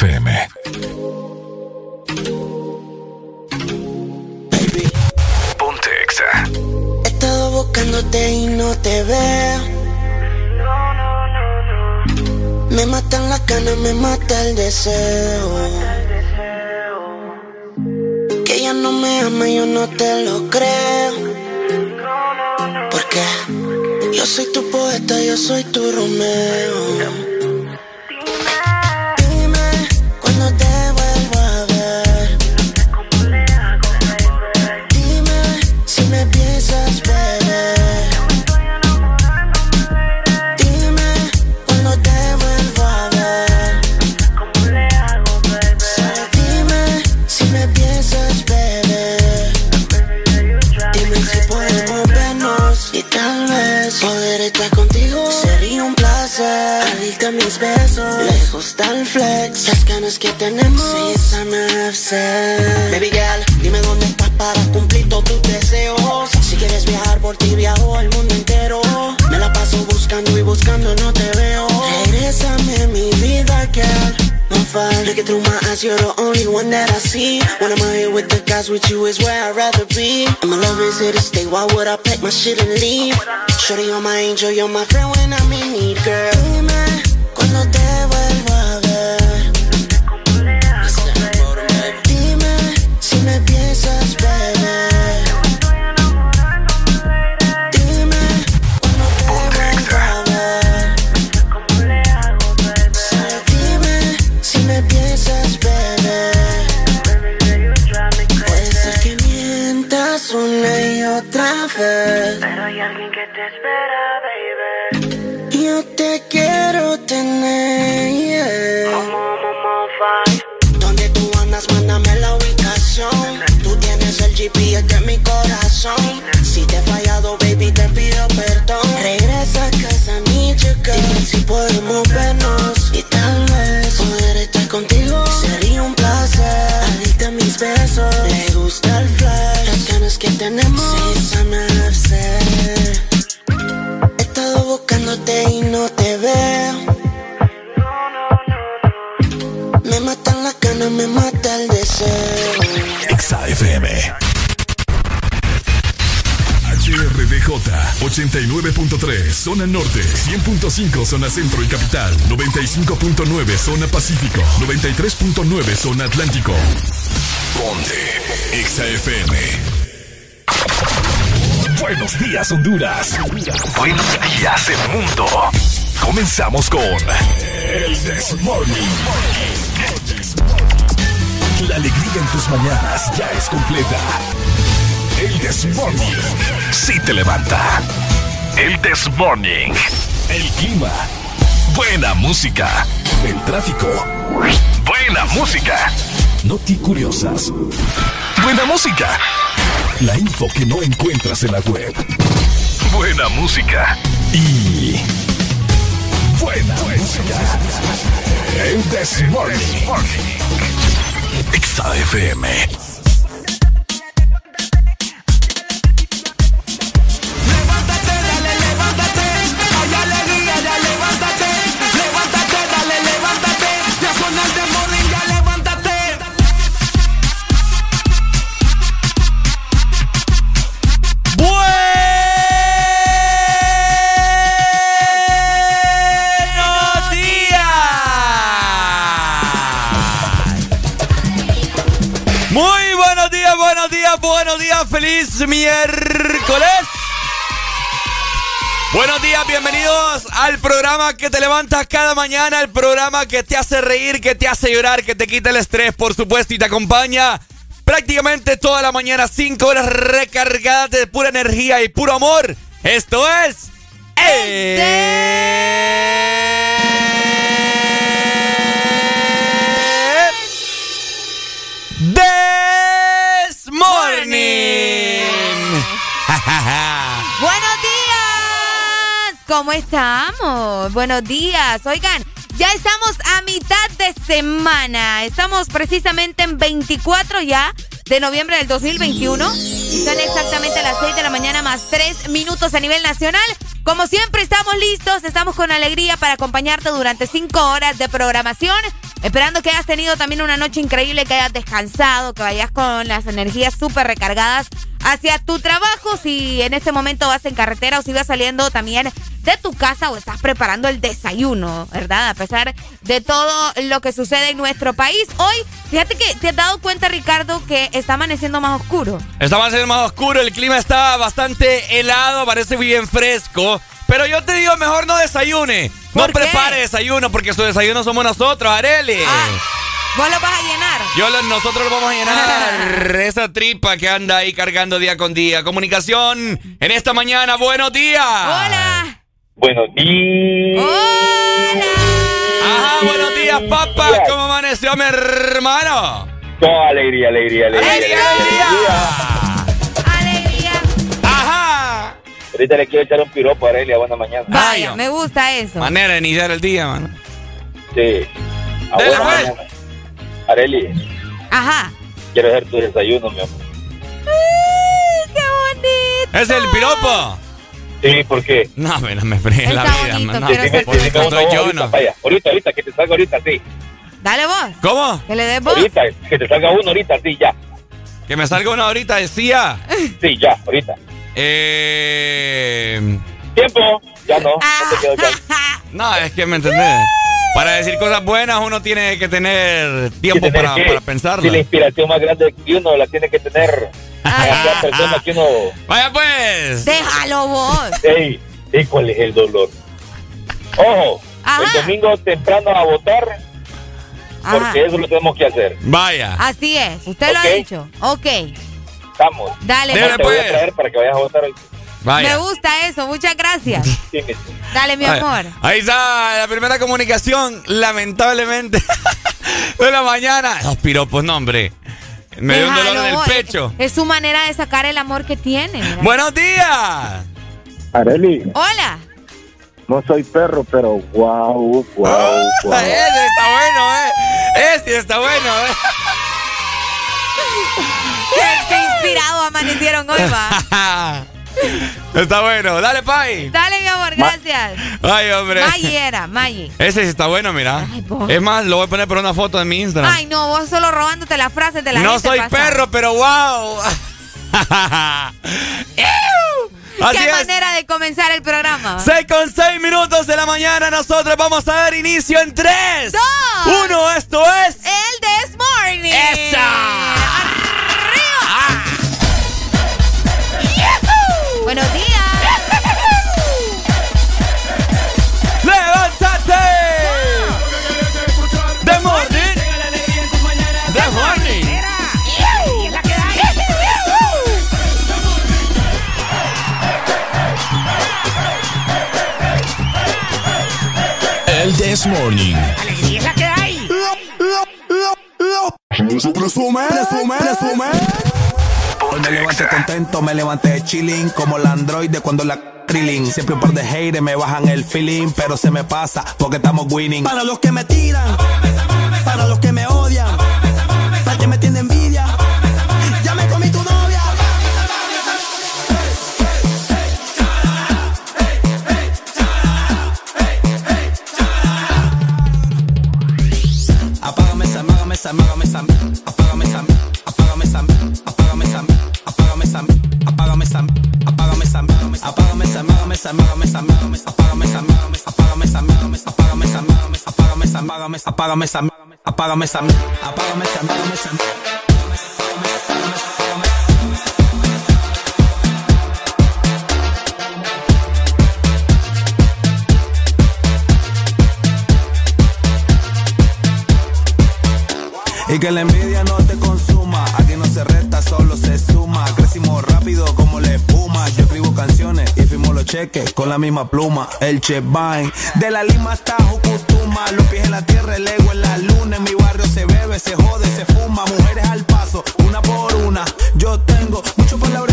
FM. Ponte Exa. He estado buscándote y no te veo. Me matan las ganas, me mata el deseo. Que ella no me ama, yo no te lo creo. Porque yo soy tu poeta, yo soy tu Romeo. Mis besos. Lejos tal flex. Las ganas que tenemos. Sí, upset. Baby girl, dime dónde estás para cumplir todos tus deseos. Si quieres viajar por ti, viajo al mundo entero. Me la paso buscando y buscando, no te veo. Regrésame mi vida, girl. I'm fine. Look through my eyes, you're the only one that I see. When I'm out here with the guys, with you is where I'd rather be. And my love is here to stay. Why would I pack my shit and leave? Shorty, you're my angel, you're my friend when I'm in need, girl cuando te alguien que te espera, baby. Yo te quiero tener. Donde tú andas, mándame la ubicación. Tú tienes el GPS de mi corazón. Si te he fallado, baby, te pido perdón. Regresa a casa, ni chica. Dime si podemos vernos. Me mata el deseo. XAFM. HRDJ 89.3 Zona Norte 100.5 Zona Centro y Capital 95.9 Zona Pacífico 93.9 Zona Atlántico. Ponte XAFM Buenos días Honduras. Buenos días el mundo. Comenzamos con El Desmorning La alegría en tus mañanas ya es completa el Desmorning. Sí te levanta. El Desmorning. El clima. Buena música. El tráfico. Buena música. Noti curiosas. Buena música. La info que no encuentras en la web. Buena música. Y. Buena, música. El Desmorning. XAFM. ¡Buenos buenos días, feliz miércoles. Buenos días, bienvenidos al programa que te levantas cada mañana, el programa que te hace reír, que te hace llorar, que te quita el estrés, por supuesto, y te acompaña prácticamente toda la mañana, cinco horas recargadas de pura energía y puro amor. Esto es... El This ¿Cómo estamos? Buenos días. Oigan, ya estamos a mitad de semana. Estamos precisamente en 24 ya de noviembre del 2021. Y son exactamente las 6 de la mañana más 3 minutos a nivel nacional. Como siempre, estamos listos, estamos con alegría para acompañarte durante 5 horas de programación. Esperando que hayas tenido también una noche increíble, que hayas descansado, que vayas con las energías súper recargadas hacia tu trabajo. Si en este momento vas en carretera o si vas saliendo también de tu casa o estás preparando el desayuno, ¿verdad? A pesar de todo lo que sucede en nuestro país. Hoy, fíjate que te has dado cuenta, Ricardo, que está amaneciendo más oscuro. Está amaneciendo más oscuro, el clima está bastante helado, parece bien fresco. Pero yo te digo, mejor no desayune. No prepare desayuno porque su desayuno somos nosotros, Areli. Ah, ¿Vos lo vas a llenar? Yo nosotros lo vamos a llenar. Esa tripa que anda ahí cargando día con día. Comunicación en esta mañana. Buenos días. Hola. Buenos días. Hola. Ajá, buenos días, papá. ¿Cómo amaneció mi hermano? Con alegría, alegría, alegría. ¡Alegría, alegría! Alegría. Ajá. Ahorita le quiero echar un piropo a Arelia. Buena mañana. Vaya, Ay, me gusta eso. Manera de iniciar el día, mano. Sí. A buena pues. mañana. Areli, Ajá. quiero hacer tu desayuno, mi amor. ¡Ay, qué bonito! ¿Es el piropo? Sí, ¿por qué? No, me, no me fregues la vida, bonito, uno yo, ahorita, ¿no? Vaya, ahorita, ahorita, que te salga ahorita, sí. Dale vos. ¿Cómo? Que le des vos. Ahorita, que te salga uno ahorita, sí, ya. Que me salga una ahorita, decía. Sí, ya, ahorita. Eh... Tiempo, ya no, no te quedo ya. Ah, No, es que me entendés. Para decir cosas buenas uno tiene que tener tiempo Que tener para, para Si pensarlo. la inspiración más grande que uno la tiene que tener la persona que uno... Vaya pues. Déjalo vos. Ey, ey, ¿cuál es el dolor? Ojo, Ajá. el domingo temprano a votar, Ajá. porque eso lo tenemos que hacer. Vaya. Así es. Usted lo ha dicho. Ok. Vamos. Dale. Dele, vos. Te voy pues. a traer para que vayas a votar hoy. Me gusta eso. Muchas gracias. Dale, mi Vaya. amor. Ahí está la primera comunicación, lamentablemente. de la mañana. Los piropos, no, hombre. Me dio un dolor en el pecho. Es su manera de sacar el amor que tiene. mira. Buenos días. Areli, Hola. no soy perro, pero wow, wow, wow. Ese está bueno, ¿eh? Ese está bueno, ¿eh? Qué, qué inspirado amanecieron hoy, va. está bueno. Dale, Pai. Dale, mi amor. Gracias. Ay, hombre. Maggie era. Maggie. Ese sí está bueno, mira. Ay, es más, lo voy a poner por una foto en mi Instagram. Ay, no. Vos solo robándote las frases de la no gente soy pasada. perro, pero wow. Así Qué es. manera de comenzar el programa. 6 con 6 minutos de la mañana, nosotros vamos a dar inicio en 3, Dos. 1, esto es... El This Morning. ¡Esa! Buenos días. ¡Levántate! The morning. The morning. El This Morning. Es la que hay. Hoy me levanté contento, me levanté chilling como la androide cuando la trilling. Siempre un par de haters me bajan el feeling, pero se me pasa porque estamos winning. Para los que me tiran, para los que me odian, para que me tiene envidia, ya me comí tu novia. Apágame esa, apágame apágame esa, apágame apágame esa, apágame apágame esa, apágame esa, apágame esa, apágame esa, apágame esa, apágame esa, apágame esa, apágame esa, apágame esa, apágame esa, apágame esa, apágame esa, apágame esa, apágame esa, apágame esa, apágame esa. Y que la envidia no te consuma, se resta, solo se suma. Crecimos rápido como la espuma. Yo escribo canciones y firmo los cheques con la misma pluma. El Chevain, de la Lima hasta Jucutuma. Los pies en la tierra, el ego en la luna. En mi barrio se bebe, se jode, se fuma. Mujeres al paso, una por una. Yo tengo mucho palabreo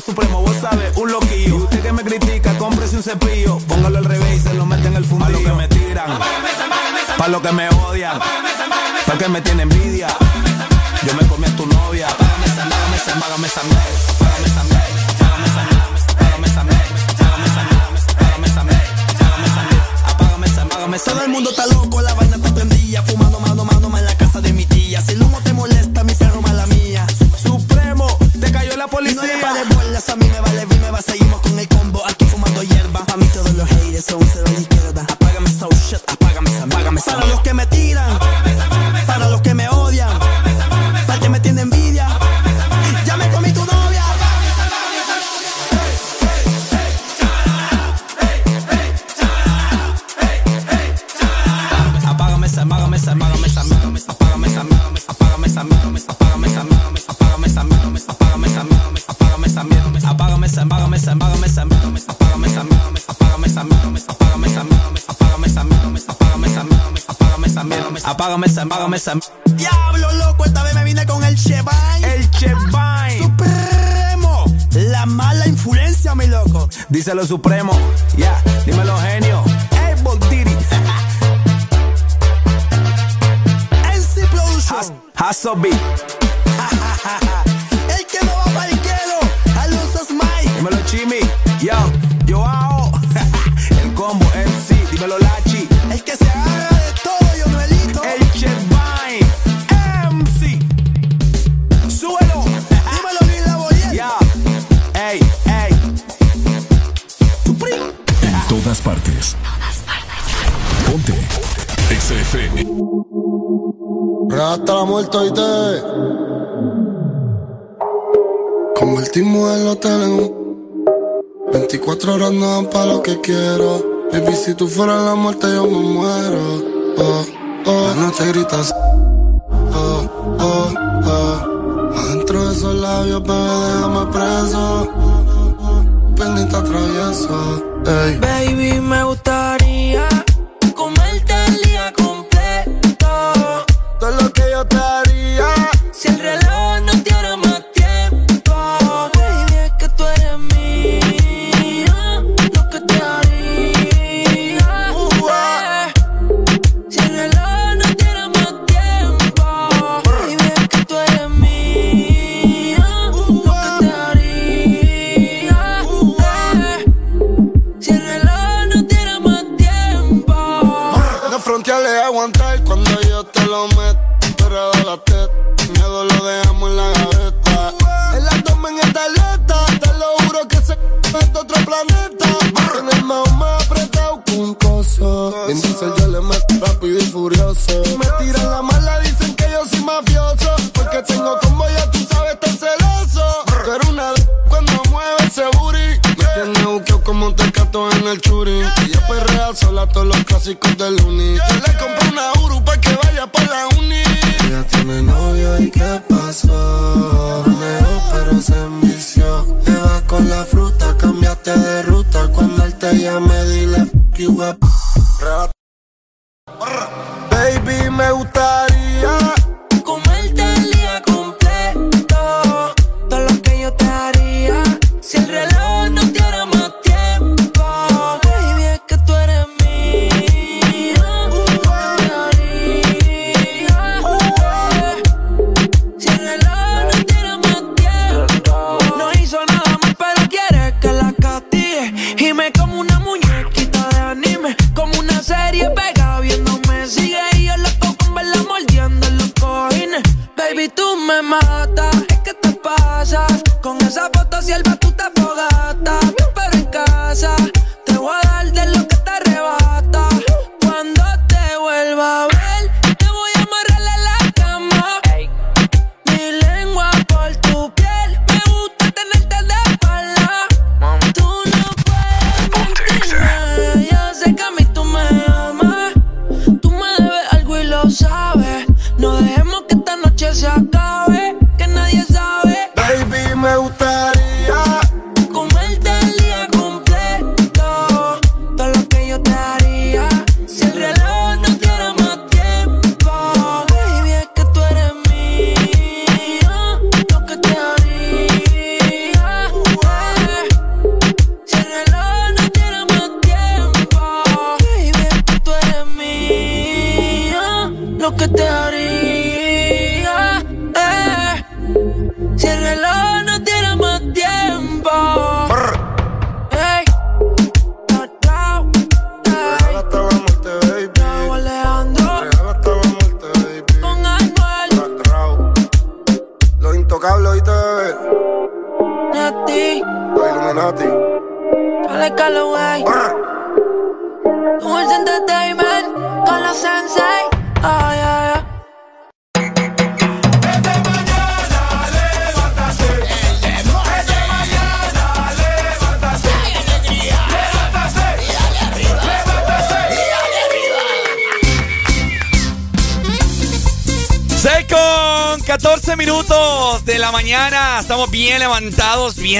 supremo, vos sabes, un loquillo. Y usted que me critica, cómprese un cepillo. Póngalo al revés y se lo mete en el fundillo. Lo que me tiran, pa' lo que me odian, pa' que me tiene envidia. Yo me comí a tu novia. Págame esa págame esa págame esa págame esa págame esa págame esa Todo el mundo está loco Págame esa, págame esa. Diablo loco, esta vez me vine con el Chevine. El Chevine. Supremo. La mala influencia, mi loco. Díselo Supremo. Ya, yeah. dímelo genio. Hey, Boltiri. NC Production. Has, el que no va para el quedo. A luces Dímelo Jimmy. Yo. muerto y te convertimos el hotel en un 24 horas no dan para lo que quiero. Baby, si tú fueras la muerte, yo me muero. Oh, oh. La noche gritas. Oh, oh, oh. Adentro de esos labios, bebé, déjame preso. Bendita travieso. Hey. Baby, me gusta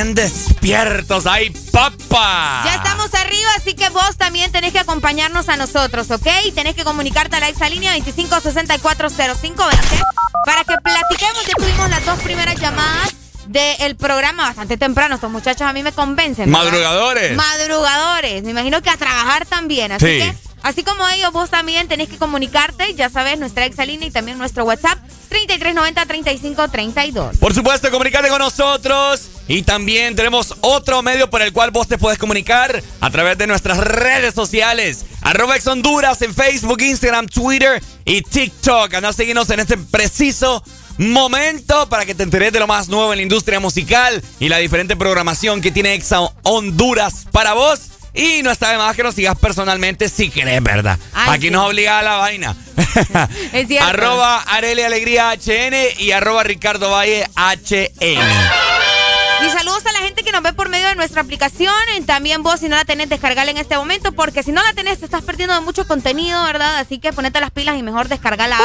bien despiertos. ¡Ay, papá! Ya estamos arriba, así que vos también tenés que acompañarnos a nosotros, ¿ok? Tenés que comunicarte a la exalínea 25640520 para que platiquemos. Ya tuvimos las dos primeras llamadas del programa bastante temprano. Estos muchachos a mí me convencen. ¿verdad? Madrugadores. Madrugadores. Me imagino que a trabajar también. Así Sí. que, así como ellos, vos también tenés que comunicarte. Ya sabes, nuestra exalínea y también nuestro WhatsApp 3390-3532. Por supuesto, comunicate con nosotros. Y también tenemos otro medio por el cual vos te puedes comunicar a través de nuestras redes sociales. Arroba Ex Honduras en Facebook, Instagram, Twitter y TikTok. Anda a seguirnos en este preciso momento para que te enteres de lo más nuevo en la industria musical y la diferente programación que tiene Exa Honduras para vos. Y no está de más que nos sigas personalmente si querés, ¿verdad? Ay, Aquí sí. nos obliga a la vaina. Es cierto. arroba Areli Alegría HN y arroba Ricardo Valle HN. Y saludos a la gente que nos ve por medio de nuestra aplicación. Y También vos, si no la tenés, descargala en este momento. Porque si no la tenés, te estás perdiendo de mucho contenido, ¿verdad? Así que ponete las pilas y mejor descargala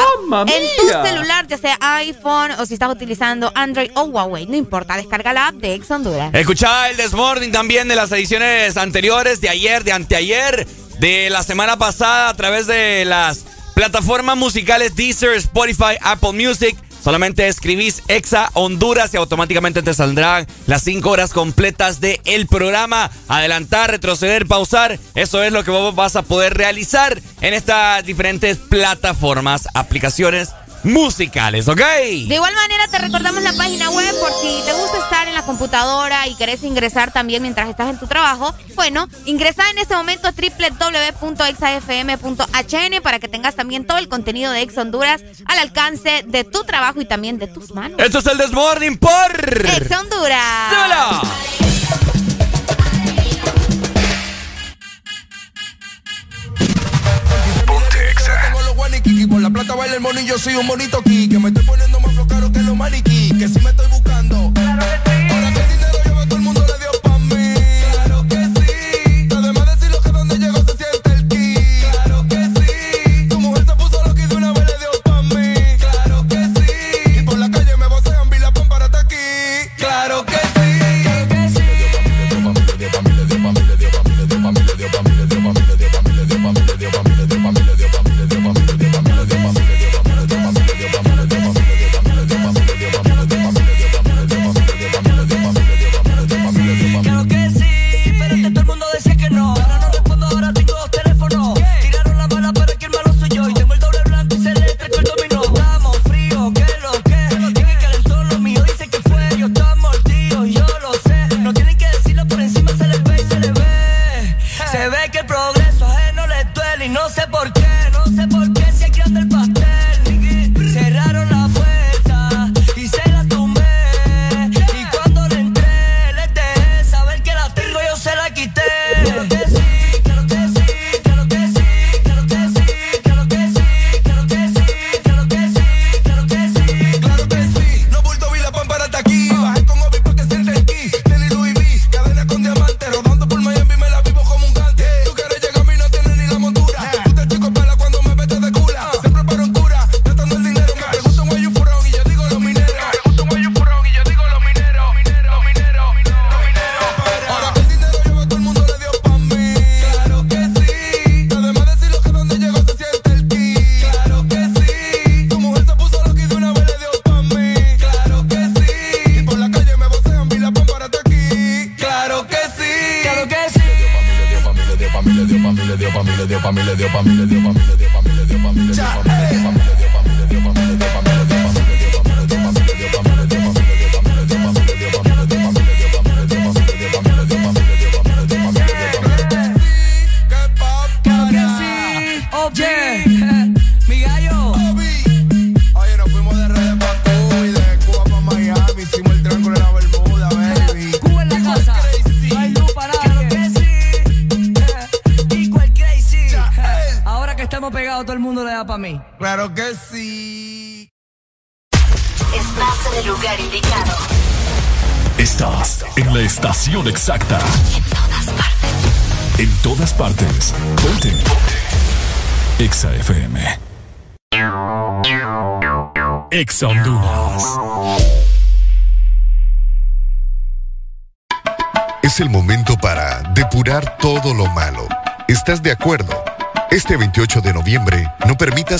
en tu celular, ya sea iPhone o si estás utilizando Android o Huawei. No importa, descarga la app de Ex Honduras. Escuchaba el Desmorning también de las ediciones anteriores, de ayer, de anteayer, de la semana pasada a través de las plataformas musicales Deezer, Spotify, Apple Music. Solamente escribís Exa Honduras y automáticamente te saldrán las 5 horas completas del el programa. Adelantar, retroceder, pausar. Eso es lo que vos vas a poder realizar en estas diferentes plataformas, aplicaciones musicales, ¿ok? De igual manera, te recordamos la página web por si te gusta estar en la computadora y querés ingresar también mientras estás en tu trabajo. Bueno, ingresa en este momento a www.exafm.hn para que tengas también todo el contenido de Ex Honduras al alcance de tu trabajo y también de tus manos. Esto es el Desmorning por... Ex Honduras. Guaniquiqui, por la plata baila el yo soy un bonito aquí. Que me estoy poniendo más flow caro que los maniquí. Que si me estoy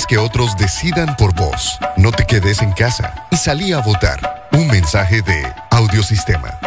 que otros decidan por vos. No te quedes en casa y salí a votar. Un mensaje de Audiosistema.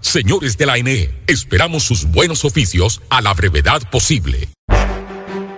Señores de la ANE, esperamos sus buenos oficios a la brevedad posible.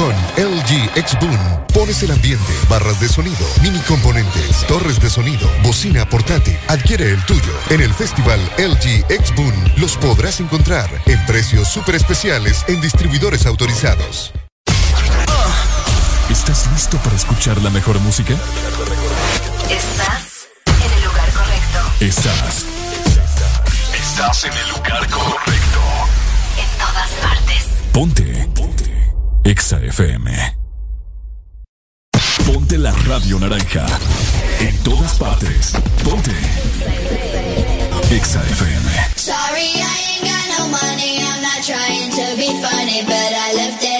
Con LG X Boom pones el ambiente, barras de sonido, mini componentes, torres de sonido, bocina portátil. Adquiere el tuyo. En el festival LG X Boom los podrás encontrar en precios súper especiales en distribuidores autorizados. ¿Estás listo para escuchar la mejor música? Estás en el lugar correcto. Estás. Estás en el lugar correcto. En todas partes. Ponte. Ponte. Exa FM. Ponte la radio naranja. En todas partes. Ponte. Exa FM. Sorry, I ain't got no money. I'm not trying to be funny, but I left it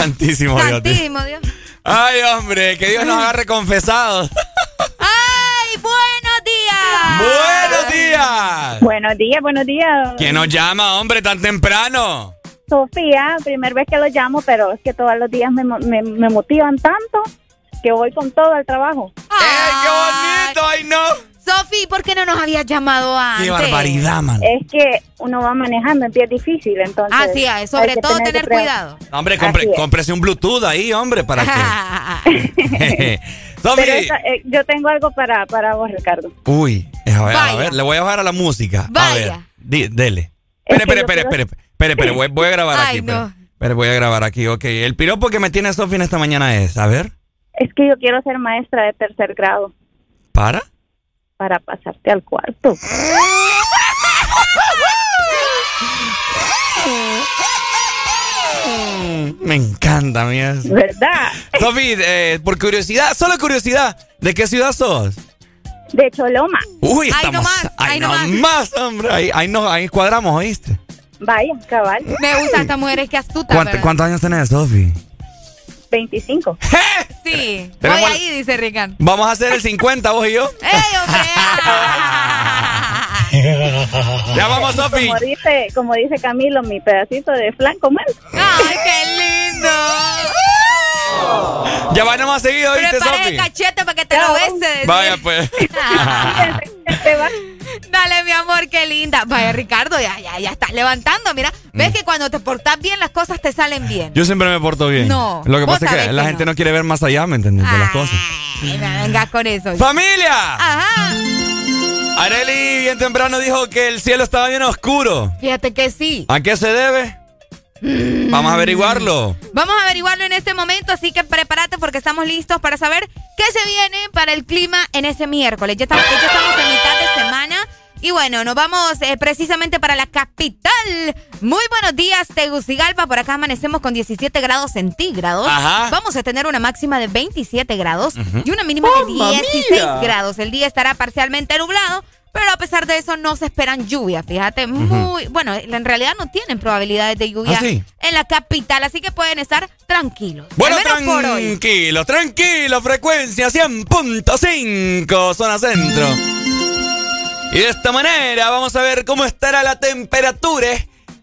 Santísimo Dios. Santísimo Dios. Ay, hombre, que Dios nos agarre confesados. ¡Ay, buenos días! ¡Buenos días! Buenos días, buenos días. ¿Quién nos llama, hombre, tan temprano? Sofía, primera vez que lo llamo, pero es que todos los días me, mo- me, me motivan tanto que voy con todo al trabajo. ¡Ay, qué bonito! ¡Ay, no! Sofi, ¿por qué no nos habías llamado antes? ¡Qué barbaridad, man! Es que uno va manejando en pie difícil, entonces. Ah, sí, ah, sobre todo tener cuidado. cuidado. Hombre, compre- Así es. cómprese un Bluetooth ahí, hombre, para que... Sofi. Pero eh, yo tengo algo para, para vos, Ricardo. Uy, a ver, a Vaya. ver, le voy a bajar a la música. A Vaya. ver, di- dele. Es Espere, espere, espere, espere, espere, espere, voy, voy a grabar Ay, aquí. no. Espere, voy a grabar aquí, ok. El piropo que me tiene Sofi en esta mañana es, a ver, Es que yo quiero ser maestra de tercer grado ¿para? Para pasarte al cuarto. Mm, Me encanta, mía. ¿Verdad? Sofi, eh, por curiosidad, solo curiosidad, ¿de qué ciudad sos? De Choloma. Uy, Ahí estamos. nomás, ahí ahí nomás. nomás, hombre. Ahí, ahí, no, ahí cuadramos, ¿oíste? Vaya, cabal. Me gustan estas mujeres que astutas, ¿Cuánto-. ¿Cuántos años tenés, Sofi? 25. Sí. Voy ahí, dice Rican. Vamos a hacer el 50, vos y yo. ¡Ey, hombre! Ya vamos, Sofi. Como dice, como dice Camilo, mi pedacito de flan comer. ¡Ay, qué lindo! Ya va más seguido, ¿viste, Prepara Sofi? el cachete para que te lo bese. Vaya, pues. Dale, mi amor, qué linda. Vaya, Ricardo, ya, ya, ya estás levantando. Mira, ves que cuando te portas bien, las cosas te salen bien. Yo siempre me porto bien. No, Lo que pasa es que la gente no. quiere ver más allá, ¿me entiendes? De las cosas. Ay, no vengas con eso. ¡Familia! Ajá. Areli bien temprano dijo que el cielo estaba bien oscuro. Fíjate que sí. ¿A qué se debe? Vamos a averiguarlo. Vamos a averiguarlo en este momento, así que prepárate porque estamos listos para saber qué se viene para el clima en ese miércoles. Ya estamos, ya estamos en mitad de semana. Y bueno, nos vamos eh, precisamente para la capital. Muy buenos días, Tegucigalpa. Por acá amanecemos con 17 grados centígrados. Ajá. Vamos a tener una máxima de 27 grados y una mínima de ¡Mamma 16 mía! grados. El día estará parcialmente nublado. Pero a pesar de eso no se esperan lluvias, fíjate, muy, bueno, en realidad no tienen probabilidades de lluvia ¿Ah, sí? en la capital, así que pueden estar tranquilos. Bueno, Al menos por hoy. tranquilo, tranquilo, frecuencia 100.5, zona centro. Y de esta manera vamos a ver cómo estará la temperatura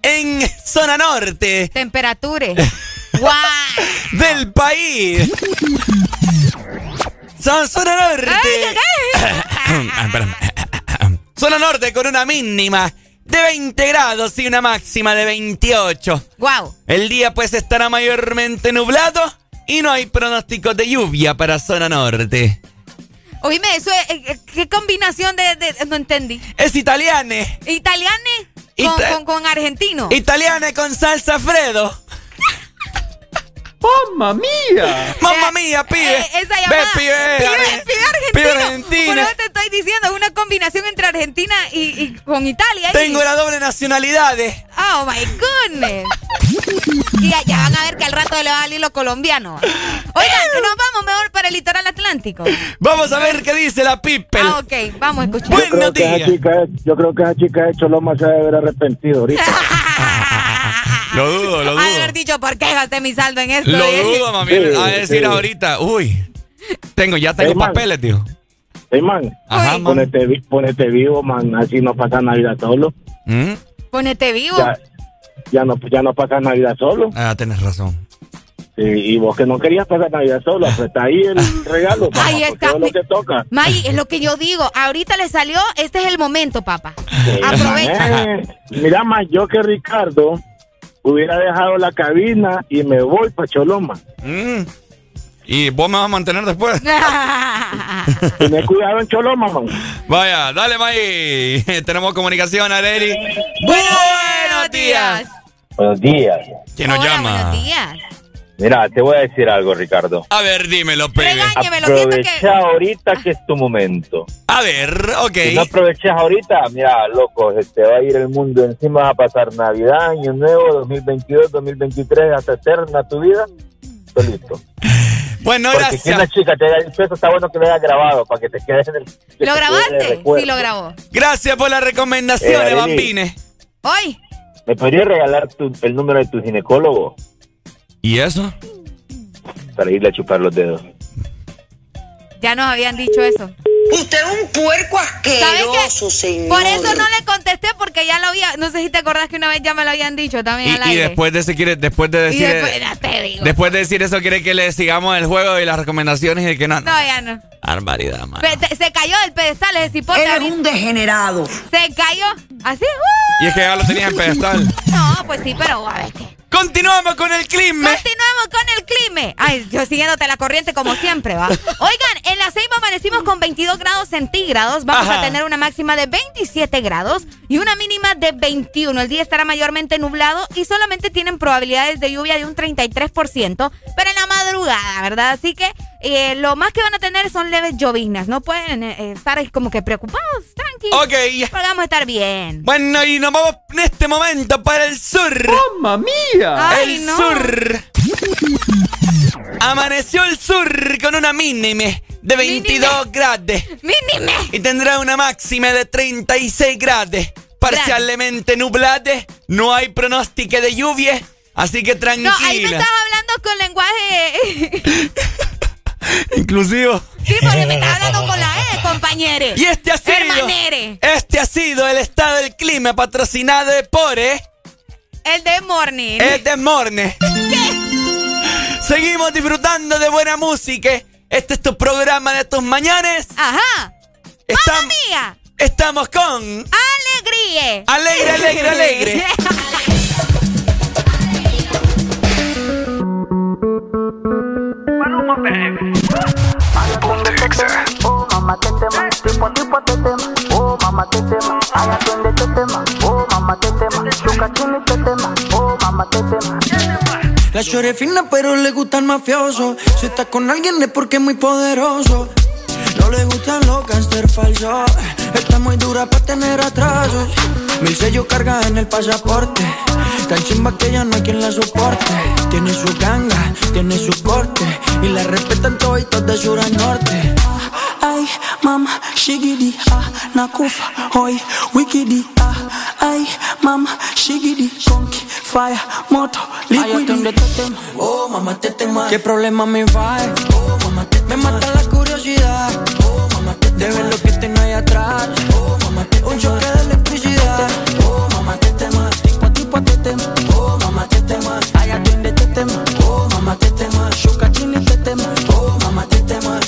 en zona norte Temperatura. ¡Guau! del país. Son zona norte. Ah. Zona norte con una mínima de 20 grados y una máxima de 28. ¡Guau! El día pues estará mayormente nublado y no hay pronósticos de lluvia para zona norte. Oíme, eso es, eh, eh, ¿qué combinación de, de- no entendí? Es italiane. ¿Italiane con, Ita- con, con argentino? Italiane con salsa Alfredo. ¡Mamma mía! ¡Mamma mía, pibe! Eh, esa llamada. Ve, pibe, pibe, pibe argentino. pibe argentino. Por eso te estoy diciendo, es una combinación entre Argentina y, y con Italia. Tengo la doble nacionalidad. eh. Oh my goodness. Y ya, ya van a ver que al rato le va a salir lo colombiano. Oigan, nos vamos mejor para el litoral atlántico. Vamos a ver qué dice la people. Ah, ok, vamos a escuchar. Yo creo, que esa chica, yo creo que esa chica de Choloma se debe haber arrepentido ahorita. Lo dudo, lo de haber dicho, ¿por qué gasté mi saldo en esto? Lo dudo, mami. Sí, a decir sí. ahorita, uy, tengo, ya tengo papeles, tío. Hey, man, Ajá, man. ponete, vi- ponete vivo, man, así no pasa Navidad solo. ¿Mm? Ponete vivo. Ya, ya no, ya no pasa Navidad solo. Ah, tienes razón. Sí, y vos que no querías pasar Navidad solo, apretá ahí el regalo. papá, Ahí está, es lo que toca. May, es lo que yo digo. Ahorita le salió, este es el momento, papá. Sí, Aprovecha. eh, mira, más yo que Ricardo hubiera dejado la cabina y me voy para Choloma. Mm. ¿Y vos me vas a mantener después? Tené cuidado en Choloma, man. Vaya, dale, May. Tenemos comunicación, Areli. Buenos días. Buenos días. ¿Quién nos Hola, llama? buenos días. Mira, te voy a decir algo, Ricardo. A ver, dímelo, siento Aprovecha que... ahorita que es tu momento. A ver, ok. Si no aprovechas ahorita, mira, loco, se te va a ir el mundo encima, va a pasar Navidad, Año Nuevo, 2022, 2023, hasta eterna tu vida, solito. Bueno, Porque gracias. si una chica te da el peso, está bueno que lo hayas grabado para que te quedes en el... que ¿Lo grabaste? Sí, lo grabó. Gracias por las recomendaciones, Eh, Arely. bambines. Hoy. ¿Me podrías regalar tu- el número de tu ginecólogo ¿Y eso? para irle a chupar los dedos? Ya nos habían dicho eso. Usted es un puerco asqueroso, señor. Por eso no le contesté porque ya lo había, no sé si te acordás que una vez ya me lo habían dicho también al Y, y aire. después de ese quiere, después de decir después, te digo. después de decir eso quiere que le sigamos el juego y las recomendaciones y que no. no. No, ya no. Barbaridad, man. Pe- te- se cayó del pedestal ese cipote. Es un degenerado. Se cayó. Así. ¡uh! Y es que ya lo tenías en pedestal. No, pues sí, pero a ver qué. Continuamos con el clima. Continuamos con el clima. Ay, yo siguiéndote la corriente como siempre, va. Oigan, en la Ceiba amanecimos con 22 grados centígrados. Vamos Ajá. a tener una máxima de 27 grados y una mínima de 21. El día estará mayormente nublado y solamente tienen probabilidades de lluvia de un 33%, pero en la madrugada, ¿verdad? Así que eh, lo más que van a tener son leves lloviznas. No pueden eh, estar ahí como que preocupados, tranqui. Ok. Porque vamos a estar bien. Bueno, y nos vamos en este momento para el sur. ¡Mamma mía! Ay, el no. sur. Amaneció el sur con una mínima de 22 grados. ¡Mínime! Y tendrá una máxima de 36 grados. Parcialmente nublada. No hay pronóstico de lluvia. Así que No, ahí me tranquila. estás hablando con lenguaje. Inclusivo. Sí, porque me estás hablando con la E, compañere. Y este ha sido. Hermanere. Este ha sido el estado del clima patrocinado por eh, El de morning. el de Morne. Seguimos disfrutando de buena música. Este es tu programa de tus mañanas. Ajá. Estam- ¡Mamma mía! estamos con ¡Alegría! Alegre, alegre, alegre. Oh, mamá, te tema, tipo, tipo, te tema. Oh, mamá, te tema. Ay, atiende, te tema. Oh, mamá, te tema. Chuca, chini, te tema. Oh, mamá, te tema. La chore fina, pero le gusta el mafioso. Si está con alguien es porque es muy poderoso. No le gustan los gangster falsos. Está muy dura para tener atrasos. Mil sellos carga en el pasaporte. Tan chimba que ya no hay quien la soporte. Tiene su ganga, tiene su corte. Y la respetan toditos de sur a norte. Ay, mama, shigidi, ah, nakufa, hoy, wikidi, ah, ay, mama, shigidi, conky, fire, moto, liquidi. Oh, mamá, te tema. ¿Qué problema me va? Oh, mamá, te Me mata la curiosidad. De ver lo que tengo ahí atrás. Oh, mamá, te Un choque de electricidad. Oh, mamá, te tema. Tipo, tipo, te tema. Oh, mamá, te tema. Atiende, te tema. Oh, mamá, te tema. Te tema. Oh, mamá, te tema.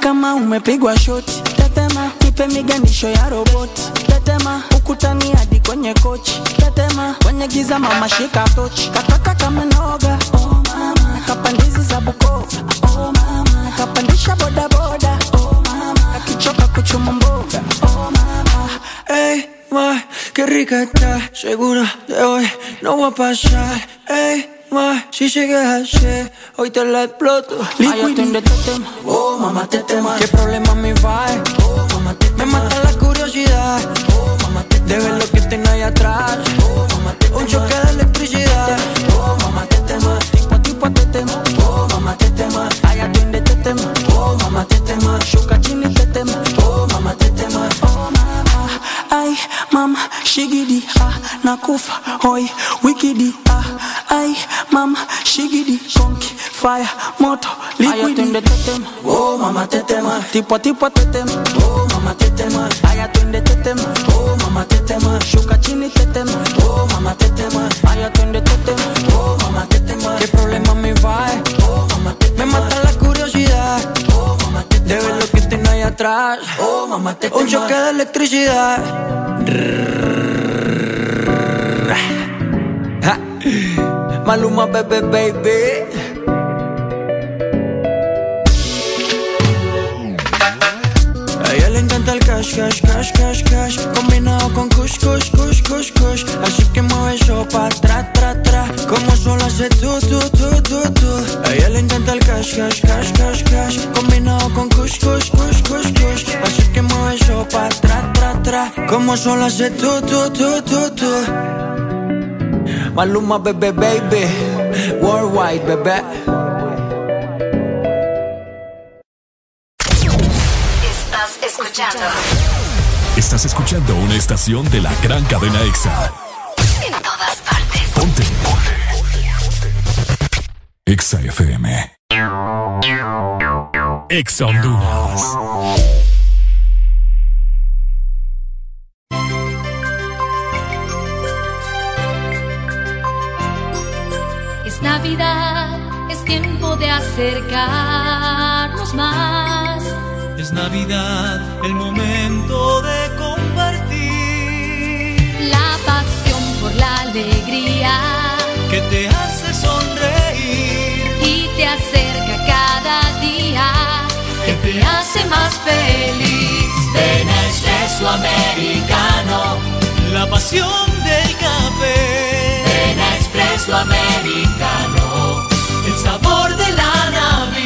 Kama umepigwa shoti. Tetema, nipe miganisho ya roboti. Tetema, ukutani hadi kwenye kochi. Tetema, kwenye giza mama shika tochi. Kataka kama noga. Oh mama, kapandizi za. Oh mama, kapandisha boda boda. Oh mama, akichoka kuchuma mboga. Oh mama, ey, ma, qué rica está. Segura de hoy no va a pasar. Ey, ma, si sigues así, hoy te la exploto. Ay, atiende, te tema. Oh, mamá, te tema. ¿Qué problema me va? Oh, mamá, te Me mata la curiosidad. Oh, mamá, te De ver lo que tengo ahí atrás. Oh, mamá, te Un choque de electricidad. Oh, mamá, te tema. Tipo, tipo, te tema. Oh, mamá, te tema. Ay, atiende, te tema. Oh, mamá, te tema. Shuka, chini, te tema. Oh, mamá, te tema. Oh, mama. Ay, mama, shigidi, ah, nakufa, hoy, wikidi, ah, ay, mama, shigidi, konki, fire, moto, liquidi. Ay, te tema, oh, mama, te tema, tipo a tipo te tema, oh, mama, te tema, ay, atiende, te tema, oh, mama, te tema, shuka chini, te tema, oh, mama, te atrás, oh, mama, te un choque de electricidad. Ja. Maluma, bebé, baby. Encanta el cash, cash, cash, cash, cash Combinado con kush, kush, kush, kush, kush Así que mueve eso pa' tra, tra, tra Como solo hace tú, tú, tú, tú, tú. A ella le encanta el cash, cash, cash, cash, cash. Combinado con kush, kush, kush, kush, kush. Así que mueve eso pa' tra, tra, tra. Como solo hace tú, tú, tú, tú, tú. Maluma, bebé, baby. Worldwide, bebé. Escuchando Estás escuchando una estación de la gran cadena EXA. en todas partes. Ponte. EXA FM. EXA Honduras. Es Navidad, es tiempo de acercarnos más. Es Navidad, el momento de compartir. La pasión por la alegría Que te hace sonreír. y te acerca cada día, que te hace más feliz. Ven a Espresso Americano. La pasión del café. Ven a Espresso Americano. El sabor de la Navidad.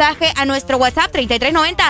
mensaje a nuestro WhatsApp 3390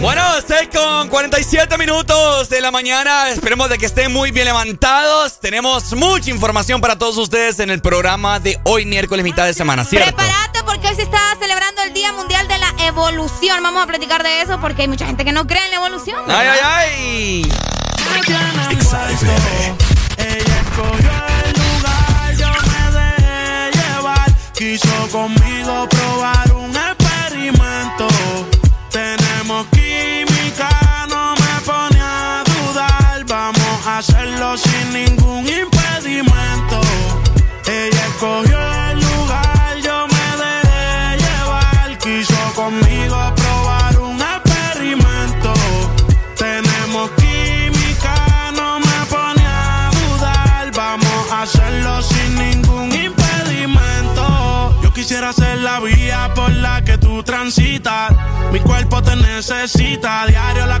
Bueno, estoy con 47 minutos de la mañana. Esperemos de que estén muy bien levantados. Tenemos mucha información para todos ustedes en el programa de hoy, miércoles, mitad de semana, ¿cierto? Prepárate porque hoy se está celebrando el Día Mundial de la Evolución. Vamos a platicar de eso porque hay mucha gente que no cree en la evolución. ¡Ay, ay, ay! Ella escogió el lugar, yo me dejé llevar. Quiso conmigo probar tú transitas. Mi cuerpo te necesita. Diario la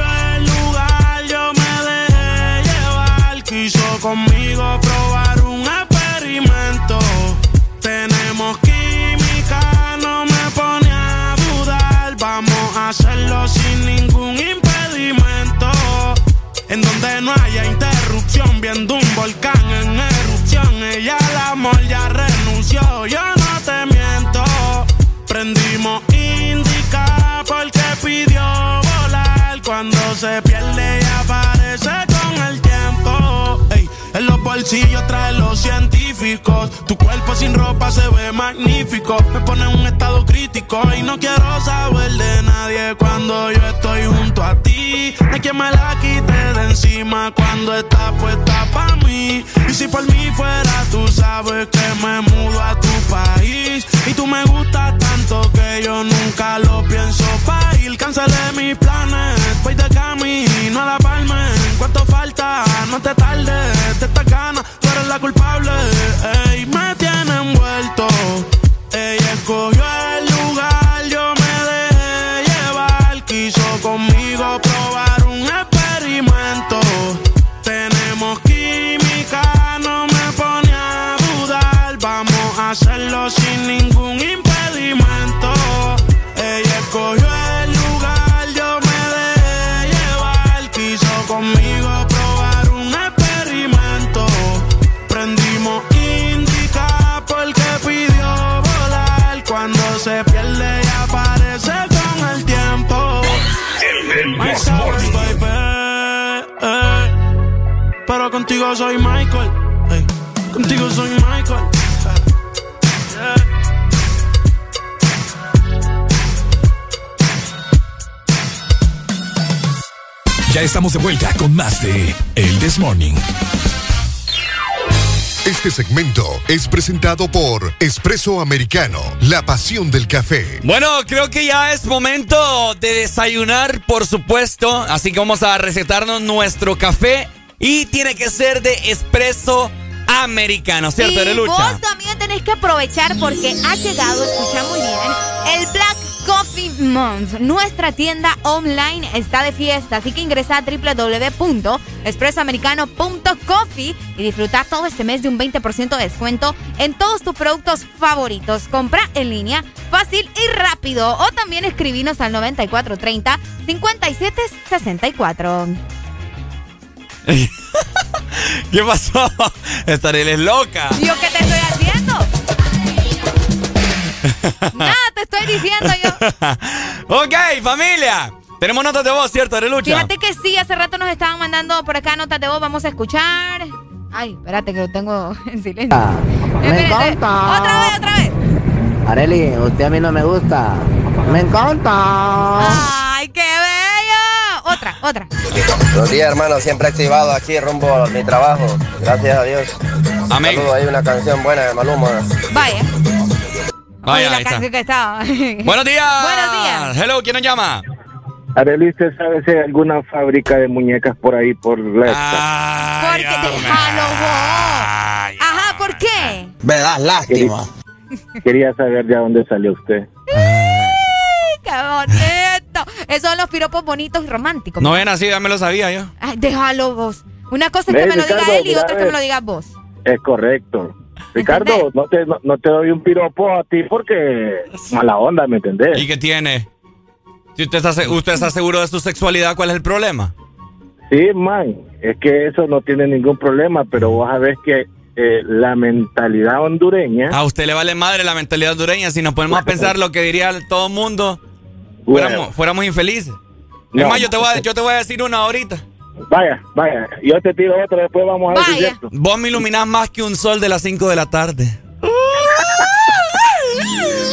conmigo probar un experimento. Tenemos química, no me pone a dudar. Vamos a hacerlo sin ningún impedimento. En donde no haya interrupción, viendo un volcán en erupción. Ella al amor ya renunció, yo no te miento. Prendimos indica porque pidió volar. Cuando se pierde y aparece los bolsillos trae los científicos. Tu cuerpo sin ropa se ve magnífico. Me pone en un estado crítico y no quiero saber de nadie cuando yo estoy junto a ti. No hay quien me la quite de encima cuando está puesta para mí. Y si por mí fuera, tú sabes que me mudo a tu país. Y tú me gustas tanto que yo nunca lo pienso pa' ir. Mis planes, voy de camino a la. ¿Cuánto falta? No te tardes, te estás ganas, tú eres la culpable. Me tiene envuelto. Pero contigo soy Michael. Contigo soy Michael. Yeah. Ya estamos de vuelta con más de El This Morning. Este segmento es presentado por Espresso Americano, la pasión del café. Bueno, creo que ya es momento de desayunar, por supuesto. Así que vamos a recetarnos nuestro café. Y tiene que ser de espresso americano, ¿cierto, y Arelucha? vos también tenés que aprovechar porque ha llegado, escucha muy bien, el Black Coffee Month. Nuestra tienda online está de fiesta, así que ingresa a www.espressoamericano.coffee y disfruta todo este mes de un 20% de descuento en todos tus productos favoritos. Compra en línea, fácil y rápido. O también escribinos al 9430 5764. ¿Qué pasó? Estaré es loca. ¿Yo qué te estoy haciendo? Nada te estoy diciendo yo. ok, familia. Tenemos notas de voz, ¿cierto, Arelucha? Fíjate que sí, hace rato nos estaban mandando por acá notas de voz. Vamos a escuchar. Ay, espérate que lo tengo en silencio. Me Espérate. encanta. Otra vez, otra vez. Areli, usted a mí no me gusta. Me encanta. Ay, qué bello. Otra. Buenos días, hermano. Siempre activado aquí rumbo a mi trabajo. Gracias a Dios. Amén. Saludos, hay una canción buena de Maluma. Vaya. Vaya, Oye, la canción que estaba. Buenos días. Buenos días. Hello, ¿quién nos llama? Arely, ¿usted sabe si hay alguna fábrica de muñecas por ahí por la Porque déjalo vos. Ajá, ¿por qué? Me das lástima. Quería saber de dónde salió usted. Qué bonito. Esos son los piropos bonitos y románticos. No ven así, ya me lo sabía yo. Ay, déjalo vos. Una cosa es que me lo diga él y otra es que me lo digas vos. Es correcto. Ricardo, no te, no, no te doy un piropo a ti porque mala onda, ¿me entendés? ¿Y qué tiene? Si usted está, usted está seguro de su sexualidad, ¿cuál es el problema? Sí, man, es que eso no tiene ningún problema, pero vos sabés que eh, la mentalidad hondureña... A usted le vale madre la mentalidad hondureña. Si nos ponemos a pensar lo que diría todo el mundo, Bueno. fuéramos, fuéramos infelices. No. Es más, yo te, voy a, yo te voy a decir una ahorita. Vaya, vaya, yo te tiro otra, después vamos a ver si es cierto. Vos me iluminás más que un sol de las 5 de la tarde.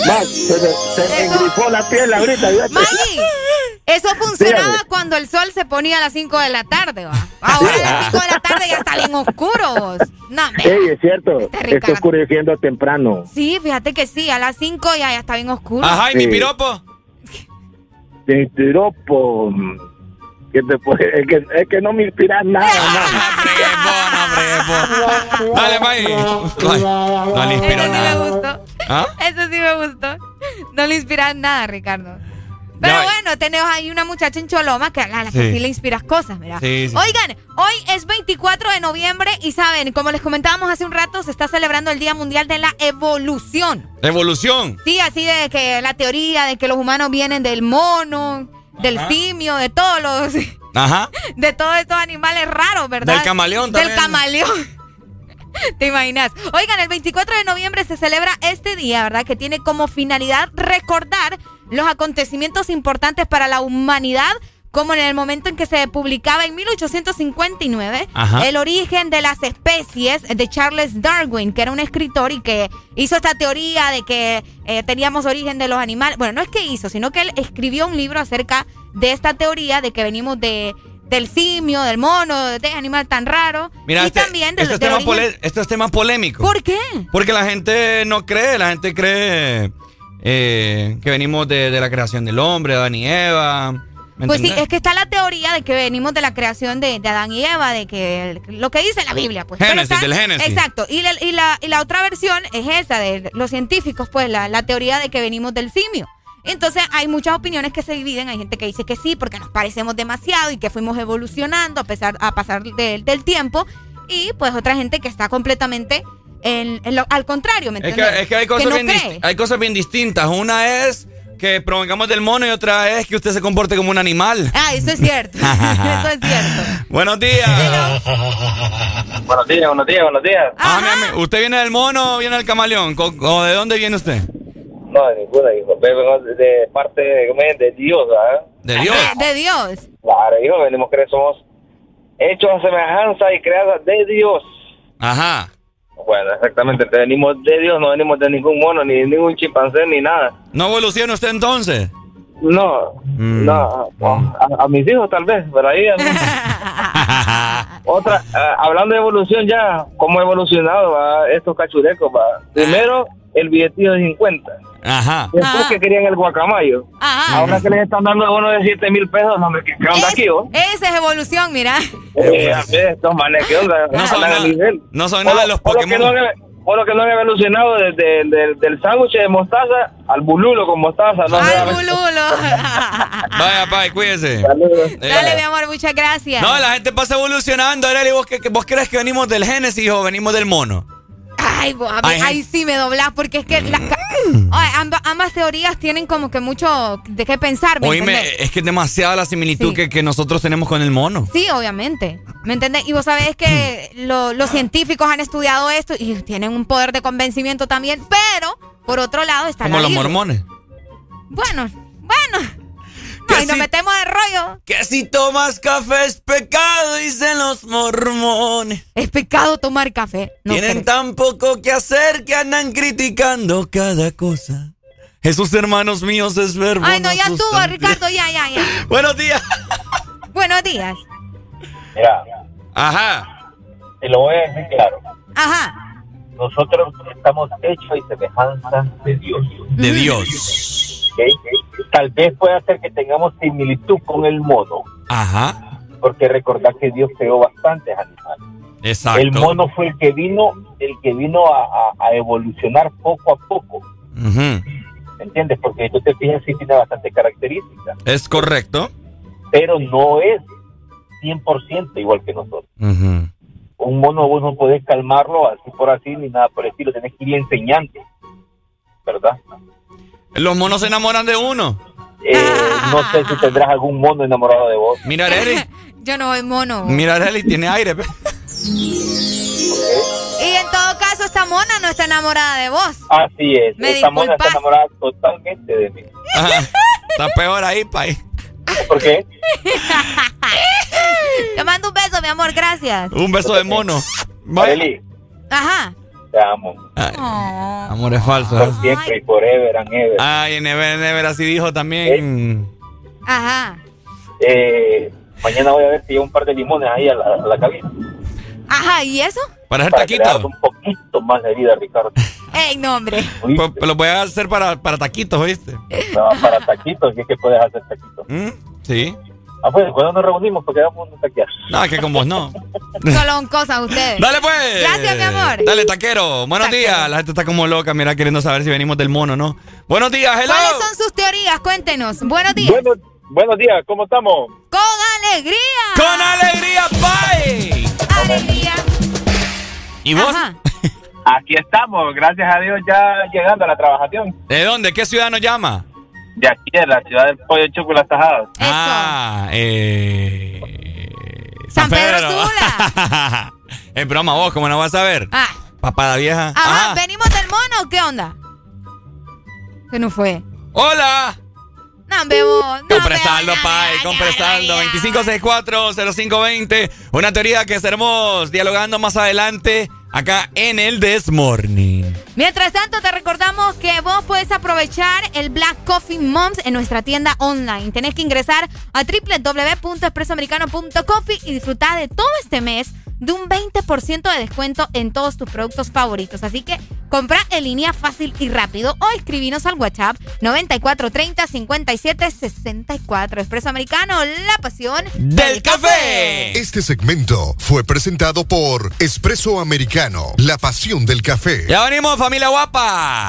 Man, se, se me engrifó la piel ahorita. Maggie, eso funcionaba Dígame. cuando el sol se ponía a las 5 de la tarde, va. Ahora a las 5 de la tarde ya está bien oscuro, vos. No, Ey, es cierto, Ricardo. está oscureciendo temprano. Sí, fíjate que sí, a las 5 ya, ya está bien oscuro. Ajá, ¿y mi piropo? Te inspiró por... ¿qué te puede- Es que, es que no me inspiras nada, Dale, Maggie. Ay, no le inspiró Eso sí me nada. gustó. ¿Ah? Eso sí me gustó. No le inspiras nada, Ricardo. Pero bueno, tenemos ahí una muchacha en Choloma que a la, la que Sí. sí le inspiras cosas, mira. Sí, sí. Oigan, hoy es 24 de noviembre y saben, como les comentábamos hace un rato, se está celebrando el Día Mundial de la Evolución. Evolución. Sí, así de que la teoría de que los humanos vienen del mono, del simio, de todos los... Ajá. de todos estos animales raros, ¿verdad? Del camaleón Del también. camaleón. ¿Te imaginas? Oigan, el 24 de noviembre se celebra este día, ¿verdad? Que tiene como finalidad recordar los acontecimientos importantes para la humanidad, como en el momento en que se publicaba en 1859 Ajá. el origen de las especies de Charles Darwin, que era un escritor y que hizo esta teoría de que eh, teníamos origen de los animales. Bueno, no es que hizo, sino que él escribió un libro acerca de esta teoría de que venimos de del simio, del mono, de este animal tan raro. Mira, y este, también del, esto, es del tema origen- pole- esto es tema polémico. ¿Por qué? Porque la gente no cree, la gente cree eh, que venimos de, de la creación del hombre, Adán y Eva. ¿me Pues sí, es que está la teoría de que venimos de la creación de, de Adán y Eva, de que el- lo que dice la Biblia, pues. Génesis, está- del Génesis. Exacto. Y la, y, la, y la otra versión es esa, de los científicos, pues, la, la teoría de que venimos del simio. Entonces hay muchas opiniones que se dividen, hay gente que dice que sí, porque nos parecemos demasiado y que fuimos evolucionando a pesar a pasar de- del tiempo, y pues otra gente que está completamente en, en lo- al contrario, ¿me Es que, entiendes? es que hay cosas, no bien hay cosas bien distintas. Una es que provengamos del mono y otra es que usted se comporte como un animal. Ah, eso es cierto. eso es cierto. Buenos días. Buenos días, buenos días, buenos días. Ah, mi ¿Usted viene del mono o viene del camaleón? ¿O de dónde viene usted? No, de ninguna, hijo. Vengo de, parte de Dios, ¿ah? De Dios. De Dios. Claro, hijo, venimos que somos hechos a semejanza y creadas de Dios. Ajá. Bueno, exactamente, te venimos de Dios, no venimos de ningún mono, ni de ningún chimpancé, ni nada. ¿No evoluciona usted entonces? No, Mm. no, a, a mis hijos tal vez, pero ahí... a mí- Otra, ah, hablando de evolución ya, ¿cómo ha evolucionado va, estos cachurecos? Va? Primero, el billetillo de 50. Ajá. Después que querían el guacamayo. Ahora que les están dando bono de 7 mil pesos, no me ¿qué qué onda aquí, vos? Esa es evolución, mira. Eh, estos manes, ¿qué onda? No son nada- al nivel. no son Por nada lo- los por lo que Pokémon. Por lo que no han evolucionado desde el del, del sándwich de mostaza al bululo con mostaza. No sé, bululo. Vaya, bye, cuídese. Dale, mi amor, muchas gracias. No, la gente pasa evolucionando. Arely, ¿vos, ¿vos crees que venimos del Génesis o venimos del mono? Ay, bo- a mí- ahí sí me doblás porque es que amba- ambas teorías tienen como que mucho de qué pensar, ¿me Oíme, entendés? es que es demasiada la similitud Sí. que, que nosotros tenemos con el mono. Sí, obviamente. ¿Me entendés? Y vos sabés que lo- los científicos han estudiado esto y tienen un poder de convencimiento también, pero por otro lado está Como la los Biblia. mormones. Bueno, bueno. Ay, nos metemos de rollo. Que si tomas café es pecado, dicen los mormones. Es pecado tomar café. No Tienen creo. tan poco que hacer que andan criticando cada cosa. Jesús, hermanos míos, es verbo. Ay, no, ya estuvo. Ricardo, ya, ya, ya. Buenos días. Buenos días. Mira, Ajá. te lo voy a decir claro. Ajá. Nosotros estamos hechos y semejanza de Dios. De Dios. ¿ok? Tal vez pueda ser que tengamos similitud con el mono, Ajá. porque recordar que Dios creó bastantes animales. Exacto. El mono fue el que vino, el que vino a, a- a evolucionar poco a poco, Ujú. ¿me entiendes? Porque tú te fijas sí tiene bastantes características, Es correcto. pero no es 100% igual que nosotros. Un mono vos no podés calmarlo así por así ni nada por el estilo, tenés que ir enseñando, ¿verdad? Los monos se enamoran de uno. Eh, no sé si tendrás algún mono enamorado de vos. Mira, Arely. Yo no soy mono. Mira, Arely tiene aire. Y en todo caso, esta mona no está enamorada de vos. Así es, Me esta mona está enamorada totalmente de mí. Ajá. Está peor ahí, pay. ¿Por qué? Te mando un beso, mi amor, gracias. Un beso de mono. Arely, Ajá. Te amo. Amor es falso. Por ¿eh? siempre y forever and ever. Ay, Never, Never así dijo también. Ajá. Eh, mañana voy a ver si llevo un par de limones ahí a la, a la cabina. Ajá, ¿y eso? Para hacer taquitos. un poquito más de vida, Ricardo. Ey, no, hombre. Pues, pues lo voy a hacer para, para taquitos, ¿oíste? No, para taquitos, que es que puedes hacer taquitos. ¿Mm? Sí. Ah, pues, cuando nos reunimos, porque vamos a taquear. No, que con vos no. Solo cosas ustedes. Dale pues. Gracias, mi amor. Dale, taquero. Buenos Taquero. días. La gente está como loca, mira, queriendo saber si venimos del mono, ¿no? Buenos días, hello. ¿Cuáles son sus teorías? Cuéntenos. Buenos días. Bueno, buenos días, ¿cómo estamos? Con alegría. Con alegría, bye. Alegría. ¿Y vos? Ajá. Aquí estamos, gracias a Dios, ya llegando a la trabajación. ¿De dónde? ¿Qué ciudad nos llama? De aquí, de la ciudad del pollo y las tajadas. Ah, eh. San Pedro Sula. es broma vos, ¿cómo no vas a ver? Ah. Papada vieja. Ajá, Ajá. ¿venimos del mono o qué onda? ¿Qué no fue? Hola. No, bebo. No, Compre saldo, pay, compre saldo. 2564-0520. Una teoría que estaremos dialogando más adelante acá en el This Morning. Mientras tanto, te recordamos que vos puedes aprovechar el Black Coffee Moms en nuestra tienda online. Tenés que ingresar a www.expresoamericano.coffee y disfrutar de todo este mes de un 20% de descuento en todos tus productos favoritos. Así que compra en línea fácil y rápido o escribinos al WhatsApp 9430-5764. Expreso Americano, la pasión del café. Este segmento fue presentado por Espresso Americano, la pasión del café. Ya venimos, familia guapa.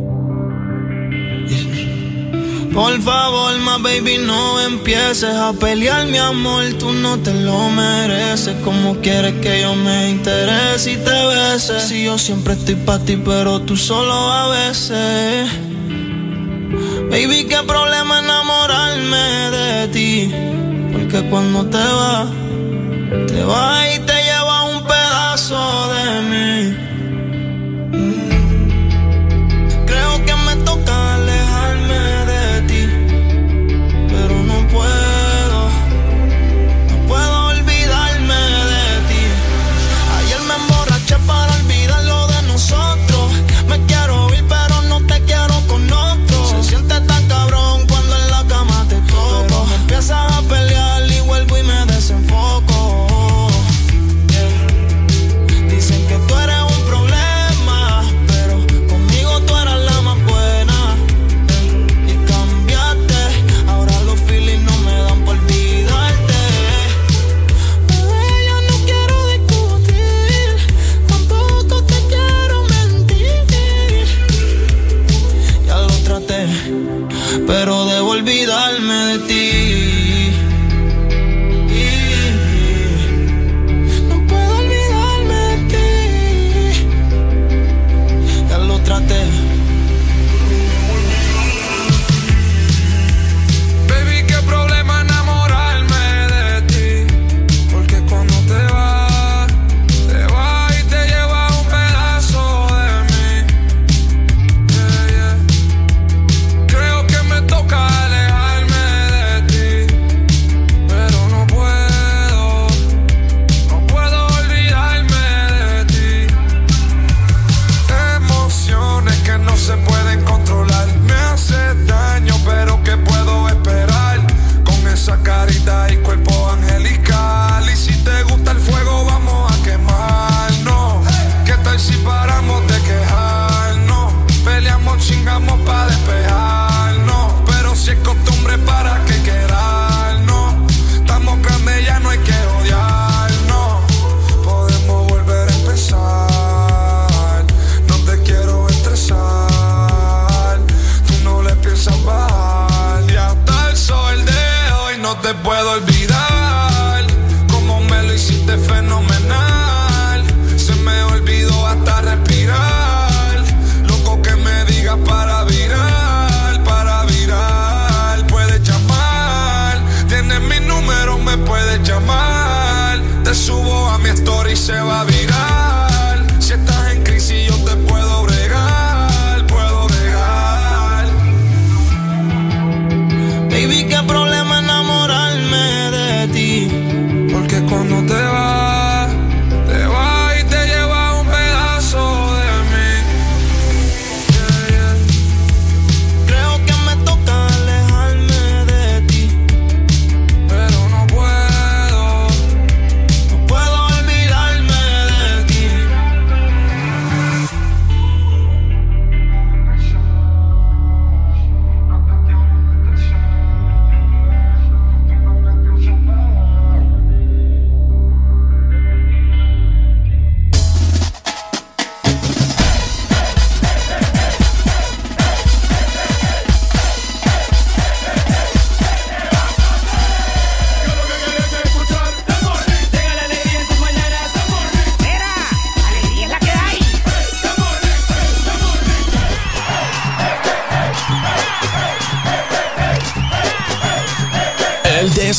Por favor, más baby, no empieces a pelear, mi amor. Tú no te lo mereces. Como quieres que yo me interese y te bese. Si yo siempre estoy para ti, pero tú solo a veces. Baby, qué problema enamorarme de ti. Porque cuando te vas, Te va y te lleva un pedazo de mí.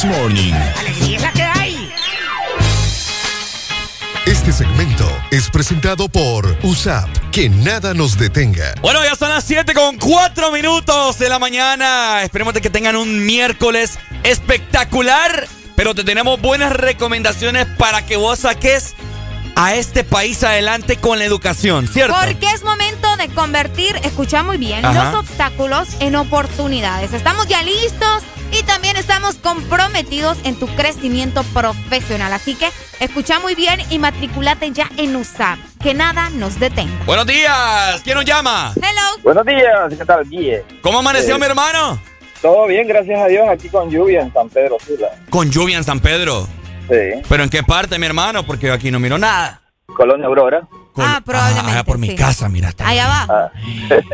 This Morning. Este segmento es presentado por USAP. Que nada nos detenga. Bueno, ya son las 7 con 4 minutos de la mañana. Esperemos de que tengan un miércoles espectacular. Pero te tenemos buenas recomendaciones para que vos saques a este país adelante con la educación, ¿cierto? Porque es momento de convertir, escucha muy bien, Ajá. los obstáculos en oportunidades. Estamos ya listos y también estamos comprometidos en tu crecimiento profesional. Así que escucha muy bien y matriculate ya en USAP. Que nada nos detenga. Buenos días. ¿Quién nos llama? Hello. Buenos días, ¿qué tal, Guille? ¿Cómo amaneció Eh, mi hermano? Todo bien, gracias a Dios, aquí con lluvia en San Pedro Sula. Con lluvia en San Pedro. Sí, ¿Pero en qué parte, mi hermano? Porque yo aquí no miro nada. Colonia Aurora. Con- Ah, probablemente, allá por mi sí. casa, mira. está Allá va. Ah.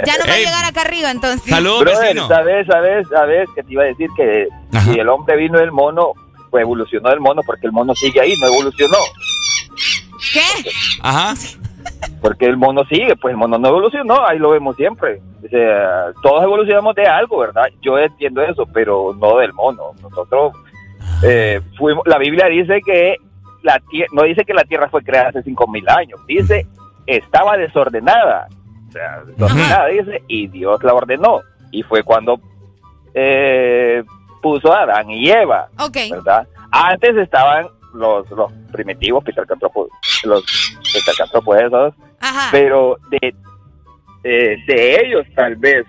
Ya no va a llegar acá arriba entonces. Saludos, Brother, vecino. ¿sabes, sabes, sabes que te iba a decir que Ajá. si el hombre vino del mono, pues evolucionó del mono porque el mono sigue ahí, no evolucionó. ¿Qué? Ajá. Porque el mono sigue, pues el mono no evolucionó, ahí lo vemos siempre. O sea, todos evolucionamos de algo, ¿verdad? Yo entiendo eso, pero no del mono. Nosotros eh, fuimos, la Biblia dice que la no dice que la Tierra fue creada hace 5000 años, dice estaba desordenada. O sea, desordenada dice y Dios la ordenó y fue cuando eh, puso a Adán y Eva, Ok. ¿verdad? Antes estaban los, los primitivos pitarcantropos, los pitarcantropos esos, Ajá. pero de, eh, de ellos tal vez,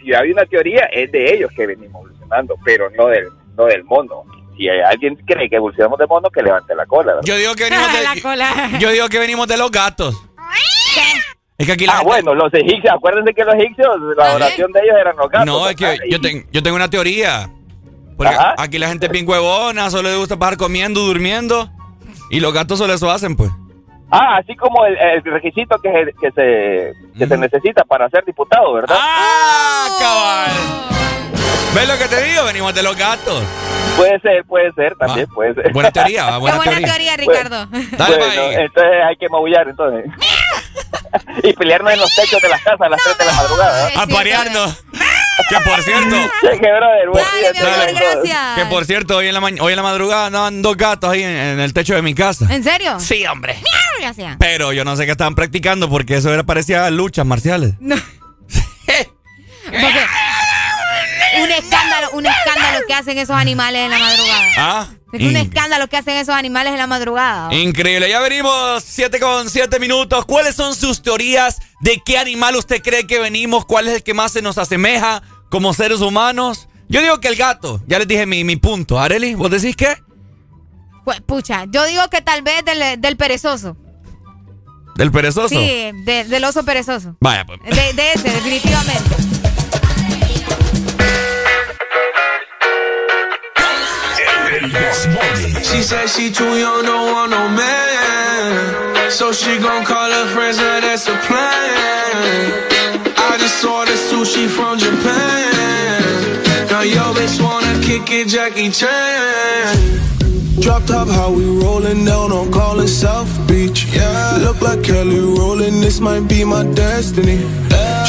si hay una teoría, es de ellos que venimos evolucionando, pero no del, no del mono. Si hay alguien cree que evolucionamos de mono, que levante la cola. ¿verdad? Yo digo que venimos La de, cola. yo digo que venimos de los gatos. Es que aquí la Ah, gente- bueno, los egipcios, acuérdense que los egipcios, la adoración de ellos eran los gatos. No, es que yo, ten- yo tengo una teoría. Porque Ajá. aquí la gente es bien huevona, solo le gusta pasar comiendo, durmiendo. Y los gatos solo eso hacen, pues. Ah, así como el, el requisito que, se- que, se, que se necesita para ser diputado, ¿verdad? ¡Ah, cabal! ¿Ves lo que te digo? Venimos de los gatos. Puede ser, puede ser, también puede ser. Buena teoría, va, buena, Qué buena teoría. teoría, Ricardo. Dale, Bueno, entonces hay que maullar, entonces. y pelearnos en los techos de las casas a las 3 de la madrugada. ¿eh? A parearnos. Que por cierto. Que brother, buen día, amor, gracias. Que por cierto, hoy en la, hoy en la madrugada andaban dos gatos ahí en, en el techo de mi casa. ¿En serio? Sí, hombre. Sea. Pero yo no sé qué estaban practicando porque eso era parecía luchas marciales. No. Porque un escándalo, un escándalo que hacen esos animales en la madrugada. Ah. Es un escándalo que hacen esos animales en la madrugada. Increíble, ya venimos 7 con 7 minutos. ¿Cuáles son sus teorías de qué animal usted cree que venimos? ¿Cuál es el que más se nos asemeja como seres humanos? Yo digo que el gato, ya les dije mi, mi punto. Areli, ¿vos decís qué? Pues, pucha, yo digo que tal vez del, del perezoso. ¿Del perezoso? Sí, de- del oso perezoso. Vaya, pues. De, de ese, definitivamente. She said she too young, don't want no man. So she gon' call her friends, now that's a plan. I just ordered sushi from Japan. Now yo bitch wanna kick it, Jackie Chan. Drop top, how we rolling down on calling South Beach. Yeah, look like Kelly rolling. This might be my destiny.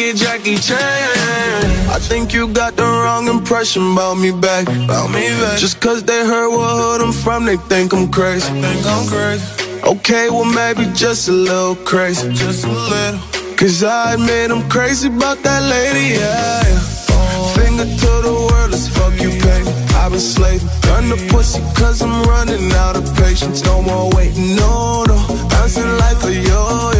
It, Jackie Chan. I think you got the wrong impression about me back. About me back. Just cause they heard what hood I'm from, they think I'm crazy. Think I'm crazy. Okay, well maybe just a little crazy. Just a little. Cause I admit I'm crazy about that lady, yeah. Finger to the world, let's fuck you, baby. I've been slaving. Gun the pussy cause I'm running out of patience. No more waiting, no, no. Bouncing like a yo-yo.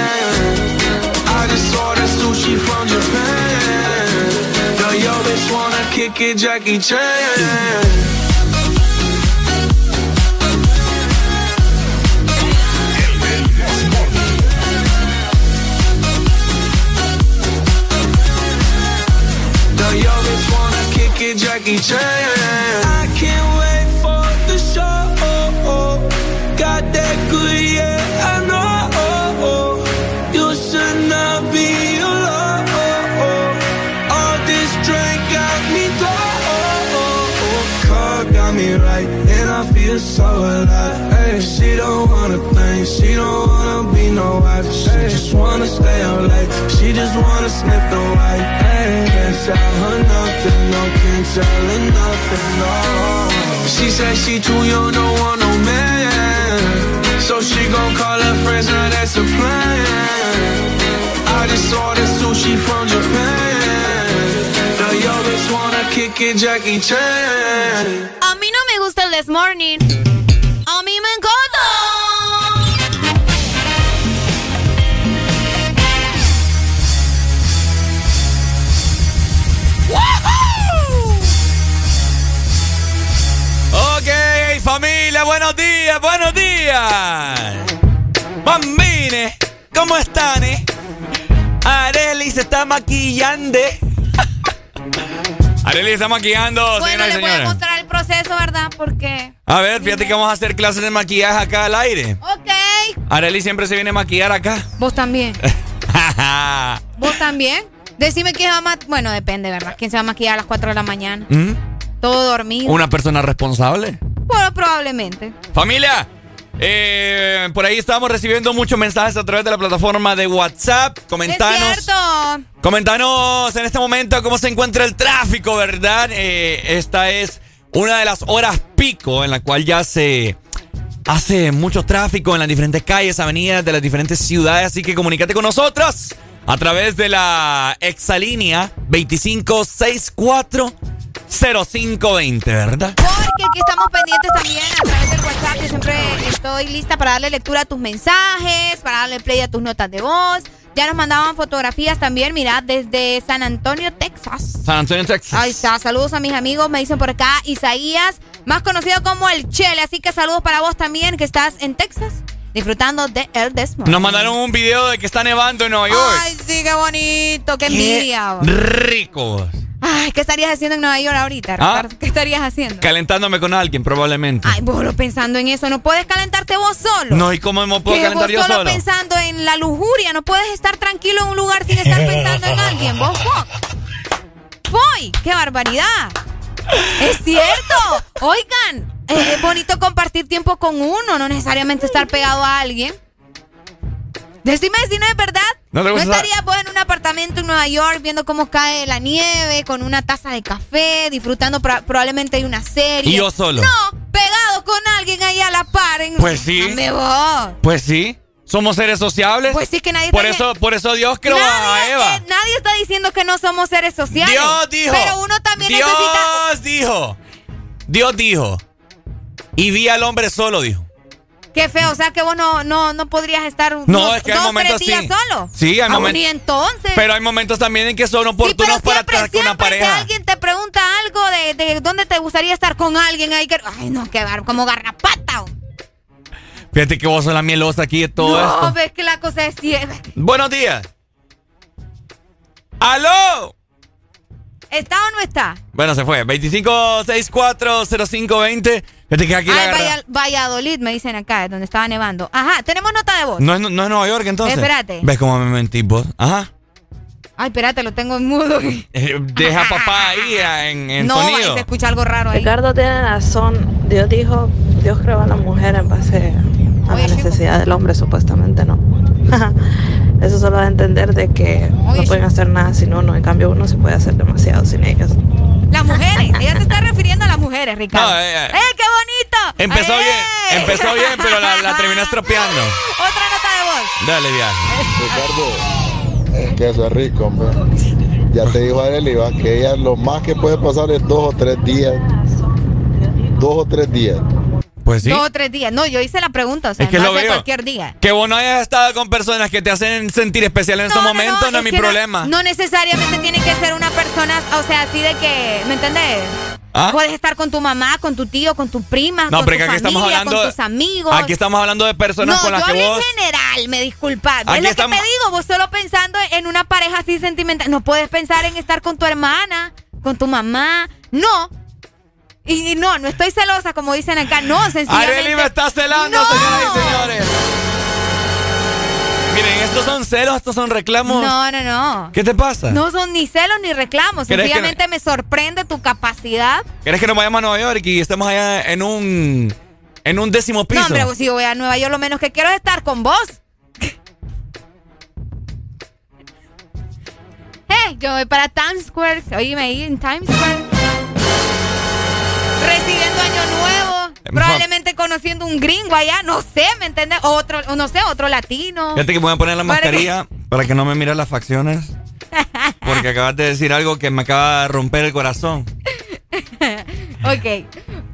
Sushi from Japan. Now yo bitch wanna kick it, Jackie Chan. Jackie Chan. I can't it's over that. Hey, she don't wanna think, she don't wanna be no wife. She just wanna stay up late, she just wanna sniff the white. Hey, can't tell her nothing, no, can't tell her nothing, no. She said she too young, don't want no man. So she gon' call her friends, now that's a plan. I just ordered sushi from Japan. The yo bitch wanna kick it, Jackie Chan. A mí no me gusta This Morning. A mí me encanta. Ok, familia, buenos días, buenos días. Bambines, ¿cómo están, eh? Areli se está maquillando. Areli está maquillando, Bueno, les voy a mostrar el proceso, ¿verdad? Porque. A ver, fíjate que vamos a hacer clases de maquillaje acá al aire. Ok. Areli siempre se viene a maquillar acá. Vos también. Vos también. Decime quién se va a ma- Bueno, depende, ¿verdad? ¿Quién se va a maquillar a las 4 de la mañana? ¿Mm? Todo dormido. Una persona responsable. Bueno, probablemente. Familia, eh, por ahí estábamos recibiendo muchos mensajes a través de la plataforma de WhatsApp. Comentanos. Es cierto. Comentanos en este momento cómo se encuentra el tráfico, ¿verdad? Eh, esta es una de las horas pico en la cual ya se hace mucho tráfico en las diferentes calles, avenidas de las diferentes ciudades. Así que comunícate con nosotros a través de la exalínea 25640520, ¿verdad? Porque aquí estamos pendientes también a través del WhatsApp. Yo siempre estoy lista para darle lectura a tus mensajes, para darle play a tus notas de voz. Ya nos mandaban fotografías también, mirad, desde San Antonio, Texas. San Antonio, Texas. Ahí está, saludos a mis amigos, me dicen por acá Isaías, más conocido como el Chele, así que saludos para vos también que estás en Texas, disfrutando de El Desmond. Nos mandaron un video de que está nevando en Nueva York. Ay, sí, qué bonito, qué envidia. vos. Rico. Ay, ¿qué estarías haciendo en Nueva York ahorita, Ah. ¿Qué estarías haciendo? Calentándome con alguien, probablemente. Ay, vos lo pensando en eso, no puedes calentarte vos solo. No, ¿y cómo me puedo calentar vos yo solo, solo? pensando en la lujuria, no puedes estar tranquilo en un lugar sin estar pensando en alguien, vos, fuck. Voy, qué barbaridad. Es cierto. Oigan, es bonito compartir tiempo con uno, no necesariamente estar pegado a alguien. Decime si no es verdad. ¿No esa- estarías vos en un apartamento en Nueva York viendo cómo cae la nieve, con una taza de café, disfrutando pro- probablemente de una serie. ¿Y yo solo? No, pegado con alguien ahí a la par. En... Pues sí. Dame vos. Pues sí. Somos seres sociables. Pues sí que nadie Por está- eso, por eso Dios creó a Nadie, Eva. eh, nadie está diciendo que no somos seres sociales. Dios dijo. Pero uno también Dios necesita. dijo. Dios dijo. Y vi al hombre solo, dijo. Qué feo, o sea que vos no, no, no podrías estar No, es que hay dos, momentos tres días sí. solo. Sí, hay Ah, momentos. Entonces. Pero hay momentos también en que son Sí, pero oportunos para siempre, estar con una siempre que pareja. alguien te pregunta algo de, de dónde te gustaría estar con alguien, hay que. Ay, no, qué bar, como garrapata. Fíjate que vos sos la mielosa aquí de todo no, esto. ves que la cosa es ciega. Buenos días. ¡Aló! ¿Está o no está? Bueno, se fue. 25640520. Fíjate que aquí la Ay, agarra- Valla- Valladolid, me dicen acá, donde estaba nevando. Ajá, tenemos nota de voz. No es, no es Nueva York entonces. Espérate. ¿Ves cómo me mentís vos? Ajá. Ay, espérate, lo tengo en mudo. Eh, Deja a papá ahí ah, en, en no, sonido. se escucha algo raro ahí. Ricardo tiene razón. Dios dijo, Dios creó a la mujer en base a la necesidad del hombre, supuestamente no. Eso solo da a entender de que no pueden hacer nada sin uno. En cambio, uno se puede hacer demasiado sin ellas. Las mujeres, ella se está refiriendo a las mujeres, Ricardo. No, eh, eh. ¡Eh, qué bonito! Empezó bien, empezó bien, pero la, la terminó estropeando. Otra nota de voz. Dale, viaje. Ricardo, es que eso es rico, hombre. Ya te dijo Arely, va, que ella lo más que puede pasar es dos o tres días. Dos o tres días. Pues sí. Dos o tres días. No, yo hice la pregunta, o sea, Es que no lo hace veo. cualquier día. Que vos no hayas estado con personas que te hacen sentir especial en esos momentos, no, es mi problema. No, necesariamente tiene que ser una persona, o sea, así de que, ¿me entendés? ¿Ah? Puedes estar con tu mamá, con tu tío, con tu prima, No, con pero tu estamos familia, hablando. con tus amigos. Aquí estamos hablando de personas no, con las yo que vos. en general, me disculpas. Es lo estamos- que te digo, vos solo pensando en una pareja así sentimental. No puedes pensar en estar con tu hermana, con tu mamá. No. Y, y no, no estoy celosa, como dicen acá. No, sencillamente. Arely me está celando, ¡No! señoras y señores. Miren, estos son celos, estos son reclamos. No, no, no. ¿Qué te pasa? No son ni celos ni reclamos. ¿Querés que Sencillamente me sorprende tu capacidad. ¿Quieres que nos vayamos a Nueva York y estemos allá en un En un décimo piso. No, hombre, pues, si voy a Nueva York, lo menos que quiero es estar con vos. hey, yo voy para Times Square. Oíme ahí en Times Square. Recibiendo Año Nuevo. Probablemente conociendo un gringo allá. No sé, ¿me entiendes? Otro, o no sé, otro latino. Fíjate que me voy a poner la Para que- mascarilla para que no me miren las facciones. Porque acabas de decir algo que me acaba de romper el corazón. ok.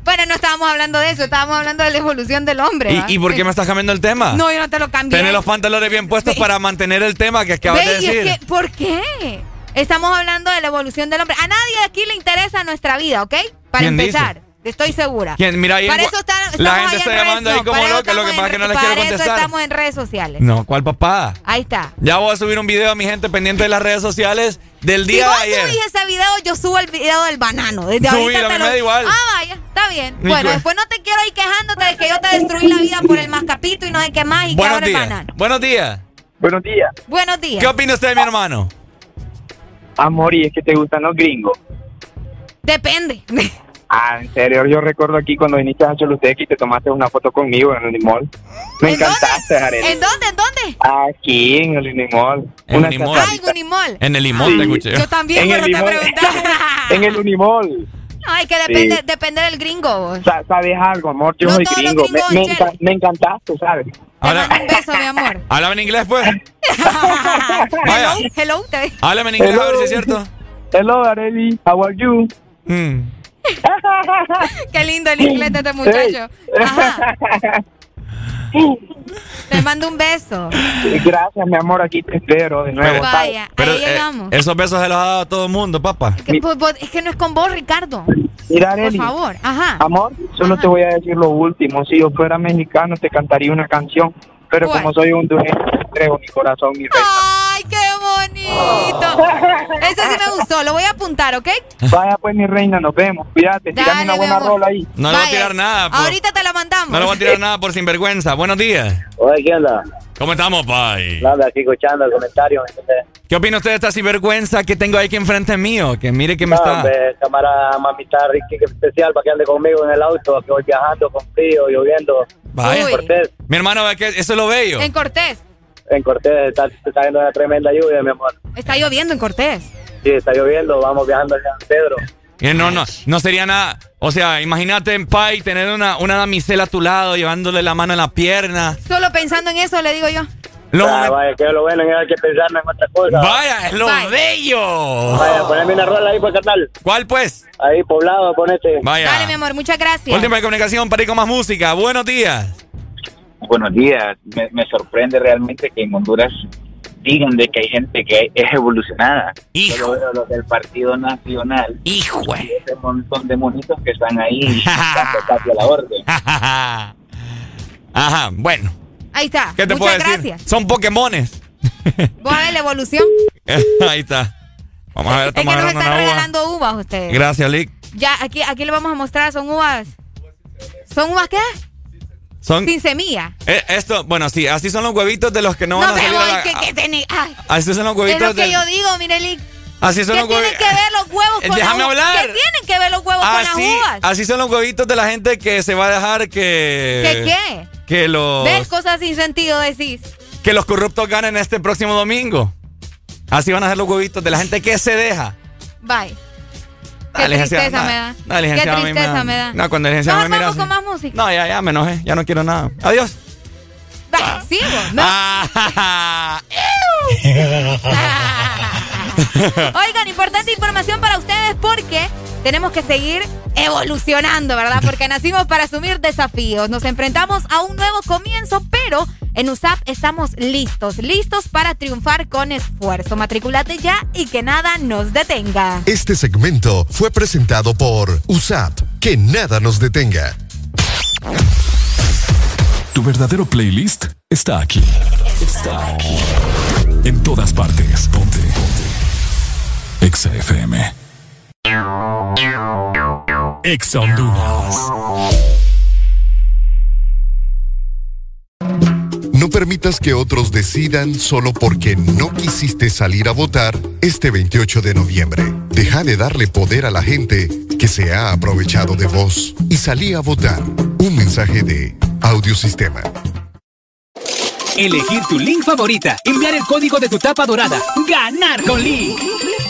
Bueno, no estábamos hablando de eso, estábamos hablando de la evolución del hombre. ¿Y, y por qué me estás cambiando el tema? No, yo no te lo cambié. Tener los pantalones bien puestos para mantener el tema que acabas Ve, de y es decir. que, ¿Por qué? Estamos hablando de la evolución del hombre. A nadie aquí le interesa nuestra vida, ¿ok? Para ¿Quién empezar. Estoy segura. ¿Quién? Mira, ahí para eso está- la estamos gente está en redes, llamando ahí como loca, lo que pasa es que no les quiero Para eso contestar. estamos en redes sociales. No, ¿cuál papá? Ahí está. Ya voy a subir un video a mi gente pendiente de las redes sociales del Si día vos de ayer. subís ese video, yo subo el video del banano. Desde Subilo, ahorita a te mí lo- me da igual. Ah, vaya, está bien. Ni Bueno, después no te quiero ir quejándote de que yo te destruí la vida por el mascapito y no sé qué más y que Buenos ahora el días. banano. Buenos días. Buenos días. Buenos días. ¿Qué opina usted, mi hermano? Amor, ¿y es que te gustan los gringos? Depende. Ah, en serio, yo recuerdo aquí cuando viniste a Choluteca y te tomaste una foto conmigo en el Unimall. Me encantaste, Arely. ¿En dónde? ¿En dónde? Aquí, en el Unimall. En Unimall. Ah, en el Sí. te escuché. Yo también, En pero el te preguntaba. En el. No, es que depende, Sí. depende del gringo. vos. Sa- ¿Sabes algo, amor? Yo No soy gringo. Me, me enca- me encantaste, ¿sabes? Habla- Un beso, mi amor. Háblame en inglés, pues. Vaya. hello, hello. Háblame en inglés, a ver si es cierto. Hello, Arely. How are you? Mm. Qué lindo el inglés de este muchacho. Ajá. Te mando un beso. Gracias, mi amor. Aquí te espero de nuevo. Vaya, Pero ahí eh, llegamos. esos besos se los ha dado a todo el mundo, papá. Que, pues, es que no es con vos, Ricardo. Mira, Por favor. Ajá. Amor, solo te voy a decir lo último. Si yo fuera mexicano, te cantaría una canción. Pero ¿Cuál? como soy hondureño, te entrego mi corazón, mi reina. ¡Ay, qué bonito! Ese sí me gustó. Lo voy a apuntar, ¿ok? Vaya pues, mi reina, nos vemos. Cuídate, tirame una buena amor. rola ahí. No le voy a tirar nada. por- Ahorita te la mandamos. No le voy a tirar nada por sinvergüenza. Buenos días. Oye, ¿qué onda? ¿Cómo estamos, pai? Nada, aquí escuchando el comentario. ¿Qué opina usted de esta sinvergüenza que tengo ahí aquí enfrente mío? Que mire que me No, está... hombre, cámara mamita Ricky, que especial para que ande conmigo en el auto, que voy viajando con frío, lloviendo. Vaya. Uy. Cortés, Mi hermano, ve que eso es lo bello. En Cortés. En Cortés está, está cayendo una tremenda lluvia, mi amor. Está lloviendo en Cortés. Sí, está lloviendo, vamos viajando allá a San Pedro. Y no, no, no sería nada... O sea, imagínate en Pai tener una, una damisela a tu lado, llevándole la mano en la pierna. Solo pensando en eso, le digo yo. Los Ah, vaya, que es lo bueno, que hay que pensar en otra cosa. Vaya, es lo Vaya. bello. Vaya, poneme una rola ahí, pues, carnal. ¿Cuál, pues? Ahí, poblado, ponete. Vaya. Dale, mi amor, muchas gracias. Última comunicación para ir con más música. Buenos días. Buenos días. Me, me sorprende realmente que en Honduras digan de que hay gente que es evolucionada. Hijo. Solo los del Partido Nacional. Hijo. Y ese montón de monitos que están ahí dando casi a la orden. Ajá, bueno. Ahí está. ¿Qué te muchas puedo decir? gracias. Son Pokémones. Vos a ver la evolución. Ahí está. Vamos a ver, Es que nos están una uva. regalando uvas ustedes. Gracias, Lick. Ya, aquí, aquí le vamos a mostrar, son uvas. ¿Son uvas qué? Son, Sin semilla. Eh, esto, bueno, sí, así son los huevitos de los que no, No, van a pero salir que, que tiene- ay, Así son los es huevitos lo que del- yo digo, Mireli. Así son ¿Qué los tienen huevitos. que ver los huevos Eh, con déjame las hablar. ¿Qué tienen que ver los huevos con las Así, uvas? así son los huevitos de la gente que se va a dejar que. ¿Qué qué? Que los. ¿Ves cosas sin sentido decís? Que los corruptos ganen este próximo domingo. Así van a ser los huevitos de la gente que se deja. Bye. Qué licenciada, tristeza no, me da. no, Qué licenciada, a mí tristeza me da. No, cuando el licenciado Mejor me mira con más música. No, ya, ya, me enojé. Ya no quiero nada. Adiós. Va, sigo. No. Oigan, importante información para ustedes porque tenemos que seguir evolucionando, ¿verdad? Porque nacimos para asumir desafíos. Nos enfrentamos a un nuevo comienzo, pero en USAP estamos listos, listos para triunfar con esfuerzo. Matriculate ya y que nada nos detenga. Este segmento fue presentado por USAP. Que nada nos detenga. Tu verdadero playlist está aquí. Está aquí. En todas partes. Ponte. Exa FM. Exa Honduras. No permitas que otros decidan solo porque no quisiste salir a votar este 28 de noviembre. Deja de darle poder a la gente que se ha aprovechado de vos y salí a votar. Un mensaje de Audiosistema. Elegir tu link favorita, enviar el código de tu tapa dorada, ganar con Link.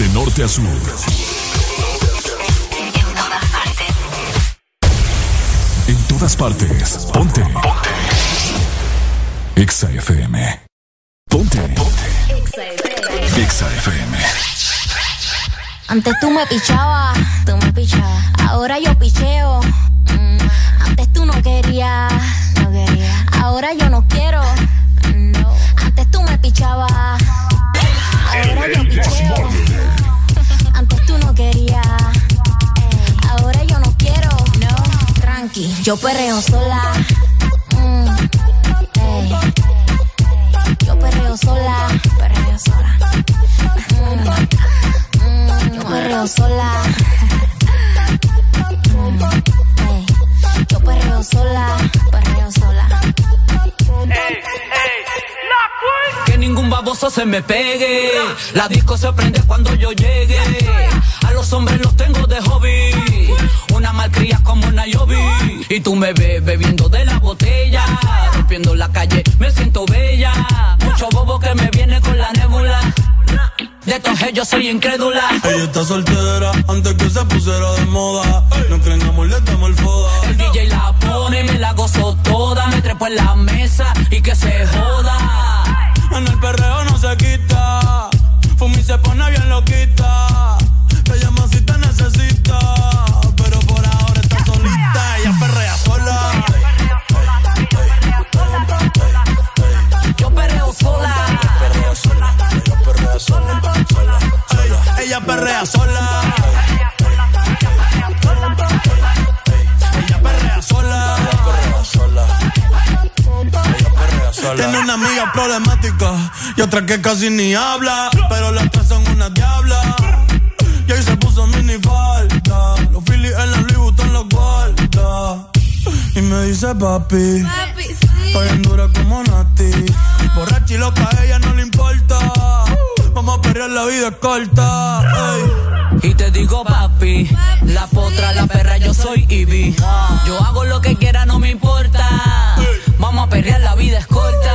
De norte a sur. En todas partes. Ponte. Ponte. Exa FM. Ponte. Ponte. Exa FM. Antes tú me pichabas, tú me pichabas. Ahora yo picheo. Mm, Antes tú no querías, no quería. Ahora yo no quiero. No. Antes tú me pichabas. Ahora yo picheo. Antes tú no querías. Ahora yo no quiero. No. Tranqui, yo perreo sola. Mm, ey. Yo perreo sola, perreo sola. Mm, mm, yo perreo sola. Mm, ey. Yo perreo sola, perreo sola. Ningún baboso se me pegue. La disco se prende cuando yo llegue. A los hombres los tengo de hobby. Una malcria como una Yobi. Y tú me ves bebiendo de la botella. Rompiendo la calle, me siento bella. Mucho bobo que me viene con la nébula. De estos yo soy incrédula. Ella está soltera antes que se pusiera de moda. No creen amor, le damos el foda. El DJ la pone, me la gozo toda. Me trepo en la mesa y que se joda. Y otra que casi ni habla. Pero las tres son una diabla. Y ahí se puso mini falta. Los Phillies en la Louis Vuitton los guarda. Y me dice papi. Estoy en dura como Nati. Borracha y loca, a ella no le importa. Vamos a perrear, la vida es corta. ey. Y te digo papi, la potra, la perra, yo soy Ivy. Yo hago lo que quiera, no me importa. Vamos a perrear, la vida es corta.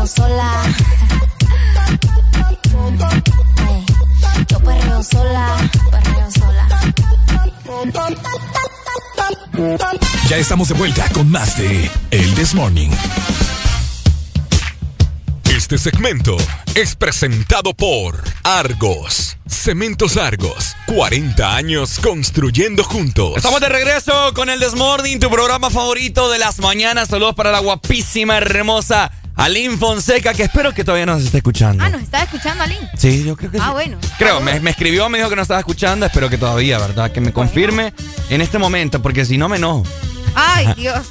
perreo sola. Ey. Yo perreo sola. Perreo sola. Ya estamos de vuelta con más de El This Morning. Este segmento es presentado por Argos. Cementos Argos. 40 años construyendo juntos. Estamos de regreso con el Desmorning, tu programa favorito de las mañanas. Saludos para la guapísima, hermosa Aline Fonseca, que espero que todavía nos esté escuchando. Ah, ¿nos está escuchando, Aline? Sí, yo creo que sí. Ah, bueno. Creo, me, me escribió, me dijo que no estaba escuchando. Espero que todavía, ¿verdad? Que me confirme en este momento, porque si no me enojo. Ay, Dios.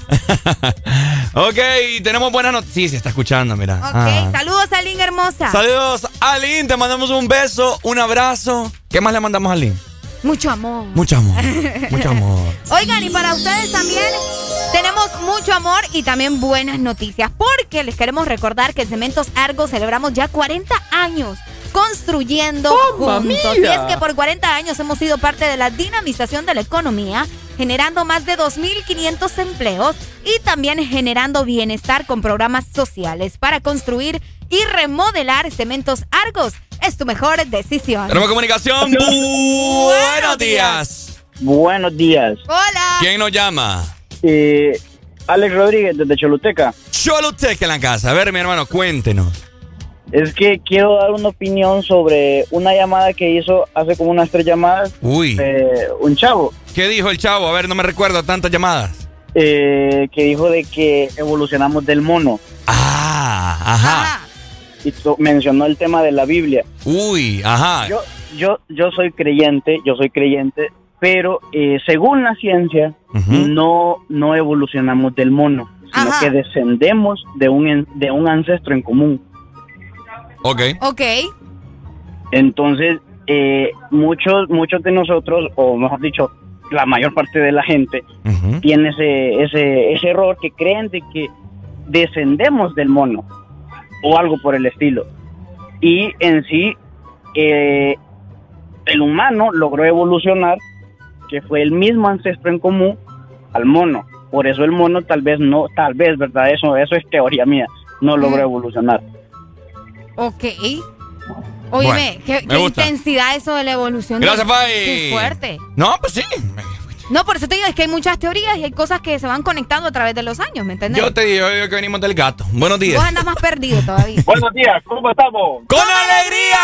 Ok, tenemos buenas noticias. está escuchando, mira. Ok, Ah. saludos, Aline hermosa. Saludos, Aline. Te mandamos un beso, un abrazo. ¿Qué más le mandamos a Aline? Mucho amor. Mucho amor. mucho amor. Oigan, y para ustedes también tenemos mucho amor y también buenas noticias, porque les queremos recordar que en Cementos Argos celebramos ya 40 años construyendo ¡Mamma juntos. mía! Y es que por 40 años hemos sido parte de la dinamización de la economía, generando más de 2.500 empleos y también generando bienestar con programas sociales para construir y remodelar Cementos Argos. Es tu mejor decisión. Tenemos comunicación. Buenos días. Buenos días. Hola. ¿Quién nos llama? Eh, Alex Rodríguez, desde Choluteca. Choluteca en la casa. A ver, mi hermano, cuéntenos. Es que quiero dar una opinión sobre una llamada que hizo hace como unas tres llamadas Uy. eh, un chavo ¿Qué dijo el chavo? A ver, no me recuerdo tantas llamadas. eh, que dijo de que evolucionamos del mono. Ah, ajá. Y mencionó el tema de la Biblia. Uy, ajá. Yo, yo, yo soy creyente, yo soy creyente, pero eh, según la ciencia, no, no evolucionamos del mono, sino Ajá. que descendemos de un, en- de un ancestro en común. Ok. Ok. Entonces, eh, muchos, muchos de nosotros, o mejor dicho, la mayor parte de la gente, tiene ese, ese, ese error que creen de que descendemos del mono o algo por el estilo. Y en sí, eh, el humano logró evolucionar, que fue el mismo ancestro en común al mono. Por eso el mono tal vez no, tal vez, ¿verdad? Eso, eso es teoría mía, no logró evolucionar. Ok. Bueno, qué, qué intensidad eso de la evolución. Gracias, de- Pai. Qué fuerte. No, pues sí. No, por eso te digo, es que hay muchas teorías y hay cosas que se van conectando a través de los años, ¿me entiendes? Yo te digo yo que venimos del gato. Buenos días. Vos andas más perdido todavía. Buenos días, ¿cómo estamos? ¡Con alegría!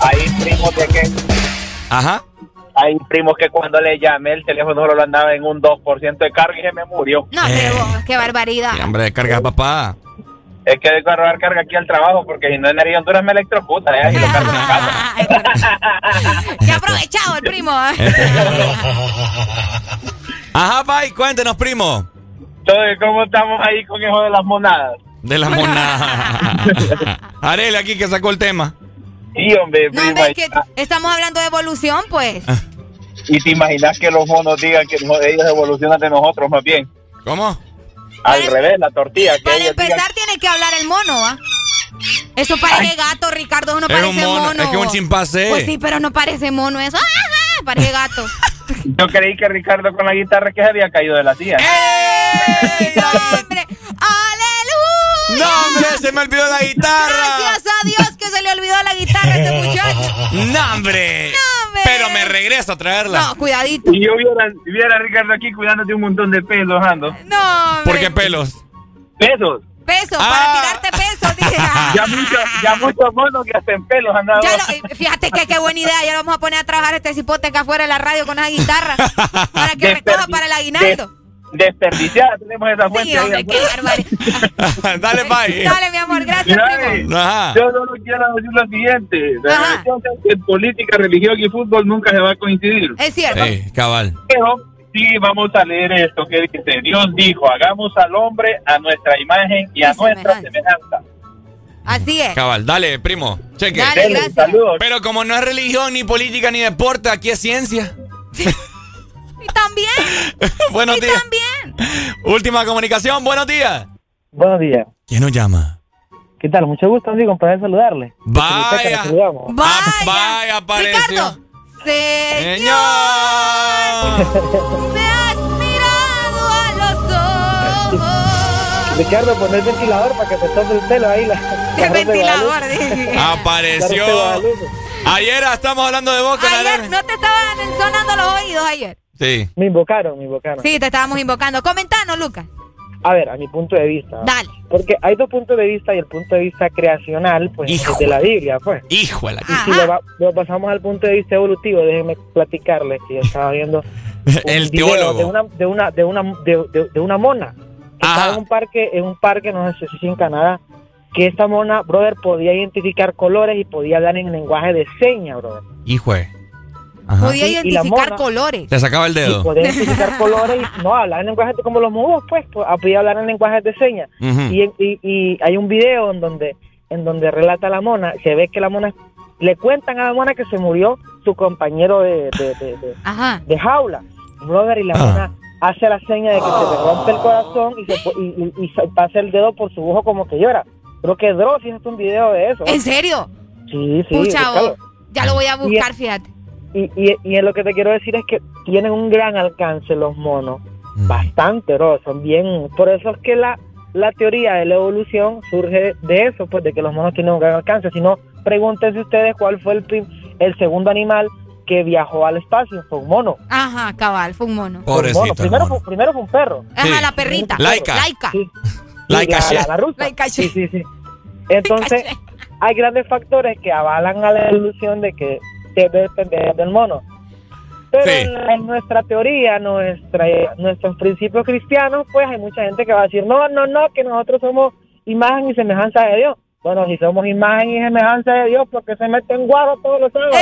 Hay primos de que Ajá. hay primos que cuando le llamé el teléfono solo lo andaba en un 2% de carga y se me murió. No, pero vos, qué barbaridad. Sí, hombre, carga papá. Es que debo agarrar carga aquí al trabajo porque si no en energía Honduras me electrocuta ¿eh? y lo cargo en casa. Qué aprovechado el primo. ¿eh? Ajá, Pai, cuéntenos, primo. Entonces, ¿cómo estamos ahí con eso de las monadas? De la monada. Arele aquí que sacó el tema. Sí, hombre, No, primo, que estamos hablando de evolución, pues. Y te imaginas que los monos digan que ellos evolucionan de nosotros más bien. ¿Cómo? Al revés, la tortilla. Que Para ellos digan- empezar, tiene que hablar el mono, ¿ah? Eso parece gato, Ricardo, eso no Es parece un mono, mono. es que es un chimpancé. Pues sí, pero no parece mono eso. ¡Ajá! Parece gato. Yo creí que Ricardo con la guitarra que se había caído de la silla. ¡Hombre! ¡Aleluya! ¡No, hombre! ¡Se me olvidó la guitarra! Gracias a Dios que se le olvidó la guitarra a este muchacho. ¡No, hombre! Pero me regreso a traerla. No, cuidadito. Y yo viera, viera a Ricardo aquí cuidándote un montón de pelos, ando. No, ¿Por qué pelos? Pesos. Peso, Ah. para tirarte peso, dije. Ya muchos ya muchos monos que hacen pelos han dado. Ya lo- fíjate que qué buena idea. Ya lo vamos a poner a trabajar este cipote acá afuera de la radio con esa guitarra. Para que recoja para el aguinaldo. Desperdiciada tenemos esa fuente. Sí, ahí hombre, qué. Dale, Pai. Dale, mi amor, gracias, primo. Ajá. Yo solo quiero decir lo siguiente. La en política, religión y fútbol nunca se va a coincidir. Es cierto. Ey, cabal. Pero sí vamos a leer esto que dice, Dios dijo, hagamos al hombre a nuestra imagen y a Y nuestra semejanza. Así es. Cabal, dale, primo. Cheque. Dale, gracias. Pero como no es religión, ni política, ni deporte, aquí es ciencia. Y también. Buenos y días. también. Última comunicación, buenos días. Buenos días. ¿Quién nos llama? ¿Qué tal? Mucho gusto, amigo, para saludarle. Vaya. Vaya. Ah, vaya, apareció. Ricardo. Señor. Me has mirado a los ojos. Ricardo, pon el ventilador para que se toque el pelo ahí. La, la El ventilador, dije. Apareció. Ayer estamos hablando de vos Ayer no te estaban sonando los oídos ayer. Sí. Me invocaron, me invocaron. Sí, te estábamos invocando. Comentanos, Lucas. A ver, a mi punto de vista. Dale. Porque hay dos puntos de vista y el punto de vista creacional, pues, es de la Biblia, pues. Híjole. Y si lo, va- lo pasamos al punto de vista evolutivo, déjenme platicarles que yo estaba viendo El teólogo. de una de una de una de, de- de una mona que estaba en un parque en un parque no sé si en Canadá que esta mona brother podía identificar colores y podía hablar en lenguaje de señas brother Hijo de- Ajá. Podía identificar mona- colores. Te sacaba el y dedo. podía identificar colores y no hablar en lenguaje de- como los mudos pues, pues, podía hablar en lenguajes de señas y, en- y, y hay un video en donde en donde relata la mona se ve que la mona le cuentan a la mona que se murió su compañero de, de, de- de- Ajá. de jaula brother y la Ah. mona hace la seña de que se le rompe el corazón y se y, y- y se pasa el dedo por su ojo como que llora creo que Dross hizo un video de eso ¿En serio? sí sí Pucha, ya lo voy a Y- buscar, fíjate. Y, y, y lo que te quiero decir es que tienen un gran alcance los monos, bastante, bro, son bien, por eso es que la, la teoría de la evolución surge de eso, pues de que los monos tienen un gran alcance, si no, pregúntense ustedes cuál fue el, prim- el segundo animal que viajó al espacio, fue un mono. Ajá, cabal, fue un mono. Fue un mono. Primero, fue, primero fue un perro. Ajá, la perrita. Laika. Laika. Sí. Laika la, She. la, la rusa. Laika She. Sí, sí, sí. Entonces, hay grandes factores que avalan a la evolución de que debe depender del mono. Pero Sí. en, en nuestra teoría, nuestra, nuestros principios cristianos, pues hay mucha gente que va a decir, no, no, no, que nosotros somos imagen y semejanza de Dios. Bueno, si somos imagen y semejanza de Dios, porque se meten guaro todos los sábados?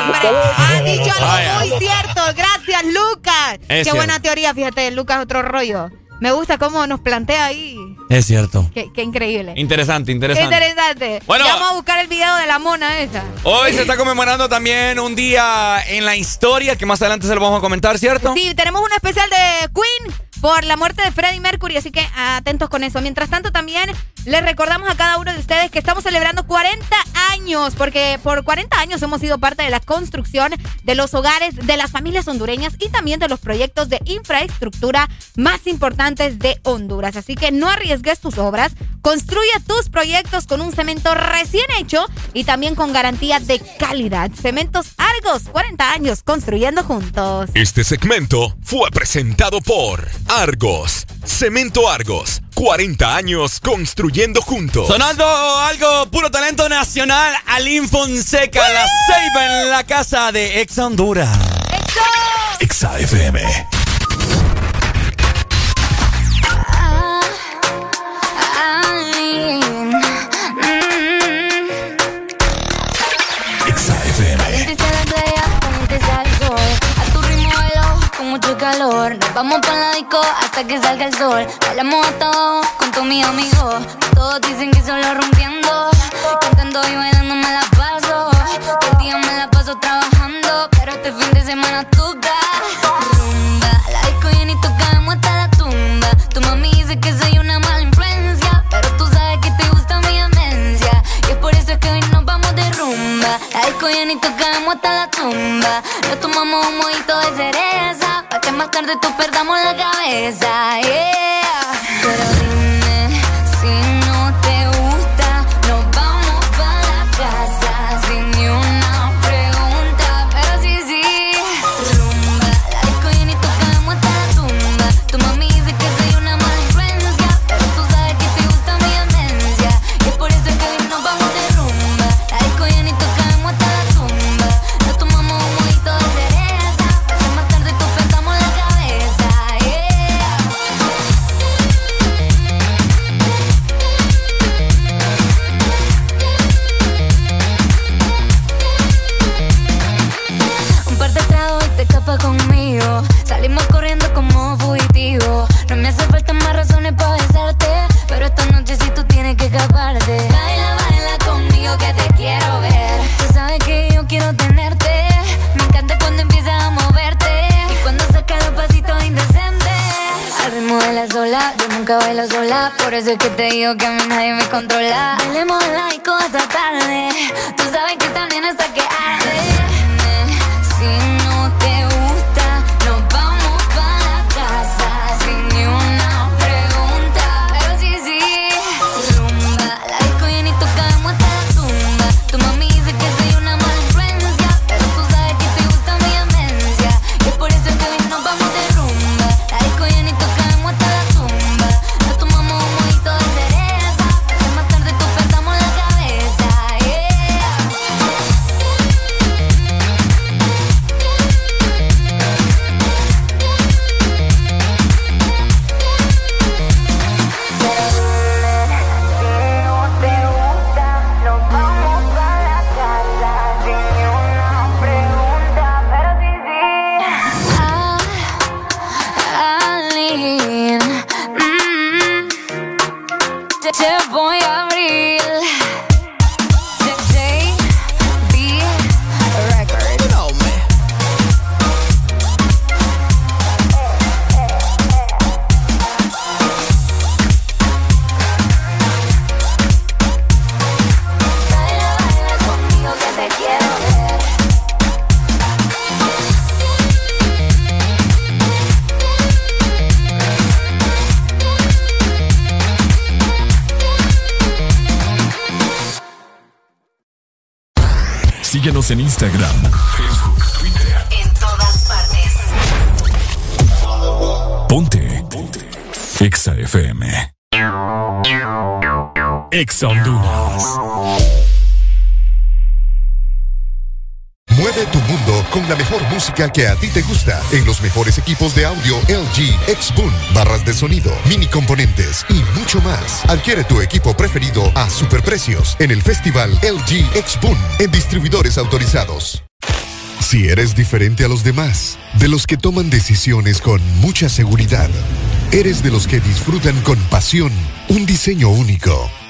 Hombre, ha dicho algo muy cierto. Gracias, Lucas. Es Qué cierto. buena teoría, fíjate, Lucas, otro rollo. Me gusta cómo nos plantea ahí. Es cierto. Qué, qué increíble. Interesante, Qué interesante. interesante. Bueno. Ya vamos a buscar el video de la mona esa. Hoy se está conmemorando también un día en la historia que más adelante se lo vamos a comentar, ¿cierto? Sí, tenemos un especial de Queen por la muerte de Freddie Mercury, así que atentos con eso. Mientras tanto, también les recordamos a cada uno de ustedes que estamos celebrando 40 años, porque por 40 años hemos sido parte de la construcción de los hogares de las familias hondureñas y también de los proyectos de infraestructura más importantes de Honduras. Así que no arriesgues tus obras, construye tus proyectos con un cemento recién hecho y también con garantía de calidad. Cementos Argos, 40 años construyendo juntos. Este segmento fue presentado por Argos. Cemento Argos. 40 años construyendo juntos. Sonando algo puro talento nacional, Alín Fonseca, la Ceiba en la casa de Ex Honduras. Exa FM. Hasta que salga el sol. Bailamos hasta abajo con todos mis amigos. Todos dicen que solo rompiendo. Cantando y bailando me la paso. Todo el día me la paso trabajando. Pero este fin de semana toca rumba. La disco y tocamos hasta la tumba. Tu mami dice que soy una mala influencia. Pero tú sabes que te gusta mi demencia. Y es por eso que hoy nos vamos de rumba. La disco y tocamos hasta la tumba. Nos tomamos un mojito de cereza. Pa' que más tarde tú perdamos la cabeza. Yeah. Pero dime Por eso es que te digo que a mí nadie me controla. Bailemos la disco hasta tarde. Tú sabes que también hasta que Síguenos en Instagram, Facebook, Twitter. En todas partes. Ponte. Ponte. Exa FM. Exa Honduras. Con la mejor música que a ti te gusta en los mejores equipos de audio LG X-Boom, barras de sonido, mini componentes y mucho más. Adquiere tu equipo preferido a superprecios en el festival LG X-Boom en distribuidores autorizados. Si eres diferente a los demás, de los que toman decisiones con mucha seguridad, eres de los que disfrutan con pasión un diseño único,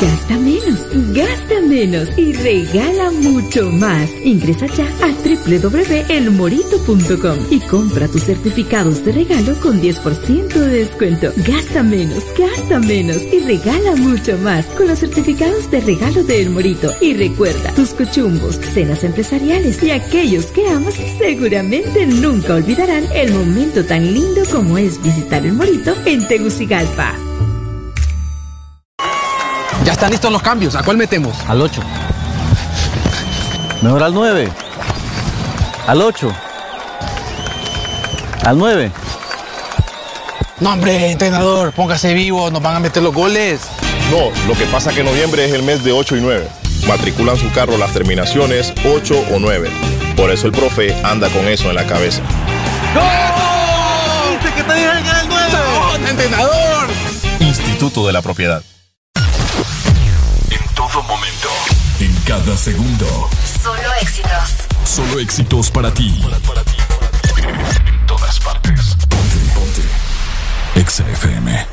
Gasta menos, gasta menos y regala mucho más. Ingresa ya a www.elmorito.com y compra tus certificados de regalo con 10% de descuento. Gasta menos, gasta menos y regala mucho más con los certificados de regalo de El Morito. Y recuerda, tus cochumbos, cenas empresariales y aquellos que amas seguramente nunca olvidarán el momento tan lindo como es visitar El Morito en Tegucigalpa. Ya están listos los cambios. ¿A cuál metemos? Al 8. Mejor al 9. Al 8. Al 9. No, hombre, entrenador, póngase vivo, nos van a meter los goles. No, lo que pasa que noviembre es el mes de 8 y 9. Matriculan su carro las terminaciones 8 o 9. Por eso el profe anda con eso en la cabeza. ¡No! ¿Viste que te dije que era el 9? ¡No, entrenador! Instituto de la Propiedad. Cada segundo. Solo éxitos. Solo éxitos para ti. En todas partes. Ponte, ponte. Exa FM.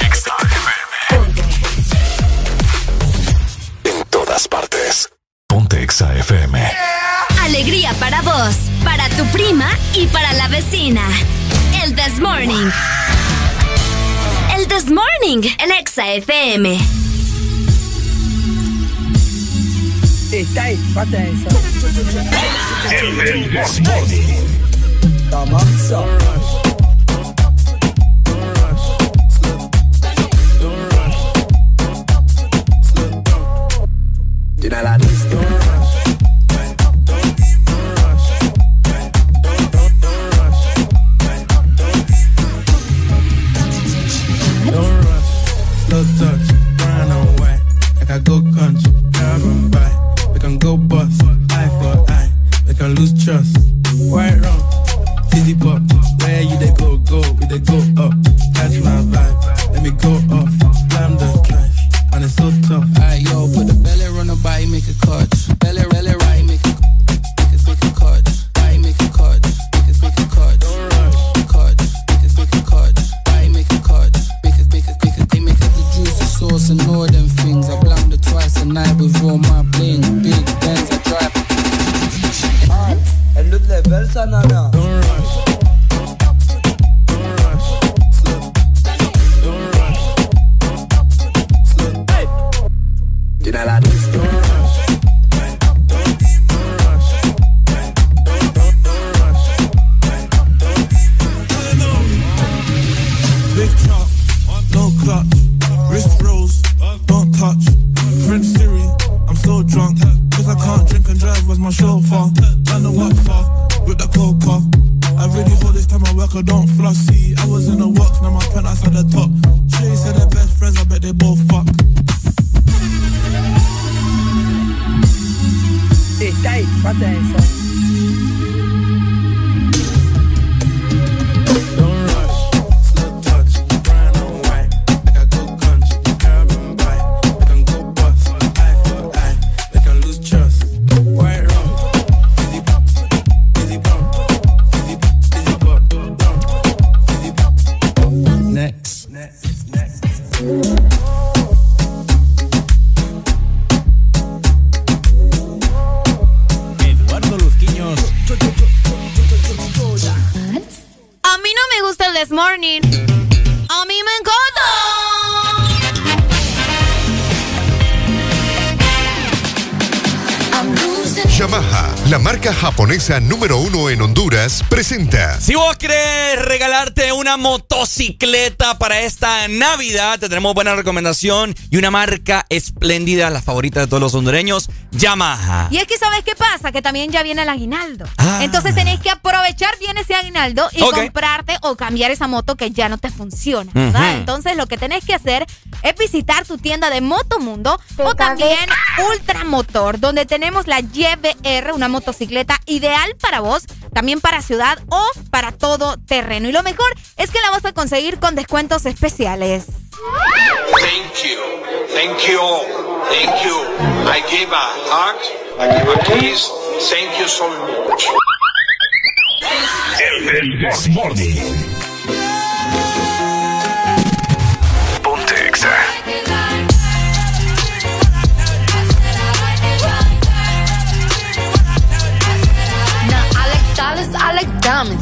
Exa FM. En todas partes. Ponte Exa FM. Alegría para vos, para tu prima y para la vecina. El This Morning. El This Morning en Exa FM. Está ahí, pata. El This Morning. Tiene la lista. Presenta. Motocicleta para esta Navidad, te tenemos buena recomendación y una marca espléndida, la favorita de todos los hondureños, Yamaha. Y es que sabes qué pasa, que también ya viene el aguinaldo. Entonces tenés que aprovechar bien ese aguinaldo y Ah. Comprarte o cambiar esa moto que ya no te funciona, ¿verdad? Entonces lo que tenés que hacer es visitar tu tienda de Motomundo o también Ultramotor, donde tenemos la YBR, una motocicleta ideal para vos, también para ciudad o para todo terreno. Y lo mejor es que la vas a conseguir con descuentos especiales. Thank you. Thank you. Thank you. I give a hug. I give a kiss. Thank you so much. El This Morning. Ponte Exa. Now I like dollars, I like diamonds,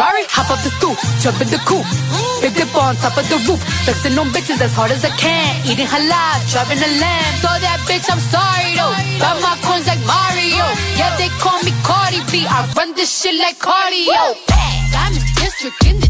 Ferrari, hop up the stoop, jump in the coupe. Big dip on top of the roof, flexing on bitches as hard as I can. Eating halal, driving a lamb. So that bitch, I'm sorry though. Got my coins like Mario. Yeah, they call me Cardi B. I run this shit like cardio. Diamond district in the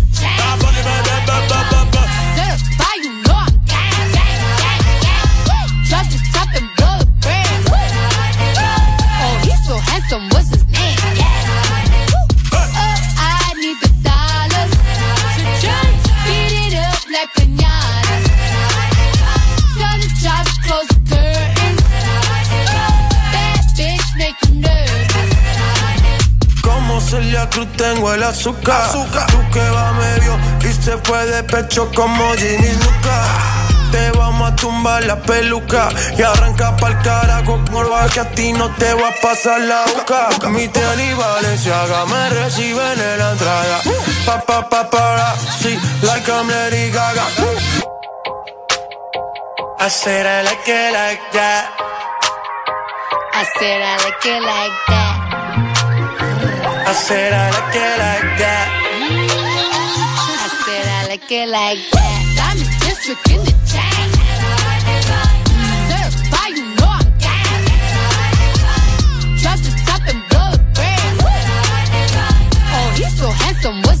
Fire Celia Cruz tengo el azúcar. Tú que va medio y se fue de pecho como Ginny Luca. Te vamos a tumbar la peluca y arranca pa'l carajo con que a ti no te va a pasar la boca. Mi tenis Valenciaga me reciben en la entrada. Pa pa pa sí, like I'm Lady Gaga. I said I like it like that. I said I like it like that. I said I like it like that. I said I like it like that. I'm a district in the chain. You know I'm Oh, he's so handsome. What's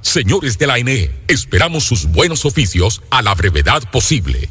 Señores de la ENE, esperamos sus buenos oficios a la brevedad posible.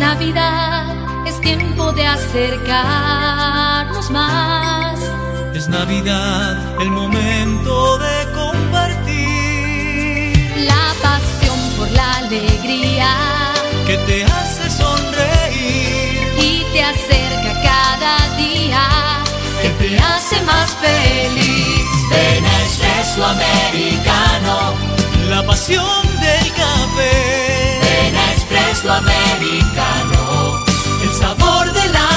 Navidad, es tiempo de acercarnos más. Es Navidad, el momento de compartir. La pasión por la alegría que te hace sonreír y te acerca cada día, que te hace más feliz. Ven a Espresso Americano, la pasión del café. A Espresso Americano, el sabor de la.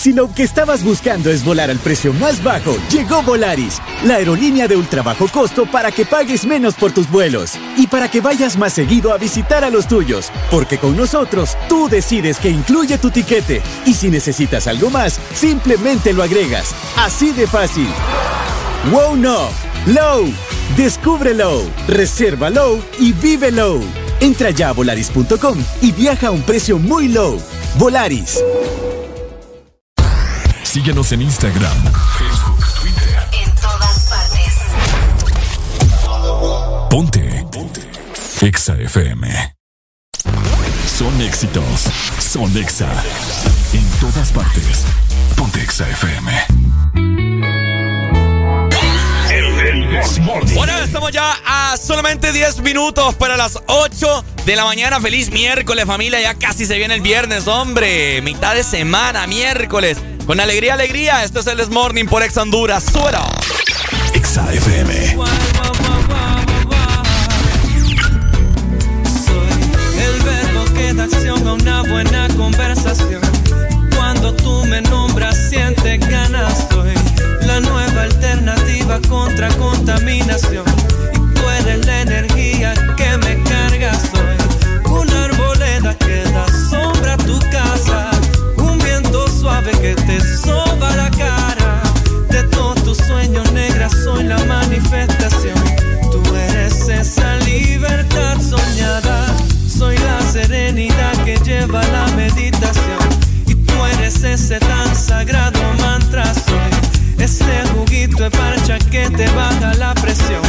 Si lo que estabas buscando es volar al precio más bajo, llegó Volaris, la aerolínea de ultra bajo costo para que pagues menos por tus vuelos y para que vayas más seguido a visitar a los tuyos, porque con nosotros tú decides que incluye tu tiquete y si necesitas algo más, simplemente lo agregas. Así de fácil. Wow no, Low. Reserva Low y vive Low. Entra ya a volaris.com y viaja a un precio muy low. Volaris. Síguenos en Instagram, Facebook, Twitter. En todas partes. Ponte. Ponte. Exa FM. Son éxitos. Son Exa. En todas partes. Ponte Exa FM. Bueno, estamos ya a solamente 10 minutos para las 8 de la mañana. Feliz miércoles, familia. Ya casi se viene el viernes, hombre. Mitad de semana, miércoles. Con alegría, alegría. Esto es el This Morning por Ex Honduras. ¡Suera! Exa FM. El verbo que da acción a una buena conversación. Cuando tú me nombras, contra contaminación. Y tú eres la energía que me carga. Soy una arboleda que da sombra a tu casa. Un viento suave que te soba la cara. De todos tus sueños negras soy la manifestación. Tú eres esa libertad soñada. Soy la serenidad que lleva la meditación. Y tú eres ese tan sagrado mantra. Ese juguito de parcha que te baja la presión.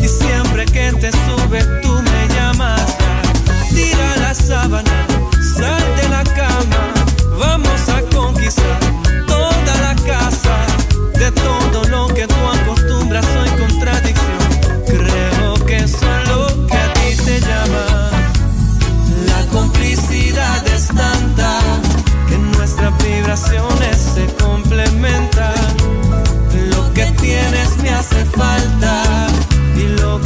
Y siempre que te sube, tú me llamas. Tira la sábana, sal de la cama. Vamos a conquistar toda la casa. De todo lo que tú acostumbras, soy contradicción. Creo que eso es lo que a ti te llama. La complicidad es tanta que nuestras vibraciones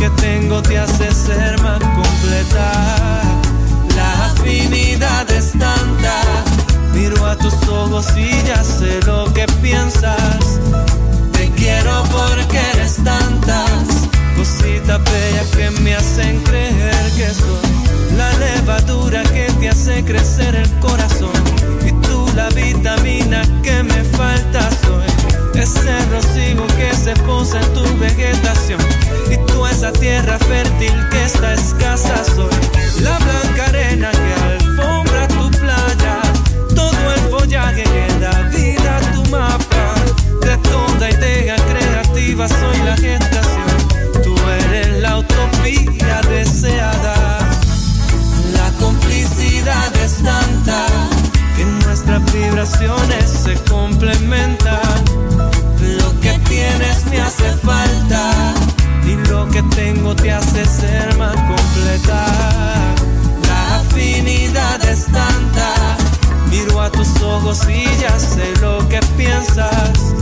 que tengo te hace ser más completa. La afinidad es tanta. Miro a tus ojos y ya sé lo que piensas. Te quiero porque eres tantas cositas bellas que me hacen creer que soy la levadura que te hace crecer el corazón. Y tú la vitamina que me falta soy ese rocío que se posa en tu vegetación. Y esa tierra fértil que está escasa. Soy la blanca arena que alfombra tu playa, todo el follaje que da vida a tu mapa. De toda idea creativa soy la gestación, tú eres la utopía deseada. La complicidad es tanta que nuestras vibraciones se complementan tengo te hace ser más completa. La afinidad es tanta, miro a tus ojos y ya sé lo que piensas.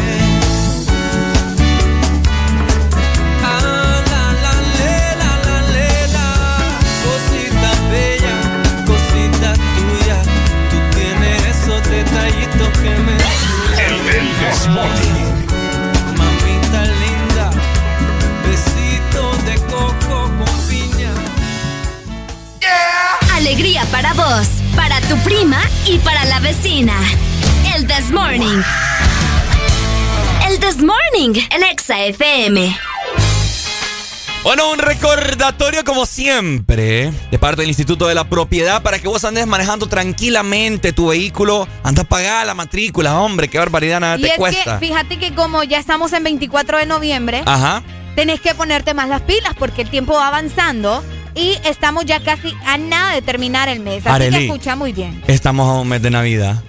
Mamita linda, besito de coco con piña. Alegría para vos, para tu prima y para la vecina. El This Morning. El This Morning, el Exa FM. Bueno, un recordatorio como siempre de parte del Instituto de la Propiedad para que vos andes manejando tranquilamente tu vehículo. Anda a pagar la matrícula, hombre, qué barbaridad, nada Y te es cuesta. que fíjate que como ya estamos en 24 de noviembre, Ajá. tenés que ponerte más las pilas porque el tiempo va avanzando y estamos ya casi a nada de terminar el mes. Así Arely. que escucha muy bien. Estamos a un mes de Navidad.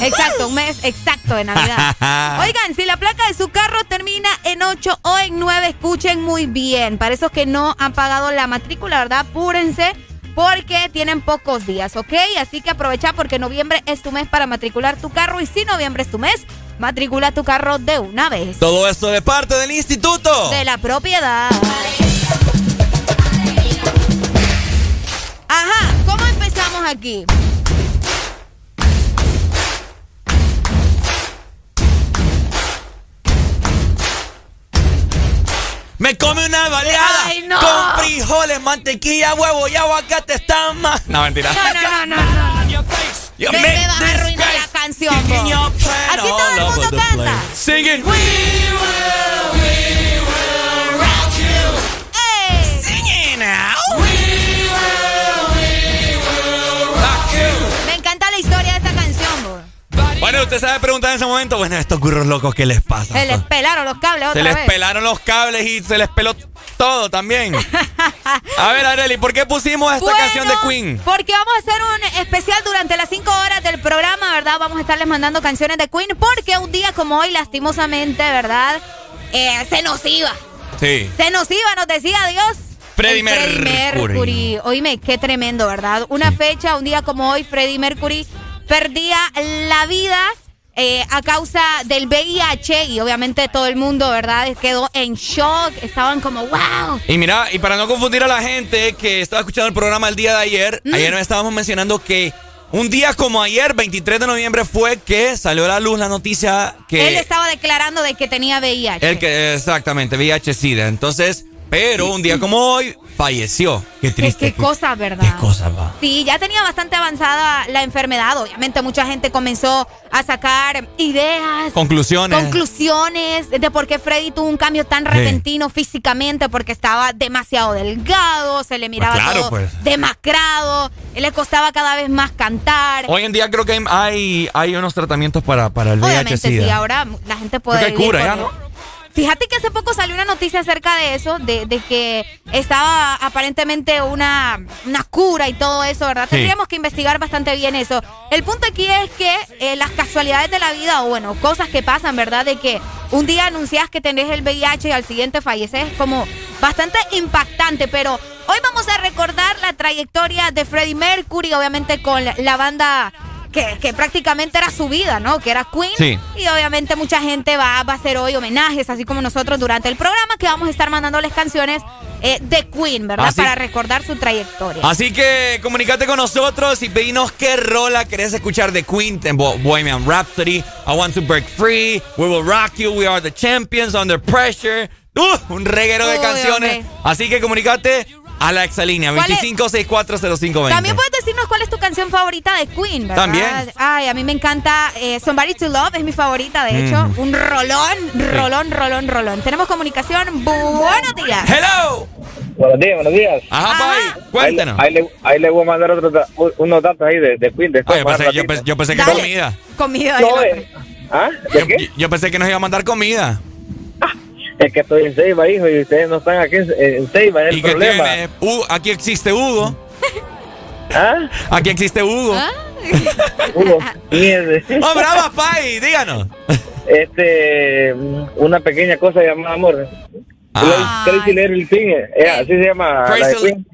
Exacto, un mes exacto de Navidad. Oigan, si la placa de su carro termina en 8 o en 9, escuchen muy bien. Para esos que no han pagado la matrícula, ¿verdad? Apúrense porque tienen pocos días, ¿ok? Así que aprovecha porque noviembre es tu mes para matricular tu carro y si noviembre es tu mes, matricula tu carro de una vez. Todo esto de parte del instituto. De la propiedad. Ajá, ¿cómo empezamos aquí? Me come una baleada Ay, no. con frijoles, mantequilla, huevo y aguacate están más. No, mentira. No, no, no, no. no. You Me, make me vas a arruinar la canción, Aquí todo all el mundo canta. place. Sing it. Bueno, usted sabe preguntar en ese momento, bueno, estos curros locos, ¿qué les pasa? Se les pelaron los cables Se otra les vez. pelaron los cables y se les peló todo también. A ver, Areli, ¿por qué pusimos esta Bueno, canción de Queen? Porque vamos a hacer un especial durante las 5 horas del programa, ¿verdad? Vamos a estarles mandando canciones de Queen porque un día como hoy, lastimosamente, ¿verdad? Eh, se nos iba. Sí. Se nos iba, nos decía Dios. Freddie El Freddie Mercury. Mercury. Oíme, qué tremendo, ¿verdad? Una fecha, un día como hoy, Freddie Mercury perdía la vida eh, a causa del VIH y obviamente todo el mundo, ¿verdad? Quedó en shock, estaban como, wow. Y mira, y para no confundir a la gente que estaba escuchando el programa el día de ayer, Mm. ayer nos estábamos mencionando que un día como ayer, 23 de noviembre, fue que salió a la luz la noticia que... Él estaba declarando de que tenía VIH. El que, exactamente, VIH-Sida. Entonces, pero un día como hoy, falleció. Qué triste. Qué cosa, ¿verdad? Qué cosa, va. Sí, ya tenía bastante avanzada la enfermedad. Obviamente mucha gente comenzó a sacar ideas. Conclusiones. Conclusiones de por qué Freddy tuvo un cambio tan repentino físicamente, porque estaba demasiado delgado, se le miraba claro, todo pues. demacrado, le costaba cada vez más cantar. Hoy en día creo que hay, hay unos tratamientos para, para el Obviamente VIH-Sida. sí, ahora la gente puede Creo que hay vivir cura con ya, él. ¿no? Fíjate que hace poco salió una noticia acerca de eso, de, de que estaba aparentemente una, una cura y todo eso, ¿verdad? Sí. Tendríamos que investigar bastante bien eso. El punto aquí es que eh, las casualidades de la vida, o bueno, cosas que pasan, ¿verdad? De que un día anuncias que tenés el VIH y al siguiente falleces, es como bastante impactante, pero hoy vamos a recordar la trayectoria de Freddie Mercury, obviamente con la banda... Que, que prácticamente era su vida, ¿no? Que era Queen. Sí. Y obviamente mucha gente va, va a hacer hoy homenajes, así como nosotros durante el programa, que vamos a estar mandándoles canciones eh, de Queen, ¿verdad? Así- Para recordar su trayectoria. Así que comunícate con nosotros y pedinos qué rola querés escuchar de Queen en Bo- Bohemian Rhapsody, I Want to Break Free, We Will Rock You, We Are the Champions, Under Pressure. ¡Uh! un reguero de canciones. Así que comunícate a la exalínea ¿Cuál es? 25640520. También puedes decirnos cuál es tu canción favorita de Queen, ¿verdad? También. Ay, a mí me encanta eh, Somebody to Love, es mi favorita, de hecho. Mm. Un rolón, rolón, rolón, rolón. Tenemos comunicación. Buenos días. ¡Hello! Buenos días, buenos días. Ajá, Pai, cuéntanos. Ahí, le, ahí le voy a mandar otro, unos datos ahí de, de Queen. después, Ay, yo, más pensé, yo, pensé- yo pensé que Dale. comida. Comida. No, eh, ¿Ah? ¿De qué? Yo pensé que nos iba a mandar comida. Es que estoy en Ceiba, hijo, y ustedes no están aquí en, en Ceiba, es el ¿Y qué problema. tiene? Aquí existe Hugo. ¿Ah? Aquí existe Hugo. Hugo, mierda. ¡Oh, brava, Pai! Díganos. Este, una pequeña cosa llamada amor. Ah. Crazy Little Thing, eh, así se llama. la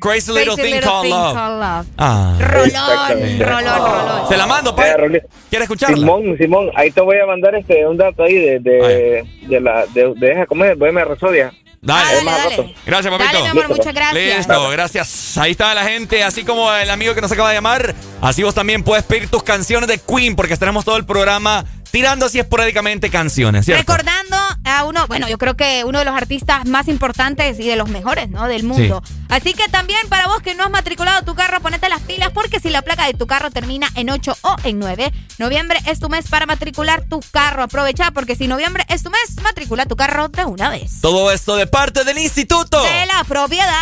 Crazy, Little Thing Called Love. Love. Ah. Exactamente. Rolón, rolón. Se la mando. Eh, Rolito. ¿Quieres escucharla? Simón, Simón, ahí te voy a mandar este un dato ahí de de, de la de, de esa ¿cómo es? Bohemia Rhapsodia. Dale. Ahí más rato. Gracias, papito. Dale, mi amor, muchas gracias. Listo, gracias. Ahí está la gente, así como el amigo que nos acaba de llamar. Así vos también puedes pedir tus canciones de Queen, porque estaremos todo el programa tirando así esporádicamente canciones, ¿cierto? Recordando a uno, bueno, yo creo que uno de los artistas más importantes y de los mejores, ¿no? Del mundo. Así que también para vos que no has matriculado tu carro, ponete las pilas porque si la placa de tu carro termina en 8 o en 9, noviembre es tu mes para matricular tu carro. Aprovecha porque si noviembre es tu mes, matricula tu carro de una vez. Todo esto de parte del instituto. De la propiedad.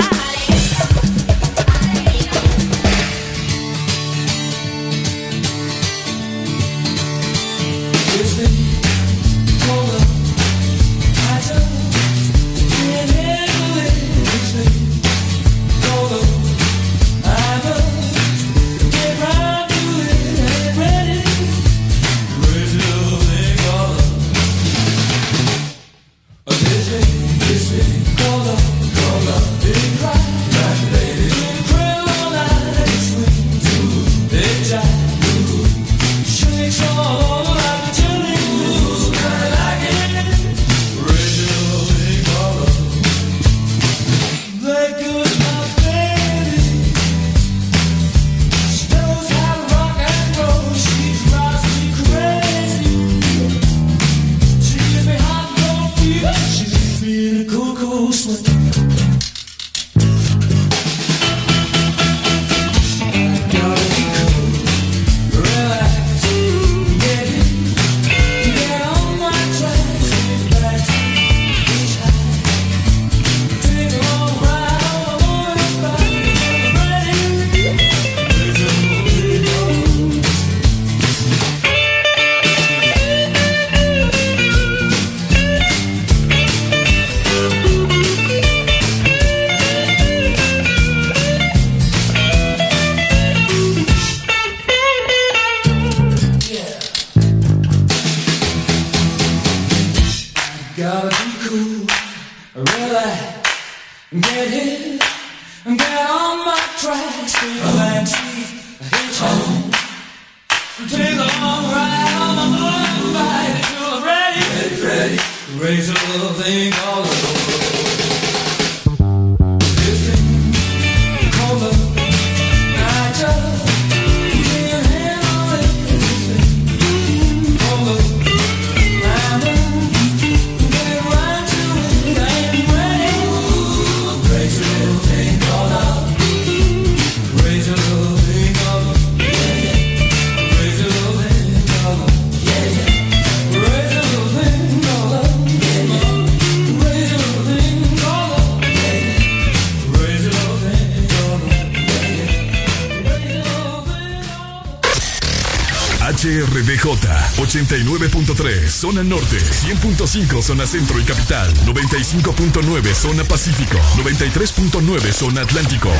89.3 Zona Norte 100.5 Zona Centro y Capital 95.9 Zona Pacífico 93.9 Zona Atlántico.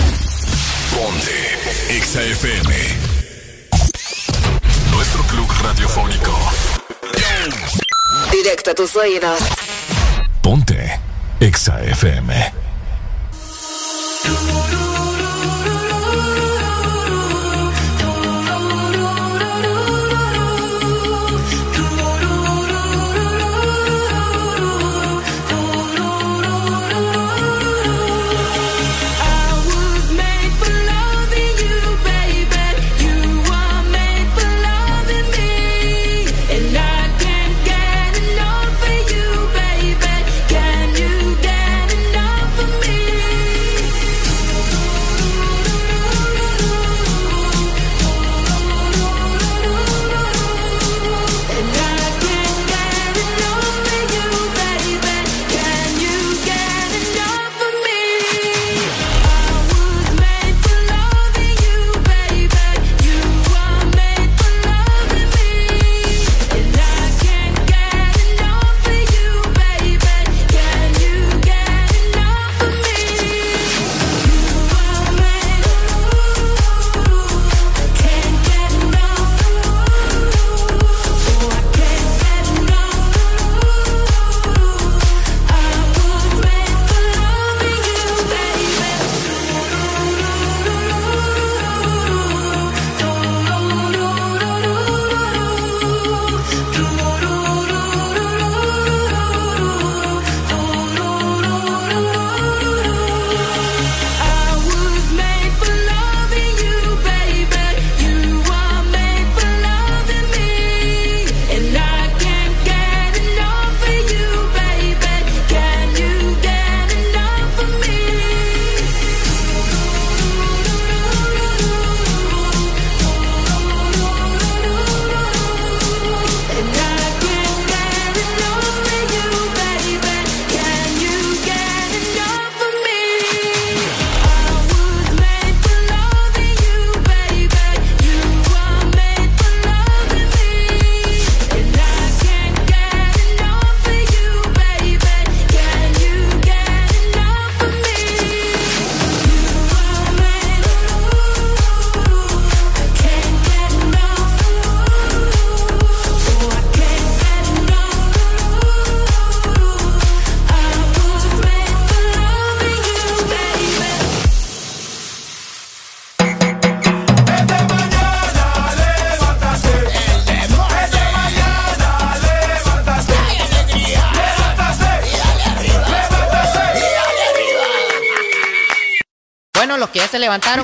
Ponte XAFM Nuestro club radiofónico. Directo a tus oídos. Ponte XAFM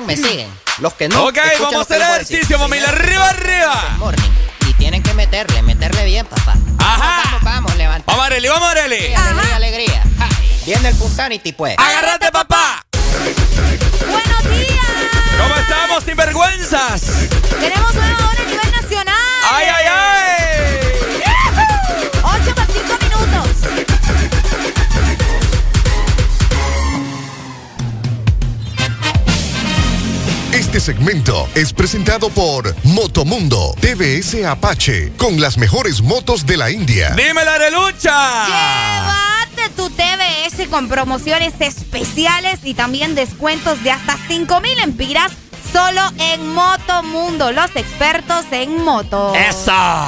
me siguen. Los que no. Ok, vamos a hacer ejercicio, mamila. Arriba, arriba. Morning. Y tienen que meterle, meterle bien, papá. Ajá. Vamos, vamos, levanta. Vamos, Areli, vamos, Areli. Alegría, alegría. Viene el Punsanity, pues. Agárrate segmento es presentado por Motomundo TVS Apache con las mejores motos de la India. ¡Dímela, Arelucha! Llévate tu TVS con promociones especiales y también descuentos de hasta 5 mil empiras solo en Motomundo, los expertos en moto. ¡Esa!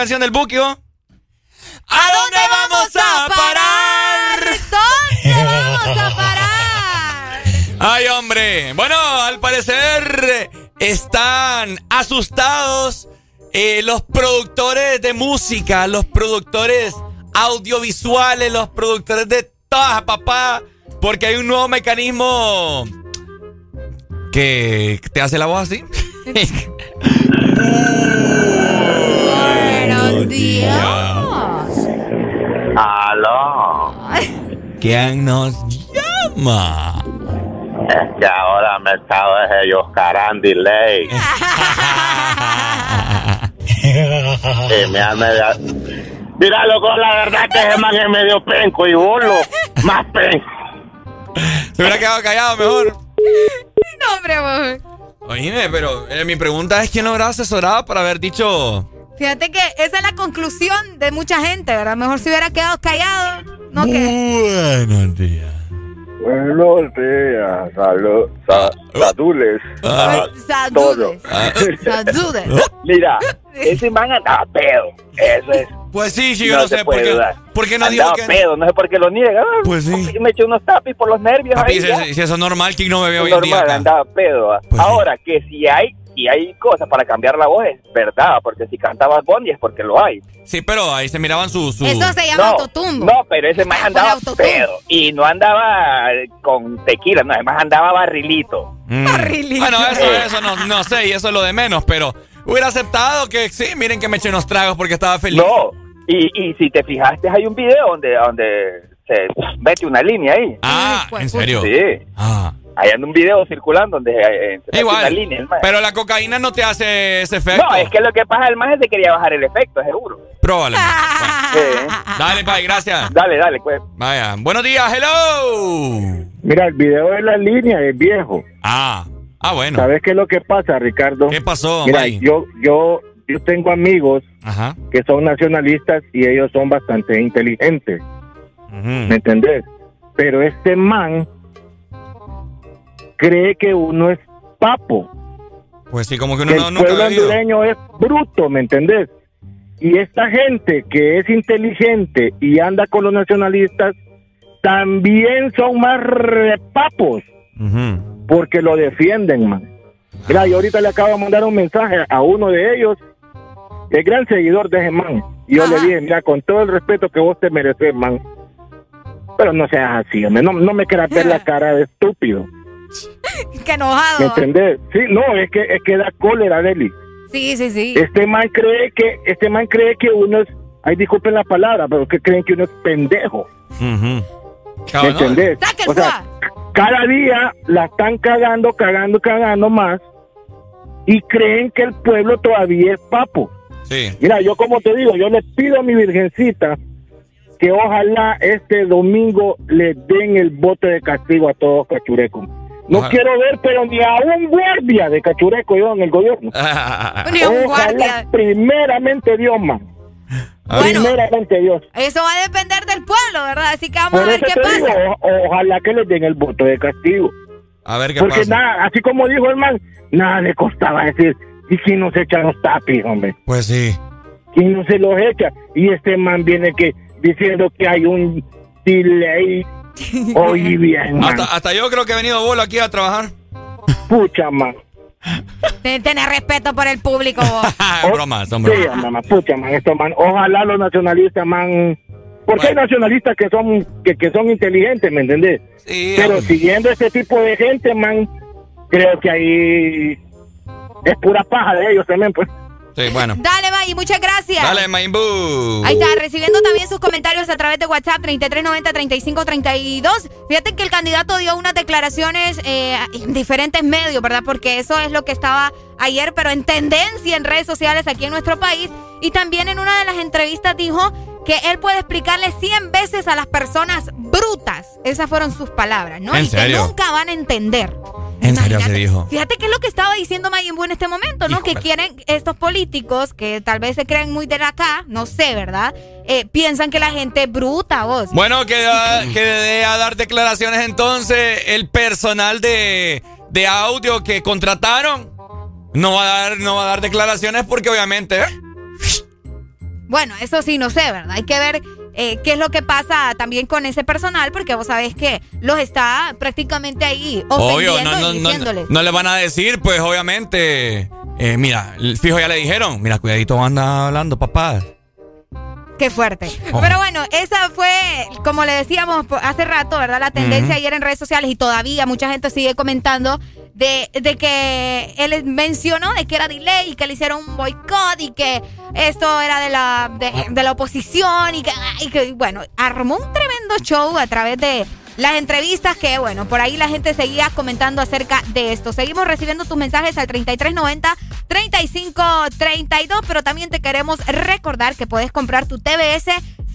Canción del Buki, vos? ¿A dónde vamos a parar? ¿Dónde vamos a parar? Ay, hombre. Bueno, al parecer están asustados eh, los productores de música, los productores audiovisuales, los productores de todas, papá, porque hay un nuevo mecanismo que te hace la voz así. Días. Aló. ¿Quién nos llama? Es que ahora me estaba ese Oscar Andy Ley. y me ha medio... Mira, loco, la verdad que ese man es medio penco y bolo. Más penco. Se hubiera quedado callado mejor. No, hombre, amor. Oíme, pero eh, mi pregunta es quién lo habrá asesorado para haber dicho. Fíjate que esa es la conclusión de mucha gente, ¿verdad? Mejor si hubiera quedado callado. No que. Buenos días. Buenos días, salud, sa, saludes a todos. Saludes. Mira, ese man andaba pedo. Eso es. Pues sí, sí, yo No sé por qué. ¿Por qué no dijo Andaba que.? pedo, no sé por qué lo niega. Ah, Pues sí. Me eché unos tapis por los nervios. Papi, ahí, si, eso es normal, ¿quién no me ve hoy en día normal, andaba pedo. ah. Ahora, que si hay, si hay cosas para cambiar la voz, es verdad, porque si cantaba Bondi es porque lo hay. Sí, pero ahí se miraban su. su... Eso se llama no, autotumbo. No, pero ese más andaba pedo. Y no andaba con tequila, no, además andaba barrilito. Mm. Bueno, eso, eso no, no sé, y eso es lo de menos, pero hubiera aceptado que sí, miren que me eché unos tragos porque estaba feliz. No, y, y si te fijaste, hay un video donde, donde se mete una línea ahí. Ah, ¿en serio? Sí. Ah. Hay un video circulando donde eh, se mete Igual. una línea. el maje. Pero la cocaína no te hace ese efecto. No, es que lo que pasa, el maje se quería bajar el efecto, seguro. Probablemente. Sí. Dale, bye, gracias. Dale, dale, pues. Vaya. Buenos días, hello. Mira, el video de la línea es viejo. Ah, ah, bueno. ¿Sabes qué es lo que pasa, Ricardo? ¿Qué pasó, Mira, May? yo, yo, yo tengo amigos Ajá. que son nacionalistas y ellos son bastante inteligentes. ¿Me entendés? Pero este man cree que uno es papo, Pues sí, como que que uno no, el pueblo hondureño es bruto, ¿me entendés? Y esta gente que es inteligente y anda con los nacionalistas también son más repapos porque lo defienden, man. Mira, yo ahorita le acabo de mandar un mensaje a uno de ellos, el gran seguidor de ese man. Y yo le dije, mira, con todo el respeto que vos te mereces, man, pero no seas así, hombre, no, no me quieras ver la cara de estúpido. Qué enojado. ¿Me entendés? Sí, no, es que, es que da cólera, Deli. Sí, sí, sí. Este man cree que, este man cree que uno es, ay, disculpen la palabra, pero que creen que uno es pendejo. ¿Me entendés? O sea, cada día la están cagando, cagando, cagando más y creen que el pueblo todavía es papo. Sí. Mira, yo como te digo, yo le pido a mi virgencita que ojalá este domingo le den el bote de castigo a todos cachurecos. No quiero ver, pero ni a un guardia de cachureco yo en el gobierno. Ni a un guardia. primeramente Dios, man. Bueno. Primeramente Dios. Eso va a depender del pueblo, ¿verdad? Así que vamos Por a ver qué digo, pasa. o- ojalá que les den el voto de castigo. A ver qué Porque pasa. nada, así como dijo el man, nada le costaba decir, ¿y quién nos echa los tapis, hombre? Pues sí. ¿Quién no se los echa? Y este man viene que diciendo que hay un delay. Oye, bien. Hasta, hasta yo creo que he venido bolo aquí a trabajar. Pucha, man. Ten- Tener respeto por el público. vos. Bromas, hombre. Sí, mamá, pucha, man, esto, man. Ojalá los nacionalistas, man. Porque hay nacionalistas que son que, que son inteligentes, ¿me entendés? Pero hombre. siguiendo este tipo de gente, man, creo que ahí es pura paja de ellos también, pues. Sí, bueno. Dale, May, muchas gracias. Dale, Maimbu. Ahí está, recibiendo también sus comentarios a través de WhatsApp 3390-3532. Fíjate que el candidato dio unas declaraciones eh, en diferentes medios, ¿verdad? Porque eso es lo que estaba ayer, pero en tendencia en redes sociales aquí en nuestro país. Y también en una de las entrevistas dijo que él puede explicarle 100 veces a las personas brutas. Esas fueron sus palabras, ¿no? ¿En y serio? que nunca van a entender. En serio se dijo. Fíjate que es lo que estaba diciendo Mayimbu en este momento, ¿no? Que quieren estos políticos que tal vez se creen muy de acá, no sé, ¿verdad? Eh, piensan que la gente es bruta, vos. Bueno, que, que dé a dar declaraciones entonces el personal de, de audio que contrataron. No va a dar, no va a dar declaraciones porque obviamente. ¿eh? Bueno, eso sí, no sé, ¿verdad? Hay que ver eh, qué es lo que pasa también con ese personal, porque vos sabés que los está prácticamente ahí ofendiendo Obvio, no, no, y no, diciéndoles. no le van a decir, pues obviamente. eh, mira, fijo ya le dijeron. Mira, cuidadito anda hablando, papá. Qué fuerte. Oh. Pero bueno, esa fue, como le decíamos hace rato, ¿verdad? La tendencia ayer en redes sociales y todavía mucha gente sigue comentando de, que él mencionó de que era delay y que le hicieron un boicot y que esto era de la, de, la oposición y que, y que, bueno, armó un tremendo show a través de las entrevistas que, bueno, por ahí la gente seguía comentando acerca de esto. Seguimos recibiendo tus mensajes al 3390-3532, pero también te queremos recordar que puedes comprar tu TBS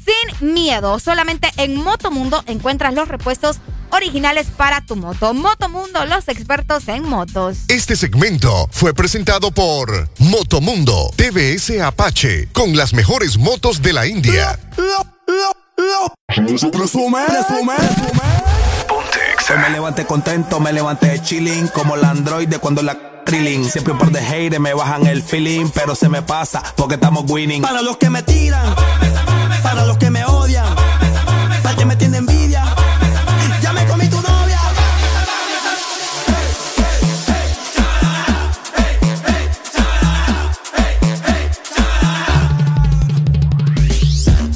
sin miedo. Solamente en Motomundo encuentras los repuestos originales para tu moto. Motomundo, los expertos en motos. Este segmento fue presentado por Motomundo TVS Apache con las mejores motos de la India. Presume, presume, Hoy me levanté contento, me levanté chilling Como la androide cuando la Siempre un par de haters me bajan el feeling Pero se me pasa porque estamos winning. Para los que me tiran Para los que me odian Para que me tiene envidia Ya me comí tu novia.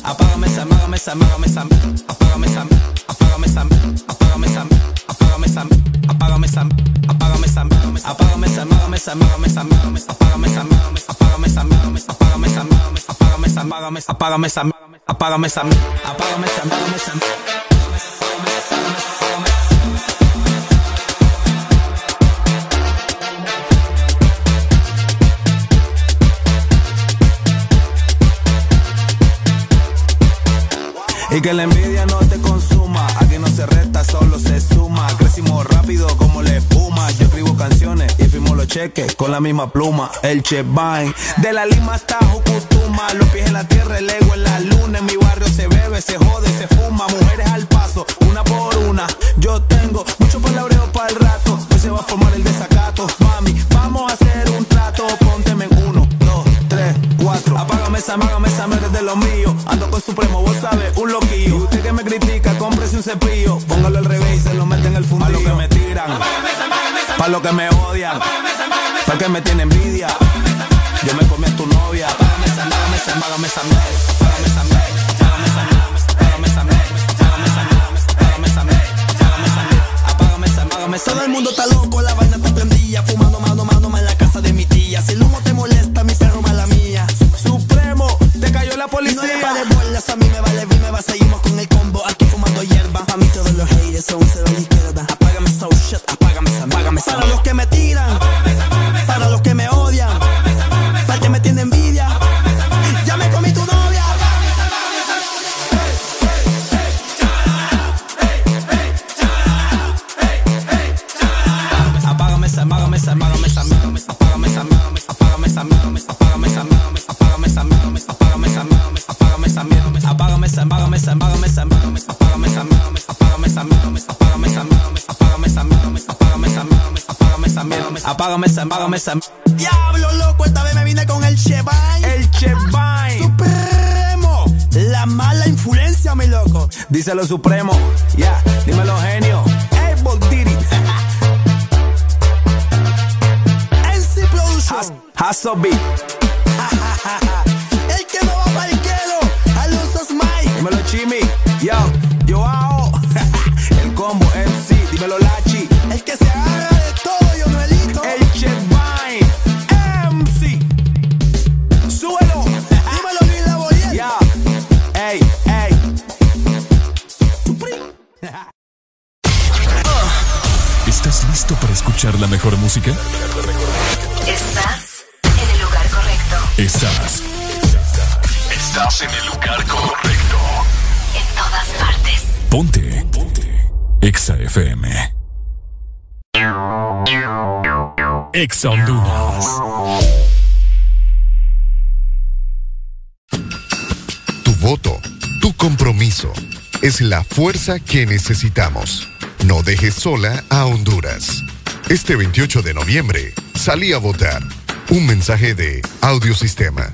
Apágame apágame esa, apágame esa, apágame esa, apágame esa, apágame esa, apágame esa, apágame esa, apágame esa, apágame, amágame, amágame, amágame, apágame, amágame, apágame, amágame, apágame, amágame, apágame, amágame, apágame, amágame, apágame, amágame, apágame, amágame. Y que la envidia no te consuma, aquí no se resta, solo se suma. Crecimos rápido como le canciones y firmo los cheques con la misma pluma. El Chevain. De la Lima hasta Jucutuma. Los pies en la tierra, el ego en la luna. En mi barrio se bebe, se jode, se fuma. Mujeres al paso, una por una. Yo tengo mucho palabreo para el rato. Hoy se va a formar el desacato. Mami, vamos a hacer un trato. Pónteme en uno, dos, tres, cuatro. Apágame esa, apágame esa, eres de lo mío. Ando con Supremo, vos sabes, un loquillo. Usted que me critica, cómprese un cepillo. Póngalo al revés y se lo mete en el fundillo. Pa' lo que me tiran, Pa' los que me odian, pa' que me tiene envidia. Yo me comí a tu novia. Todo el mundo está loco, la vaina está prendida. Fumando mano, mano, en la casa de mi tía. Si el humo te molesta, mi perro mala mía. Supremo, te cayó la policía. No le bolas, a mí me vale, me va. Seguimos con el combo, aquí fumando hierba. A mí todos los haters son cero apágame esa, apágame esa. Diablo loco, esta vez me vine con el Chevine. El Chevine. Supremo. La mala influencia, mi loco. Díselo Supremo. Ya, dímelo genio. Ey, Diddy. NC Production. Hasso B. El que no va para el quedo. Alonso Smile. Dímelo Chimi. Yo, escuchar la mejor música? Estás en el lugar correcto. Estás. Estás en el lugar correcto. En todas partes. Ponte. Ponte. Exa FM. Exa Honduras. Tu voto, tu compromiso, es la fuerza que necesitamos. No dejes sola a Honduras. Este 28 de noviembre, salí a votar. Un mensaje de Audiosistema.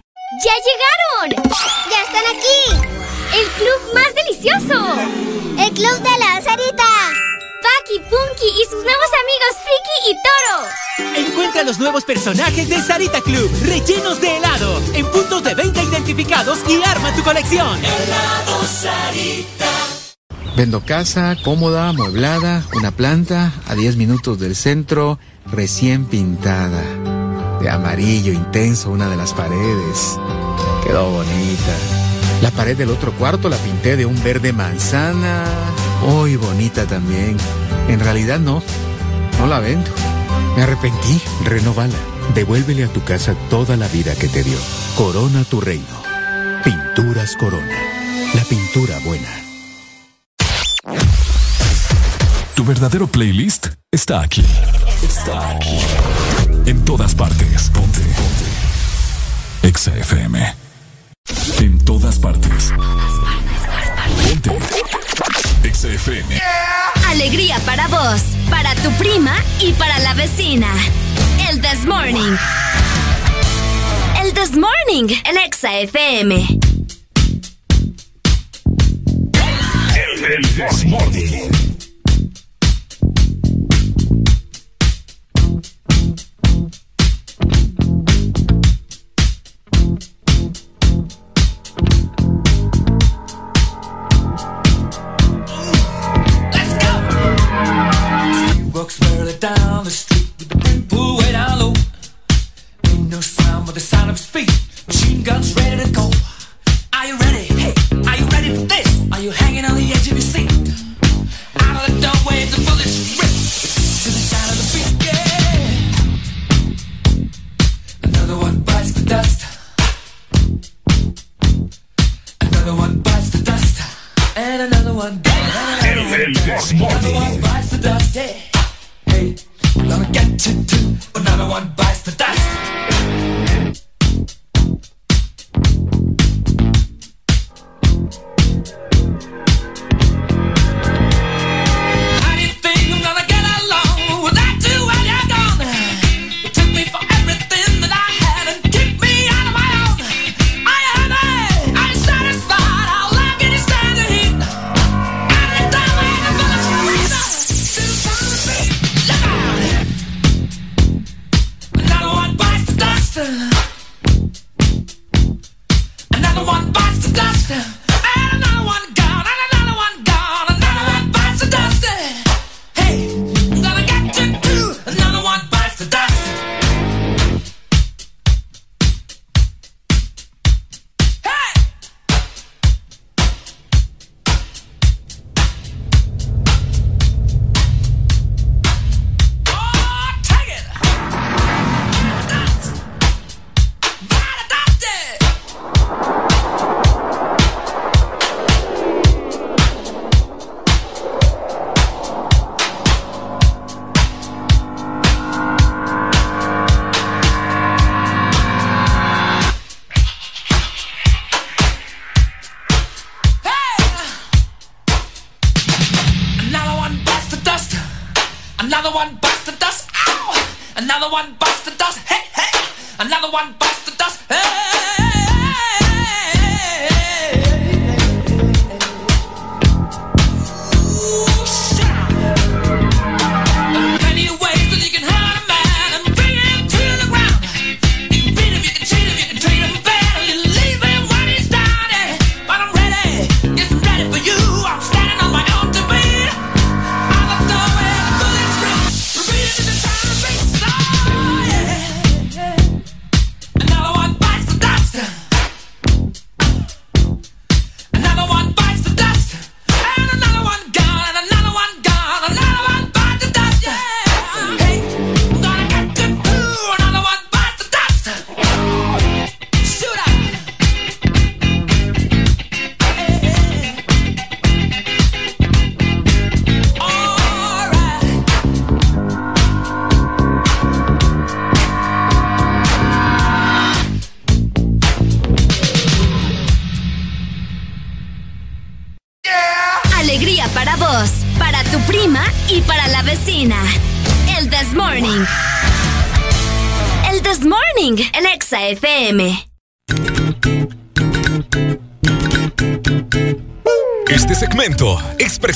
¡Ya llegaron! ¡Ya están aquí! ¡El club más delicioso! ¡El club de la Sarita! Paki, Punky y sus nuevos amigos Friki y Toro. Encuentra los nuevos personajes de Sarita Club, rellenos de helado, en puntos de venta identificados y arma tu colección. Helado Sarita. Vendo casa, cómoda, amueblada, una planta a 10 minutos del centro, recién pintada. De amarillo intenso una de las paredes. Quedó bonita. La pared del otro cuarto la pinté de un verde manzana. Muy bonita también. En realidad no. No la vendo. Me arrepentí. Renovala. Devuélvele a tu casa toda la vida que te dio. Corona tu reino. Pinturas Corona. La pintura buena. Tu verdadero playlist está aquí. Está aquí. En todas partes. Ponte. Ponte. Exa FM. En todas partes. Ponte. Exa FM. Alegría para vos, para tu prima y para la vecina. El This Morning. El This Morning, el Exa FM. El This Morning.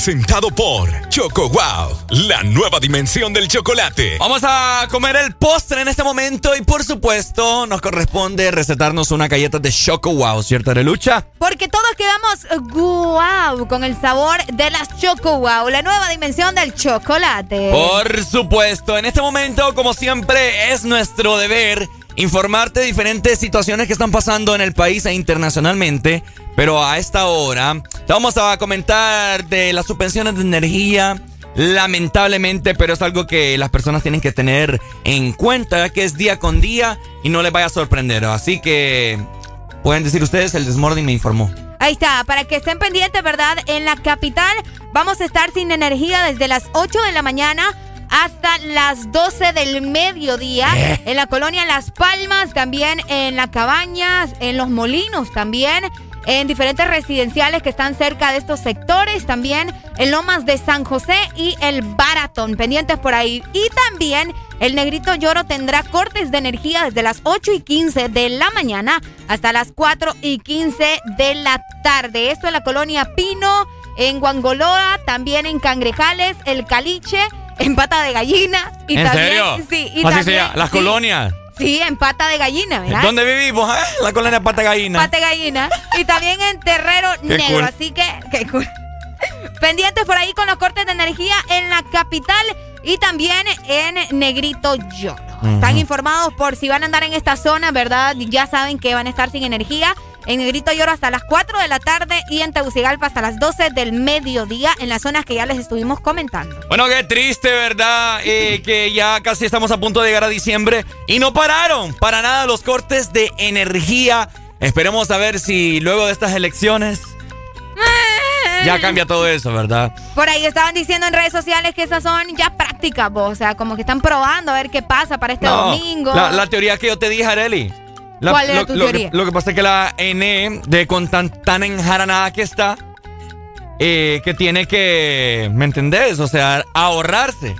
Presentado por Choco Wow, la nueva dimensión del chocolate. Vamos a comer el postre en este momento y por supuesto nos corresponde recetarnos una galleta de Choco Wow, ¿cierto, Arelucha? Porque todos quedamos guau con el sabor de las Choco Wow, la nueva dimensión del chocolate. Por supuesto, en este momento, como siempre, es nuestro deber informarte de diferentes situaciones que están pasando en el país e internacionalmente. Pero a esta hora vamos a comentar de las suspensiones de energía. Lamentablemente, pero es algo que las personas tienen que tener en cuenta, que es día con día y no les vaya a sorprender. Así que pueden decir ustedes, el Desmorning me informó. Ahí está, para que estén pendientes, ¿verdad? En la capital vamos a estar sin energía desde las 8 de la mañana hasta las 12 del mediodía. ¿Eh? En la colonia Las Palmas, también en la cabaña, en los molinos también. En diferentes residenciales que están cerca de estos sectores, también en Lomas de San José y el Baratón, pendientes por ahí. Y también el Negrito Lloro tendrá cortes de energía desde las 8 y 15 de la mañana hasta las 4 y 15 de la tarde. Esto en la colonia Pino, en Guangoloa, también en Cangrejales, el Caliche, en Pata de Gallina. Y ¿En también, serio? Sí, y Así también, se llama, las sí, colonias. Sí, en Pata de Gallina, ¿verdad? ¿Dónde vivimos? eh? La colonia Pata Gallina. Pata de Gallina. Y también en Terrero Qué Negro. cool. Así que, qué cool. Pendientes por ahí con los cortes de energía en la capital y también en Negrito Lloro. Están Ujú. informados por si van a andar en esta zona, ¿verdad? Ya saben que van a estar sin energía. En Negrito Lloro hasta las 4 de la tarde y en Tegucigalpa hasta las 12 del mediodía en las zonas que ya les estuvimos comentando. Bueno, qué triste, ¿verdad? Eh, que ya casi estamos a punto de llegar a diciembre y no pararon para nada los cortes de energía. Esperemos a ver si luego de estas elecciones ya cambia todo eso, ¿verdad? Por ahí estaban diciendo en redes sociales que esas son ya prácticas, vos. O sea, como que están probando a ver qué pasa para este No, domingo. La, la teoría que yo te dije, Areli. La- ¿Cuál era lo, tu lo teoría? Que, lo que pasa es que la ENE, de con tan, tan enjaranada que está, eh, que tiene que, ¿me entendés? O sea, ahorrarse.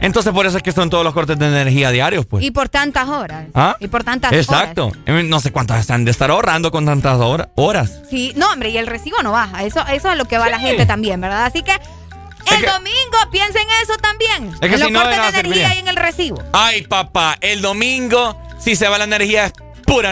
Entonces por eso es que son todos los cortes de energía diarios, pues. Y por tantas horas. ¿Ah? Y por tantas Exacto. horas. Eh, No sé cuántas han de estar ahorrando con tantas hora- horas. Sí, no, hombre, y el recibo no baja. Eso, eso es lo que va la gente también, ¿verdad? Así que el que- domingo piensen eso también. que en los si no, cortes de energía y en el recibo. Ay, papá, el domingo, si se va la energía, es pura,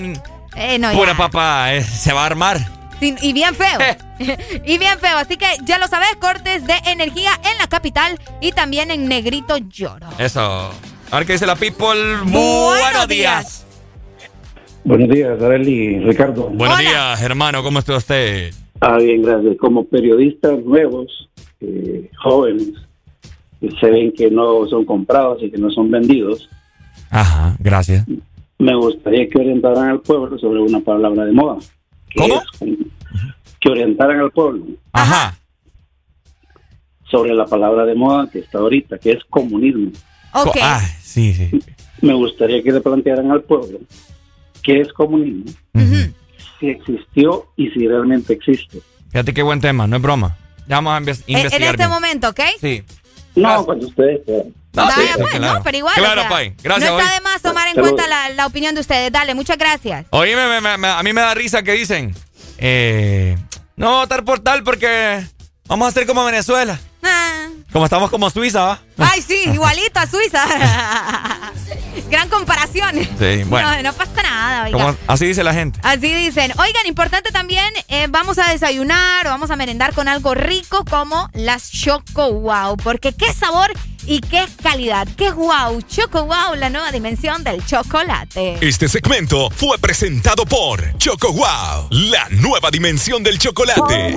Eh, no, pura ya. papá, eh, se va a armar. Y bien feo. y bien feo. Así que ya lo sabes, cortes de energía en la capital y también en Negrito Lloro. Eso. A ver qué dice la people. Buenos Buenos días. Buenos días, Arely, Ricardo. Buenos días, hermano. ¿Cómo está usted? Ah, bien, gracias. Como periodistas nuevos, eh, jóvenes, que se ven que no son comprados y que no son vendidos, Ajá, gracias. Me gustaría que orientaran al pueblo sobre una palabra de moda. que ¿Cómo? es- que orientaran al pueblo Ajá. sobre la palabra de moda que está ahorita, que es comunismo. Ok. Ah, sí, sí. Me gustaría que le plantearan al pueblo qué es comunismo, si existió y si realmente existe. Fíjate qué buen tema, no es broma. Ya vamos a inves- En- en investigar. este bien. momento, ¿ok? Sí. No, cuando ustedes quieran. No, sí, Vaya, sí, pues, claro. no, pero igual. Claro, o sea, Pai. Gracias, No está Pai. de más tomar en cuenta la, la opinión de ustedes. Dale, muchas gracias. Oye, me- me- me- a mí me da risa que dicen, eh, no votar por tal porque vamos a ser como Venezuela. Ah. Como estamos como Suiza, ¿va? Ay, sí, igualito a Suiza. Gran comparación. Sí, bueno. No, no pasa nada, oiga. Como- así dice la gente. Así dicen. Oigan, importante también, eh, vamos a desayunar o vamos a merendar con algo rico como las Choco Wow. Porque qué sabor y qué calidad. Qué wow. Choco Wow, la nueva dimensión del chocolate. Este segmento fue presentado por Choco Wow, la nueva dimensión del chocolate.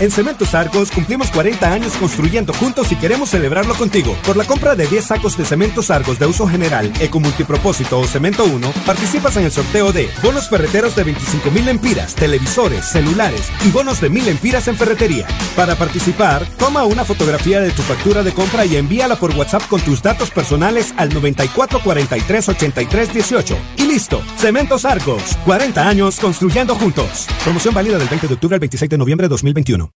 En Cementos Argos cumplimos 40 años construyendo juntos y queremos celebrarlo contigo. Por la compra de 10 sacos de Cementos Argos de uso general, eco multipropósito o Cemento 1, participas en el sorteo de bonos ferreteros de 25 mil empiras, televisores, celulares y bonos de 1000 empiras en ferretería. Para participar, toma una fotografía de tu factura de compra y envíala por WhatsApp con tus datos personales al 94 43 83 18. Y listo, Cementos Argos, 40 años construyendo juntos. Promoción válida del 20 de octubre al 26 de noviembre de 2021.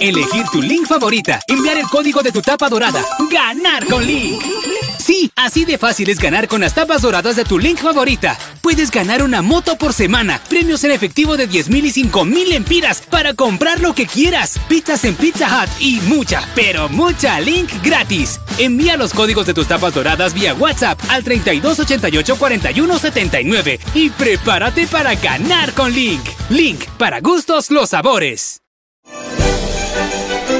Elegir tu link favorita, enviar el código de tu tapa dorada, ganar con Link. Sí, así de fácil es ganar con las tapas doradas de tu link favorita. Puedes ganar una moto por semana, premios en efectivo de 10 mil y 5 mil empiras para comprar lo que quieras, pizzas en Pizza Hut y mucha, pero mucha link gratis. Envía los códigos de tus tapas doradas vía WhatsApp al 3288 4179 y prepárate para ganar con Link. Link, para gustos los sabores.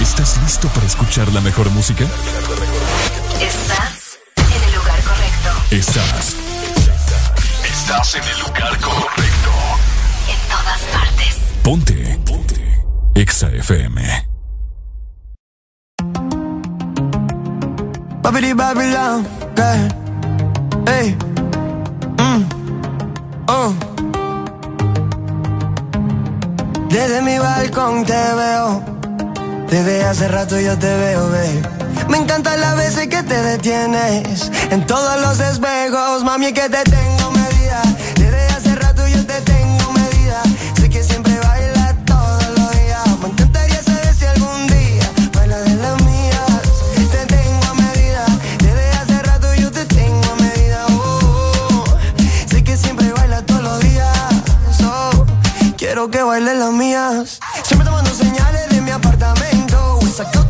¿Estás listo para escuchar la mejor música? Estás en el lugar correcto. Estás. Estás en el lugar correcto. En todas partes. Ponte. Ponte. Exa FM. Babidi Babylon, girl. Hey. Mm. Oh. Desde mi balcón te veo. Desde hace rato yo te veo, babe. Me encantan las veces que te detienes. En todos los espejos, mami, que te tengo medida. Desde hace rato yo te tengo medida. Sé que siempre bailas todos los días. Me encantaría saber si algún día bailas de las mías. Te tengo a medida. Desde hace rato yo te tengo a medida. Oh, sé que siempre bailas todos los días. Oh, quiero que bailes las mías. Sacota la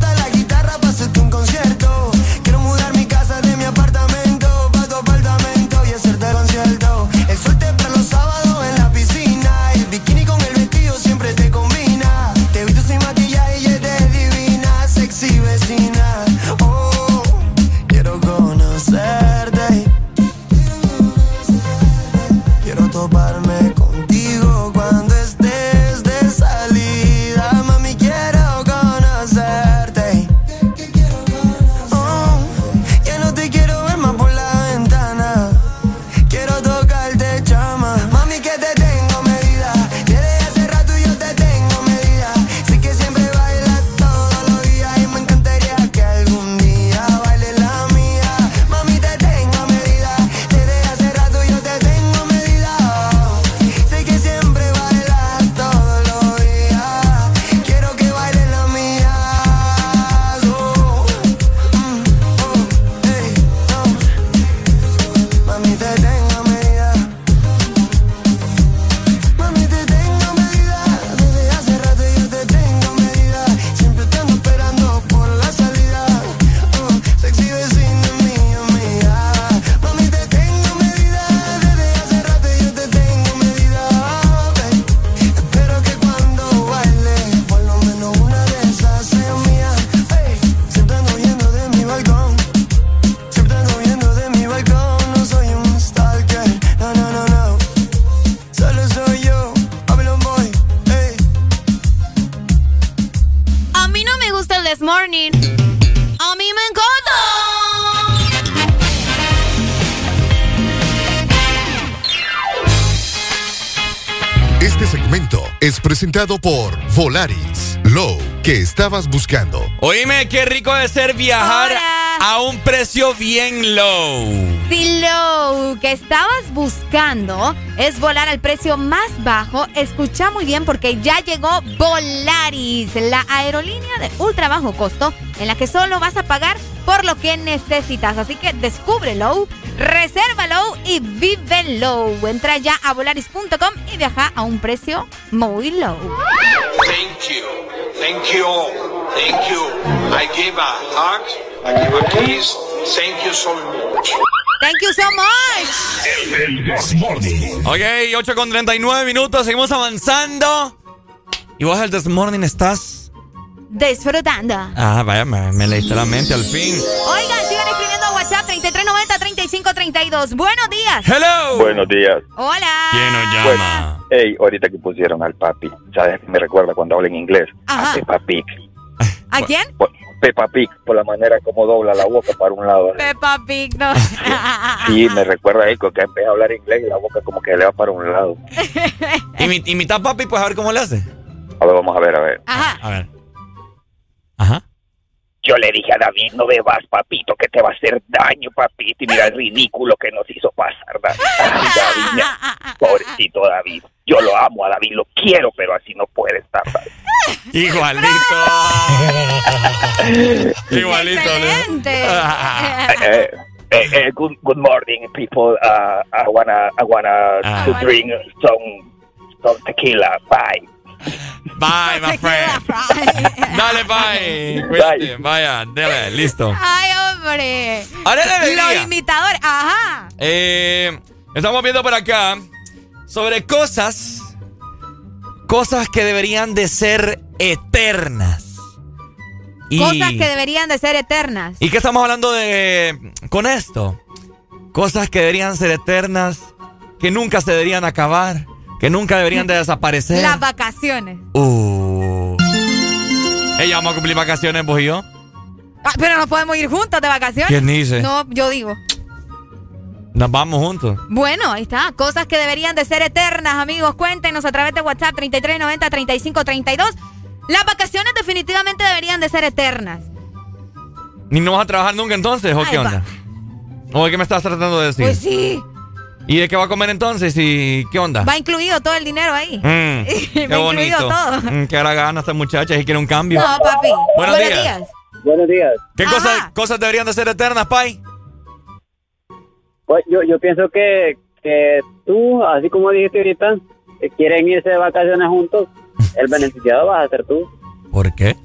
presentado por Volaris. Low, que estabas buscando. Oíme, qué rico de ser viajar a un precio bien low. Si lo que estabas buscando es volar al precio más bajo, escucha muy bien porque ya llegó Volaris, la aerolínea de ultra bajo costo en la que solo vas a pagar por lo que necesitas. Así que descúbrelo, resérvalo y vívelo. Entra ya a volaris.com y viaja a un precio muy low. Thank you. Thank you all. Thank you. I give a hug. I give a kiss. Thank you so much. Thank you so much. Ok, 8 con 39 minutos, seguimos avanzando. Y vos el This Morning estás. Disfrutando. Ah, vaya, me, me leíste la mente al fin. Oigan, sigan escribiendo a WhatsApp 3390-3532. Buenos días. Hello. Buenos días. Hola. ¿Quién nos llama? Hey, ahorita que pusieron al papi, ¿sabes? Me recuerda cuando habla en inglés. Ajá. A Peppa Pig. ¿A quién? Por- Peppa Pig, por la manera como dobla la boca para un lado. Peppa Pig, no. Sí, me recuerda a él que empieza a hablar inglés y la boca como que le va para un lado. Imi- Imita a papi, pues a ver cómo le hace. A ver, vamos a ver, a ver. A ver. Yo le dije a David, no bebas, papito, que te va a hacer daño, papito. Y mira el ridículo que nos hizo pasar, David. Ay, David, mira, pobrecito David. Yo lo amo a David, lo quiero, pero así no puede estar, David. Igualito. Igualito. ¿no? Eh, eh, eh, good, good morning, people. Uh, I wanna, I wanna Ah. to drink some, some tequila. Bye. Bye, my friend. Dale, bye. Cuídate. Vaya, dale, listo. Ay, hombre. Ahora. Los imitadores. Ajá. Eh, estamos viendo por acá sobre cosas, cosas que deberían de ser eternas. Y, Cosas que deberían de ser eternas. ¿Y qué estamos hablando de con esto? Cosas que deberían ser eternas, que nunca se deberían acabar, que nunca deberían de desaparecer. Las vacaciones. Uh. Ella vamos a cumplir vacaciones, vos y yo. Ah, pero no podemos ir juntos de vacaciones. ¿Quién dice? No, yo digo. Nos vamos juntos. Bueno, ahí está. Cosas que deberían de ser eternas, amigos. Cuéntenos a través de WhatsApp 3390-3532. Las vacaciones definitivamente deberían de ser eternas. ¿Ni no vas a trabajar nunca entonces? ¿O Ay, qué onda? ¿O qué me estás tratando de decir? Pues sí. ¿Y de qué va a comer entonces? ¿Y qué onda? Va incluido todo el dinero ahí. Mm, qué Va bonito. incluido todo. Mm, qué hará gana esta muchacha y quiere un cambio. No, papi. Buenos días. Buenos días. ¿Qué cosas, cosas deberían de ser eternas, Pai? Pues yo, yo pienso que, que tú, así como dijiste ahorita, que quieren irse de vacaciones juntos, el beneficiado vas a ser tú. ¿Por qué?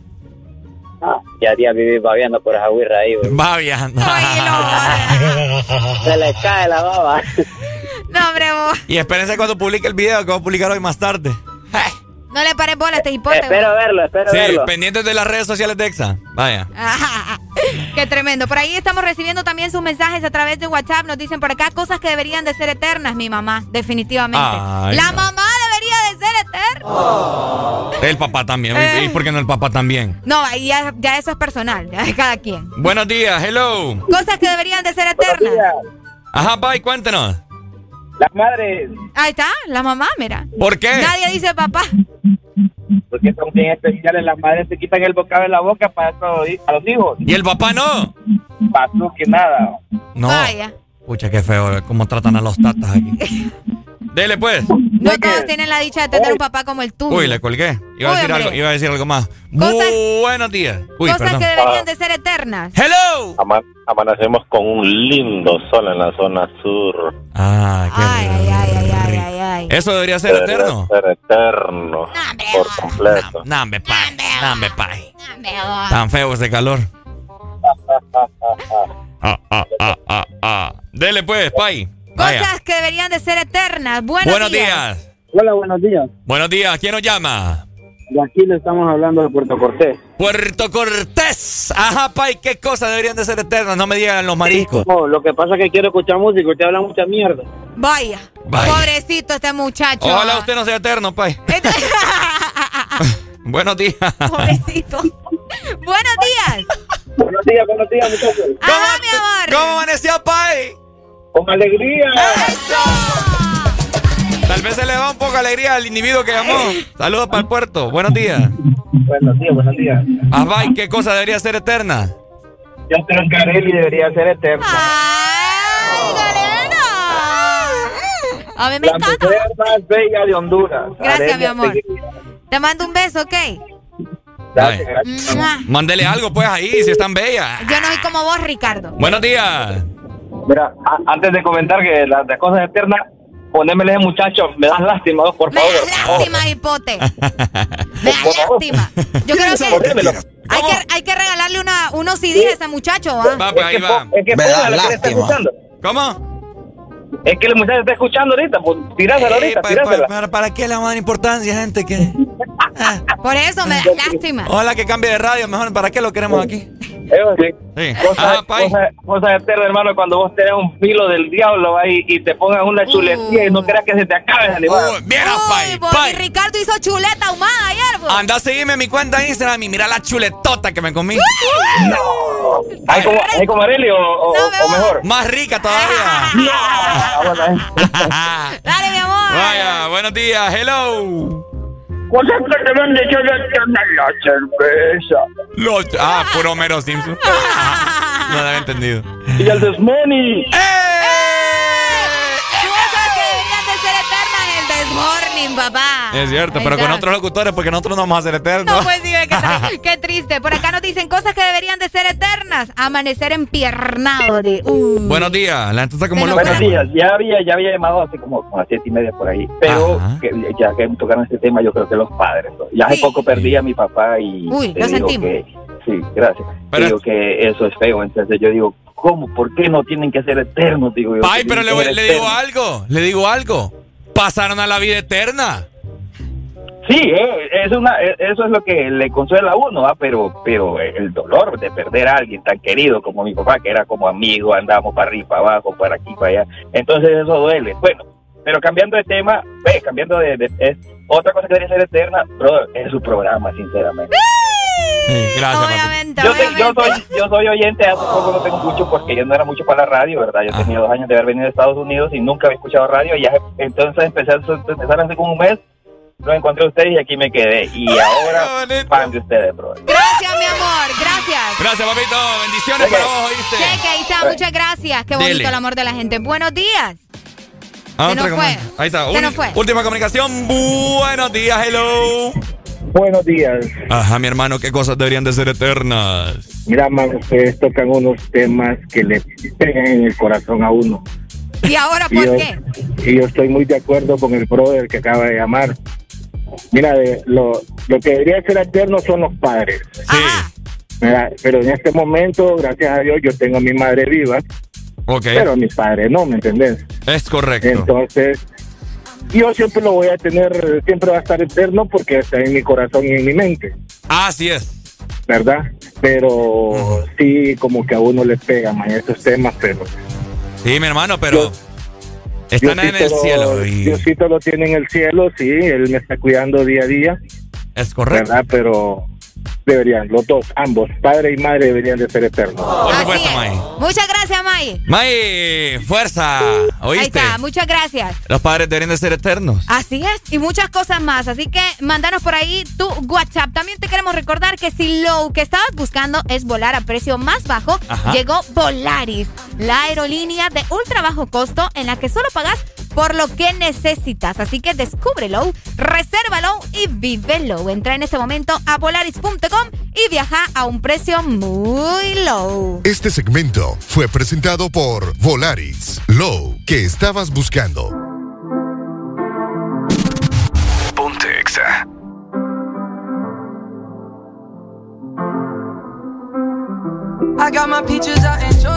Ah, ya día vivir babeando por esa huirra ahí, güey. Bien. Se le cae la baba. No, hombre, vos. Y espérense cuando publique el video que voy a publicar hoy más tarde. No le pares bola a este hipote. Espero verlo, espero Sí, verlo. pendientes de las redes sociales de EXA. Vaya. Qué tremendo. Por ahí estamos recibiendo también sus mensajes a través de WhatsApp. Nos dicen por acá cosas que deberían de ser eternas, mi mamá, definitivamente. Ay, la no. mamá de ser eterna. El papá también. Eh. ¿Y por qué no el papá también? No, ahí ya, ya eso es personal, ya es cada quien. Buenos días, hello. Cosas que deberían de ser eternas. Ajá, Pai, cuéntenos. Las madres, Ahí está, la mamá, mira. ¿Por qué? Nadie dice papá. porque son bien especiales, las madres se quitan el bocado de la boca para eso, a los hijos. ¿Y el papá no? Pasó que nada. No. Vaya. Pucha, qué feo cómo tratan a los tatas aquí. Dele pues. No todos tienen la dicha de tener un papá como el tuyo. Uy, le colgué. Iba a decir algo, iba a decir algo más. Cosas- Buenos días. Uy, Cosas perdón. que deberían de ser eternas. Hello. Ama- amanecemos con un lindo sol en la zona sur. Ah, qué Ay, ay, ay, ay, ay, ay. ¿Eso debería ser Debería eterno? Ser eterno. por completo. Nambe, pai. Nambe, pai. Tan feo ese calor. Ah, ah, ah, ah, ah. Dele pues, pai. Vaya. Cosas que deberían de ser eternas. Buenos, Buenos días. Hola, buenos días. Buenos días. ¿Quién nos llama? De aquí le estamos hablando de Puerto Cortés. Puerto Cortés. Ajá, pai. ¿Qué cosas deberían de ser eternas? No me digan los mariscos. No, lo que pasa es que quiero escuchar música, usted habla mucha mierda. Vaya. Vaya. Pobrecito este muchacho. Ojalá usted no sea eterno, pai. Buenos días. Pobrecito. Buenos días. Buenos días, buenos días, muchachos. Ajá, mi amor. ¿Cómo amaneció, pai? Con alegría. Tal vez se le va un poco de alegría al individuo que llamó. Saludos para el puerto. Buenos días. Buenos días, buenos días. Abay, ¿qué cosa debería ser eterna? Yo creo que Areli debería ser eterna. A mí me La encanta. mujer más bella de Honduras. Gracias, mi amor. Te mando un beso, ¿ok? Gracias, gracias. Mándele algo, pues, ahí, si es tan bella. Yo no soy como vos, Ricardo. Buenos días. Mira, a- antes de comentar que las, cosas eternas, ponémele ese muchacho, me das lástima, vos, por Me favor. das lástima, hipote. Me da lástima. Yo creo que hay que, hay que regalarle una, unos CD a ese muchacho, ¿ah? Va, pues ahí va. Es que Me da póngala, que le está escuchando. ¿Cómo? Es que el muchacho está escuchando ahorita, pues tirásela ahorita, pa- tirásela. pa- para, ¿Para qué le vamos a dar importancia, gente? que Por eso me da lástima. Ojalá que cambie de radio, mejor. ¿Para qué lo queremos aquí? Eso sí. Sí. Cosas eternas, hermano, cuando vos tenés un filo del diablo ahí y te pongan una chuletilla y no creas que se te acabe ese animal. Uy, mira, Pai, Uy, Pai. y Ricardo hizo chuleta ahumada ayer, vos. Anda a seguirme en mi cuenta de Instagram y mira la chuletota que me comí. ¿Hay como, hay como Areli o, o- o mejor? Más rica todavía. Ah, bueno, eh. Dale, mi amor. Vaya, buenos días, hello. Cosas que te van a echar la cerveza. Los, ah, puro Homero Simpson. no lo había entendido. Y el Desmoney. Cosas Papá. Es cierto, Ahí pero con otros locutores, porque nosotros no vamos a ser eternos. No, pues sí, qué, tri- qué triste. Por acá nos dicen cosas que deberían de ser eternas. Amanecer empiernado de... Uh. Buenos días, la gente está como loca. Buenos días, ya había, ya había llamado hace como, como a las siete y media por ahí, pero que, ya que tocaron este tema, yo creo que los padres. ¿no? Ya hace Sí. poco perdí a mi papá y Uy, lo digo sentimos. que, sí, gracias. Te digo que eso es feo, entonces yo digo, ¿cómo? ¿Por qué no tienen que ser eternos? Digo yo. Ay, pero le, voy- le digo algo, le digo algo. Pasaron a la vida eterna. Sí, eh, es una, eh, eso es lo que le consuela a uno, ¿ah? pero, pero el dolor de perder a alguien tan querido como mi papá, que era como amigo, andamos para arriba, para abajo, para aquí, para allá, entonces eso duele. Bueno, pero cambiando de tema, ve, cambiando de, es otra cosa que debería ser eterna, brother, es su programa, sinceramente. Gracias, Obviamente, Yo, te- yo, obviamente. soy, yo soy oyente, hace poco no tengo mucho porque yo no era mucho para la radio, ¿verdad? Yo tenía dos años de haber venido de Estados Unidos y nunca había escuchado radio y ya entonces empecé a empezar hace como un mes, lo encontré a ustedes y aquí me quedé. Y ahora, fan de ustedes, bro. Gracias, mi amor. Gracias. Gracias, papito. Bendiciones para vos, ¿oíste? Cheque, ahí está. Muchas gracias. Qué bonito Dele. el amor de la gente. Buenos días. Ah, Se otra nos fue. Ahí está. Se nos fue. Última comunicación. Buenos días, hello. Buenos días. Ajá, mi hermano, ¿qué cosas deberían de ser eternas? Mira, man, ustedes tocan unos temas que le pegan en el corazón a uno. ¿Y ahora Y por yo, qué? y yo estoy muy de acuerdo con el brother que acaba de llamar. Mira, de- lo, lo que debería ser eterno son los padres. Mira, pero en este momento, gracias a Dios, yo tengo a mi madre viva. Ok. Pero a mis padres no, ¿me entendés? Es correcto. Entonces, yo siempre lo voy a tener, siempre va a estar eterno porque está en mi corazón y en mi mente. Así es. ¿verdad? Pero sí, como que a uno le pega, man, esos temas, pero Sí, mi hermano, pero están en el Diosito lo- cielo. Y... Diosito lo tiene en el cielo, sí, Él me está cuidando día a día. Es correcto. ¿Verdad? Pero deberían, los dos, ambos, padre y madre deberían de ser eternos. Por supuesto, May. Muchas gracias, May. May, fuerza. Ahí ¿Oíste? está. Muchas gracias. Los padres deberían de ser eternos. Así es, y muchas cosas más. Así que mándanos por ahí tu WhatsApp. También te queremos recordar que si lo que estabas buscando es volar a precio más bajo, Ajá. llegó Volaris, la aerolínea de ultra bajo costo en la que solo pagas por lo que necesitas. Así que descúbrelo, resérvalo y vívelo. Entra en este momento a volaris.com y viaja a un precio muy low. Este segmento fue presentado por Volaris. Low, que estabas buscando. Ponte Exa. I got my peaches out in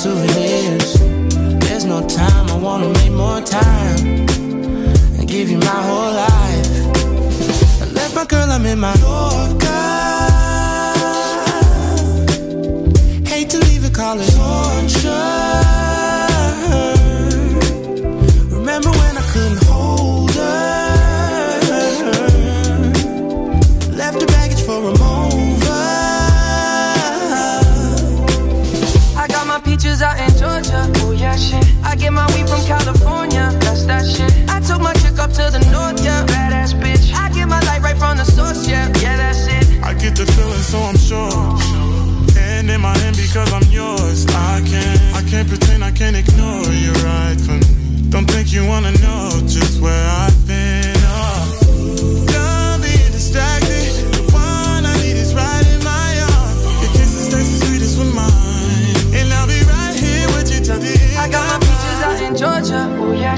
souvenirs. There's no time, I wanna make more time. And give you my whole life. I left my girl, I'm in my Yorker. Hate to leave it, call it. Sure. And in my hand because I'm yours. I can't, I can't pretend, I can't ignore you right from me. Don't think you wanna know just where I've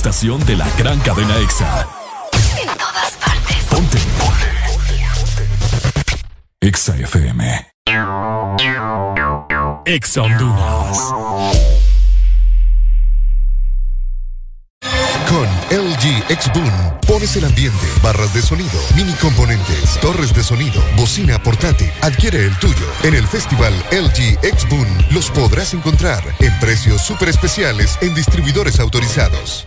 Estación de la gran cadena EXA. En todas partes. Ponte. EXA FM. EXA Honduras. Con LG X Boom pones el ambiente, barras de sonido, mini componentes, torres de sonido, bocina portátil. Adquiere el tuyo. En el festival LG X Boom los podrás encontrar en precios súper especiales en distribuidores autorizados.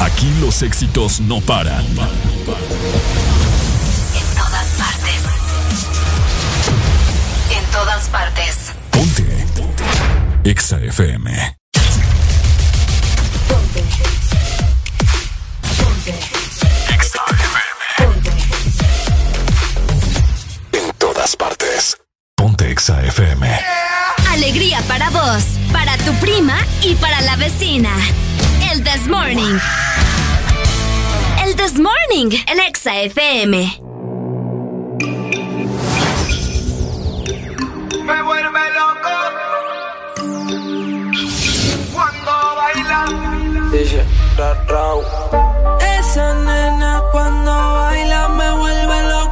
Aquí los éxitos no paran. En todas partes. En todas partes. Ponte. Exa FM. Exa FM. En todas partes. Ponte Exa FM. Alegría para vos, para tu prima y para la vecina. El This Morning. El This Morning en Exa FM. Me vuelve loco cuando baila. Dice, ra, ra. Esa nena cuando baila me vuelve loco.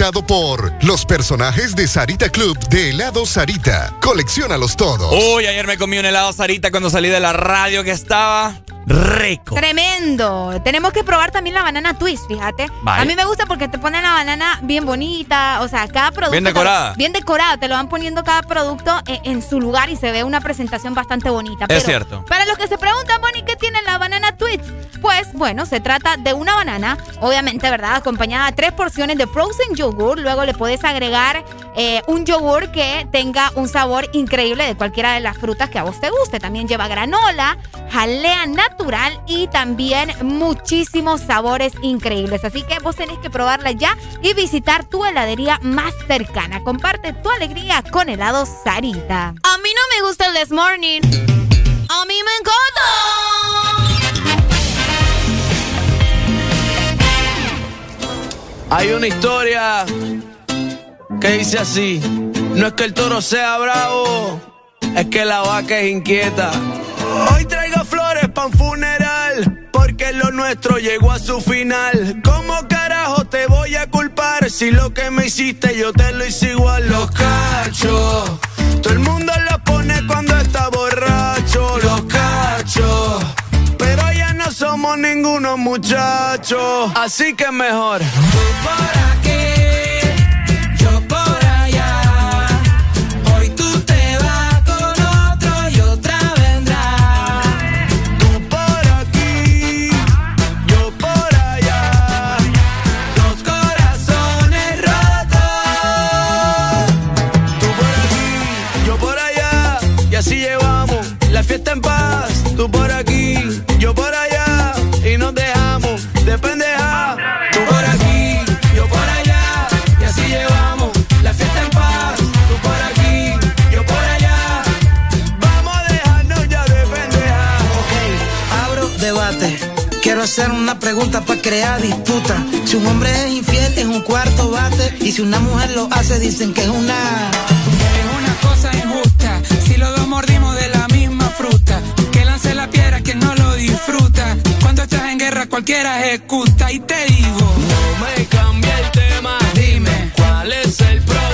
Presentado por los personajes de Sarita Club de helado Sarita. Colecciónalos todos. Uy, ayer me comí un helado Sarita cuando salí de la radio que estaba rico. Tremendo. Tenemos que probar también la banana twist, fíjate. Vale. A mí me gusta porque te ponen la banana bien bonita, o sea, cada producto. Bien decorada. Bien decorada, te lo van poniendo cada producto en, en su lugar y se ve una presentación bastante bonita. Es cierto. Para los que se preguntan, Bonnie, ¿qué tiene la banana twist? Pues bueno, se trata de una banana, obviamente, ¿verdad? Acompañada de tres porciones de frozen yogurt. Luego le puedes agregar eh, un yogur que tenga un sabor increíble de cualquiera de las frutas que a vos te guste. También lleva granola, jalea natural y también muchísimos sabores increíbles. Así que vos tenés que probarla ya y visitar tu heladería más cercana. Comparte tu alegría con helado Sarita. A mí no me gusta el This Morning. A mí me encanta. Hay una historia que dice así: No es que el toro sea bravo, es que la vaca es inquieta. Hoy traigo flores pa' un funeral, porque lo nuestro llegó a su final. ¿Cómo carajo te voy a culpar si lo que me hiciste yo te lo hice igual? Los cachos, todo el mundo la pone cuando está borracho. Los cachos, ninguno muchachos, así que mejor. por aquí, yo por allá. Hoy tú te vas con otro y otra vendrá. Tú por aquí, yo por allá. Los corazones rotos. Tú por aquí, yo por allá. Y así llevamos la fiesta en paz. Tú por aquí, de pendeja. Tú por aquí, yo por allá, y así llevamos la fiesta en paz. Tú por aquí, yo por allá, vamos a dejarnos ya de pendeja. Ok, abro debate. Quiero hacer una pregunta para crear disputa. Si un hombre es infiel, es un cuarto bate. Y si una mujer lo hace, dicen que es una cualquiera ejecuta. Y te digo. No me cambia el tema. Dime. ¿Cuál es el problema?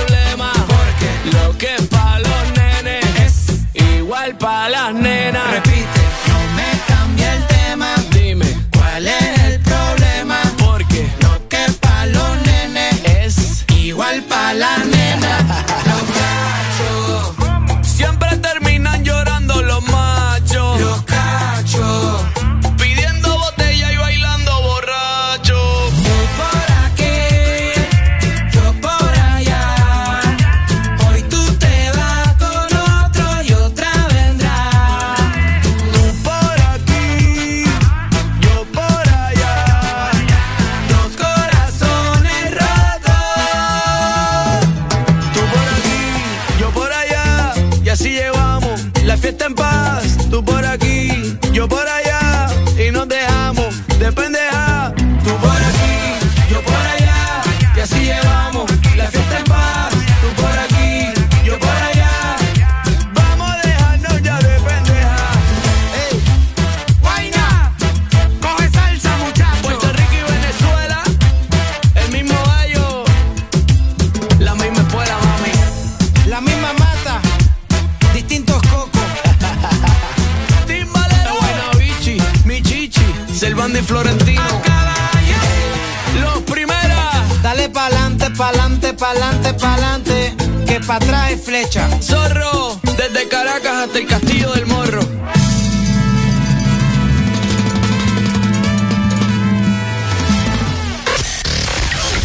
Pa'lante, pa'lante, pa'lante. Que pa' atrás es flecha. Zorro, desde Caracas hasta el Castillo del Morro.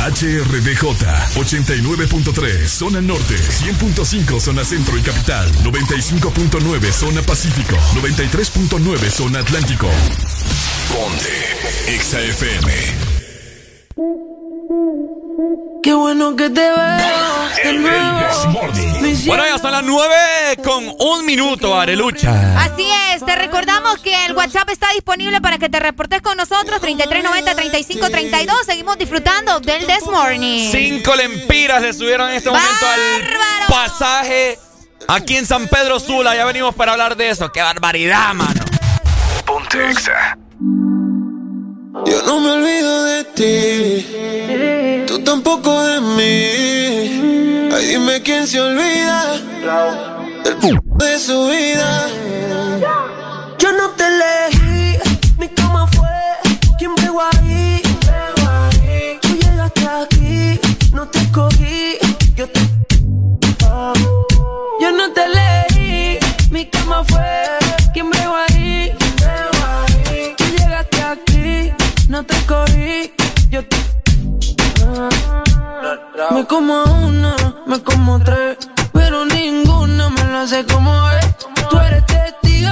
HRDJ 89.3 zona norte, 100.5 zona centro y capital, 95.9 zona pacífico, 93.9 zona atlántico. Ponte XAFM. Qué bueno que te veo de nuevo. Mi Bueno, ya son las 9 con un minuto, Arelucha. Así es, te recordamos que el WhatsApp está disponible para que te reportes con nosotros, 3390-3532. Seguimos disfrutando del This Morning. Cinco lempiras le subieron en este momento al pasaje aquí en San Pedro Sula. Ya venimos para hablar de eso. ¡Qué barbaridad, mano! Ponte Exa. Yo no me olvido de ti, tú tampoco de mí. Ay, dime quién se olvida del p de su vida. Yo no te elegí, mi cama fue quien pegó ahí. Tú llegaste aquí, no te escogí, yo te. Yo no te elegí, mi cama fue Me como una, me como tres, pero ninguna me lo hace como es. Tú eres testigo,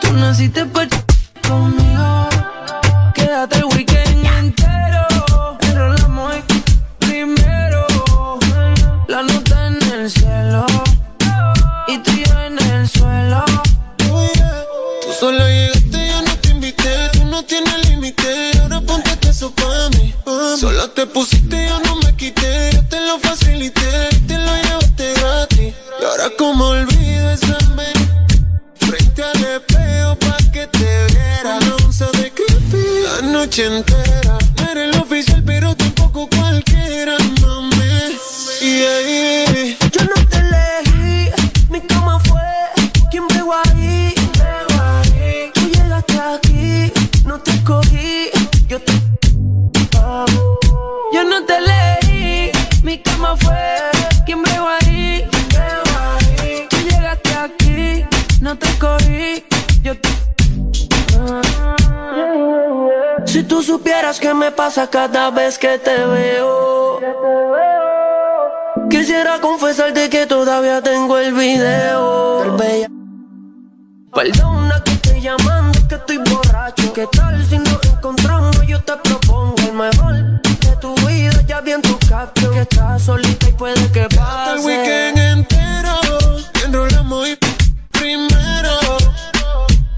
tú naciste pa' ch- conmigo. Quédate el weekend entero, enrolamos en primero. La nota en el cielo y tú y yo en el suelo. Tú solo llegaste, yo no te invité, tú no tienes límite. Ahora ponte eso pa' mí. Solo te pusiste, noche entera. Tú supieras qué me pasa cada vez que te veo. Quisiera confesarte que todavía tengo el video. Perdona que estoy llamando, que estoy borracho. ¿Qué tal si nos encontramos? Yo te propongo el mejor de tu vida. Ya vi en tu caption que estás solita y puede que pase. El weekend entero, enrolamos y primero.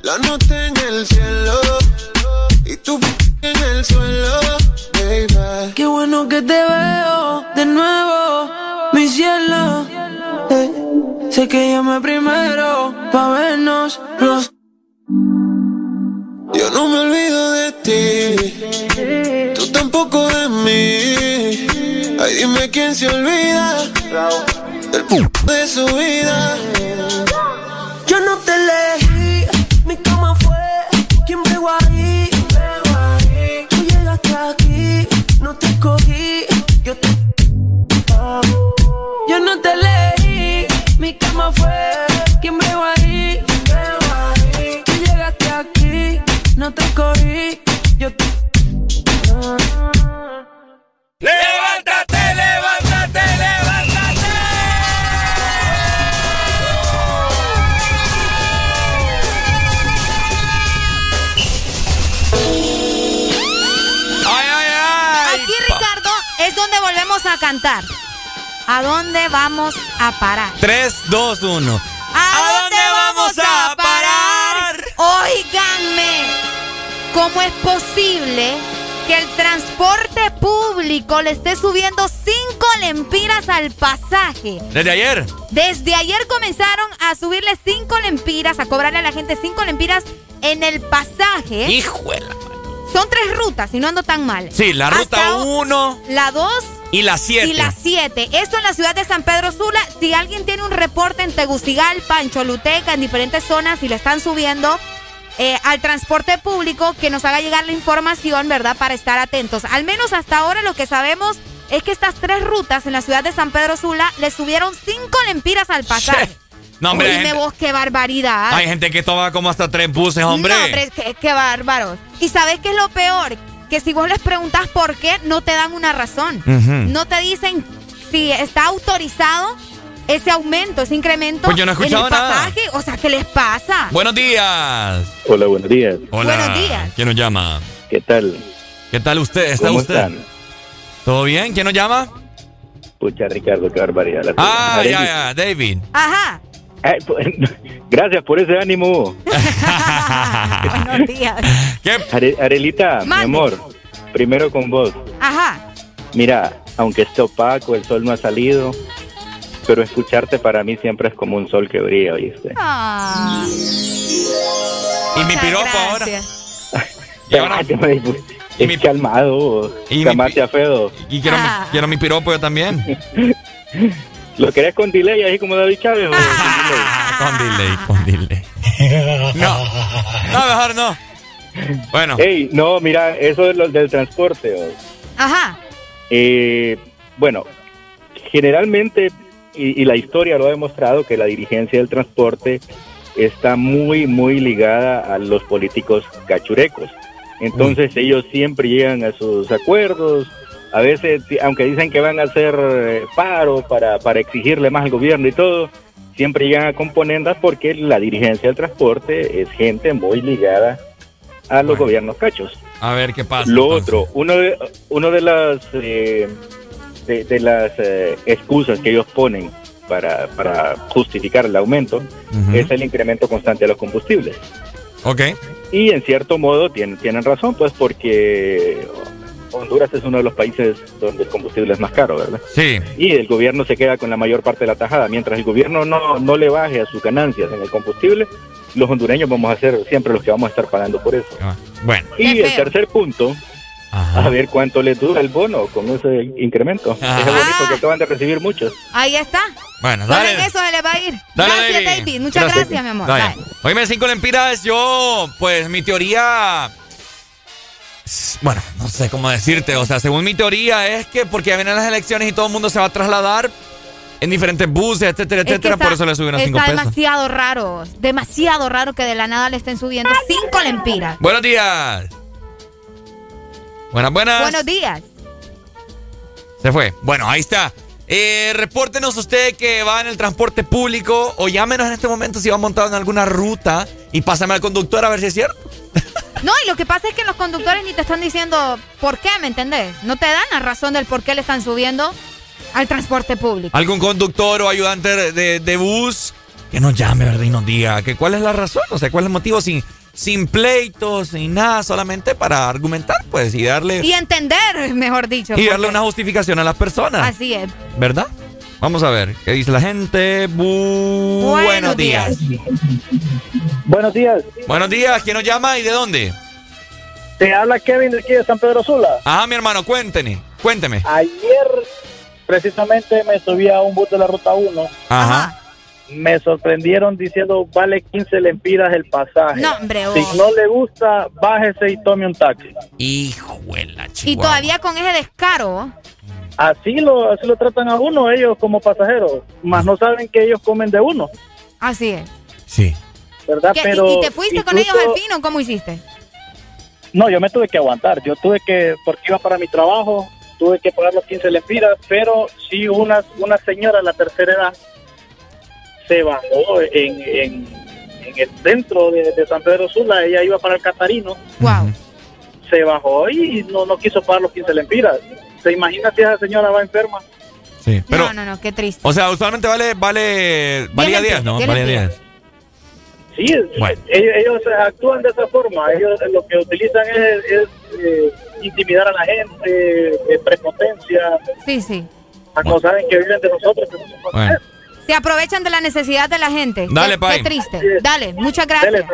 La noche en el cielo el Qué bueno que te veo de nuevo, mi cielo. Eh, sé que llamé primero pa' vernos los. Yo no me olvido de ti, tú tampoco de mí. Ay, dime quién se olvida del de su vida. Yo no te elegí, mi cama fue cama fue quien pegó ahí. Tú llegaste aquí, no te escogí, yo te. ¡Levántate, levántate, levántate! ¡Ay, ay, ay! Aquí, Ricardo, es donde volvemos a cantar. ¿A dónde vamos a parar? 3, 2, 1. ¿A, dónde vamos a parar? Óiganme, ¿cómo es posible que el transporte público le esté subiendo 5 lempiras al pasaje? ¿Desde ayer? Desde ayer comenzaron a subirle 5 lempiras, a cobrarle a la gente 5 lempiras en el pasaje. ¡Hijuela! Son tres rutas, si no ando tan mal. Sí, la ruta Hasta 1 La 2 y la 7. y la 7. Esto en la ciudad de San Pedro Sula. Si alguien tiene un reporte en Tegucigalpa, en Choluteca, en diferentes zonas y le están subiendo eh, al transporte público, que nos haga llegar la información, ¿verdad? Para estar atentos. Al menos hasta ahora lo que sabemos es que estas tres rutas en la ciudad de San Pedro Sula le subieron cinco lempiras al pasaje. No, hombre, Dime vos qué barbaridad. hay gente que toma como hasta tres buses, hombre. No, hombre, qué, qué bárbaros. ¿Y sabes qué es lo peor? Que si vos les preguntas por qué, no te dan una razón. No te dicen si está autorizado ese aumento, ese incremento Pues yo no he en el nada. pasaje. O sea, ¿qué les pasa? Buenos días. Hola, buenos días. Hola. Buenos días. ¿Quién nos llama? ¿Qué tal? ¿Qué tal usted? ¿Está ¿Cómo usted? están? ¿Todo bien? ¿Quién nos llama? Pucha, Ricardo, qué barbaridad. la Ah, ya, ya, David. Ajá. Ay, pues, gracias por ese ánimo. Buenos días. Are- Arelita, mi Mande. amor, primero con vos. Ajá. Mira, aunque esté opaco, el sol no ha salido, pero escucharte para mí siempre es como un sol que brilla, ¿oíste? Ah. ¿Y mi piropo ahora? gracias. Y ahora- Es calmado, Y mi a Fedo. Y quiero, Ah. mi, quiero mi piropo yo también. ¿Lo querés con delay, así como David Chávez? o con delay, con delay. No, no, mejor no. Bueno. Ey, no, mira, eso de lo del transporte. o- Ajá. Eh, bueno, generalmente, y, y la historia lo ha demostrado, que la dirigencia del transporte está muy, muy ligada a los políticos cachurecos. Entonces ellos siempre llegan a sus acuerdos, a veces, aunque dicen que van a hacer eh, paro para, para exigirle más al gobierno y todo, siempre llegan a componendas porque la dirigencia del transporte es gente muy ligada a los gobiernos cachos. A ver qué pasa. Lo entonces. otro, uno de, uno de las eh, de, de las eh, excusas que ellos ponen para, para justificar el aumento es el incremento constante de los combustibles. Ok. Y en cierto modo tienen, tienen razón, pues porque Honduras es uno de los países donde el combustible es más caro, ¿verdad? Sí. Y el gobierno se queda con la mayor parte de la tajada. Mientras el gobierno no, no le baje a sus ganancias en el combustible, los hondureños vamos a ser siempre los que vamos a estar pagando por eso. Bueno. Y el tercer punto, a ver cuánto les dura el bono con ese incremento. Ajá. Es bonito que acaban de recibir muchos. Ahí está. Bueno, Solo dale. en eso se le va a ir. Dale, gracias, David. David. Muchas Gracias. gracias, mi amor. Bye. Oíme, cinco lempiras, yo, pues mi teoría. Bueno, no sé cómo decirte. O sea, según mi teoría es que porque vienen las elecciones y todo el mundo se va a trasladar en diferentes buses, etcétera, Es etcétera. está- por eso le suben a cinco Está pesos. demasiado raro. Demasiado raro que de la nada le estén subiendo cinco lempiras. Buenos días. Buenas, buenas. Buenos días. Se fue. Bueno, ahí está. Eh, repórtenos usted que va en el transporte público o llámenos en este momento si va montado en alguna ruta y pásame al conductor a ver si es cierto. No, y lo que pasa es que los conductores ni te están diciendo por qué, ¿me entendés? No te dan la razón del por qué le están subiendo al transporte público. Algún conductor o ayudante de, de bus que nos llame, ¿verdad? Y nos diga que cuál es la razón, o sea, cuál es el motivo. Si, sin pleitos, sin nada, solamente para argumentar, pues, y darle, Y entender, mejor dicho. y darle una justificación a las personas. Así es. ¿Verdad? Vamos a ver, ¿qué dice la gente? Bu- Buenos Buenos días. Buenos días. Buenos días, ¿quién nos llama y de dónde? Te habla Kevin de aquí de San Pedro Sula. Ajá, mi hermano, cuénteme, cuénteme. Ayer precisamente me subí a un bus de la ruta 1. Ajá. Me sorprendieron diciendo vale 15 lempiras el pasaje. No, hombre, oh. Si no le gusta, bájese y tome un taxi. Hijuela, Y todavía con ese descaro. Así lo, así lo tratan a uno ellos como pasajeros, más no saben que ellos comen de uno, Así es. Sí. ¿verdad? ¿Qué? ¿Y- Pero ¿Y, te fuiste con ellos al fin o cómo hiciste? No, yo me tuve que aguantar. Yo tuve que, porque iba para mi trabajo, tuve que pagar los 15 lempiras, pero sí una, una señora de la tercera edad se bajó en, en, en el centro de, de San Pedro Sula. Ella iba para el Catarino. Wow. Se bajó y no, no quiso pagar los 15 lempiras. ¿Se imagina si esa señora va enferma? Sí, pero, no, no, no, qué triste. o sea, usualmente vale, vale, valía 10, ¿no? diez Valía lempiras. 10. Sí, Bueno. ellos, ellos actúan de esa forma. Ellos lo que utilizan es, es, eh, intimidar a la gente, eh, prepotencia. Sí, sí. a como saben que viven de nosotros. que Bueno. Se aprovechan de la necesidad de la gente. Dale, qué, Pai. qué triste. Dale, muchas gracias.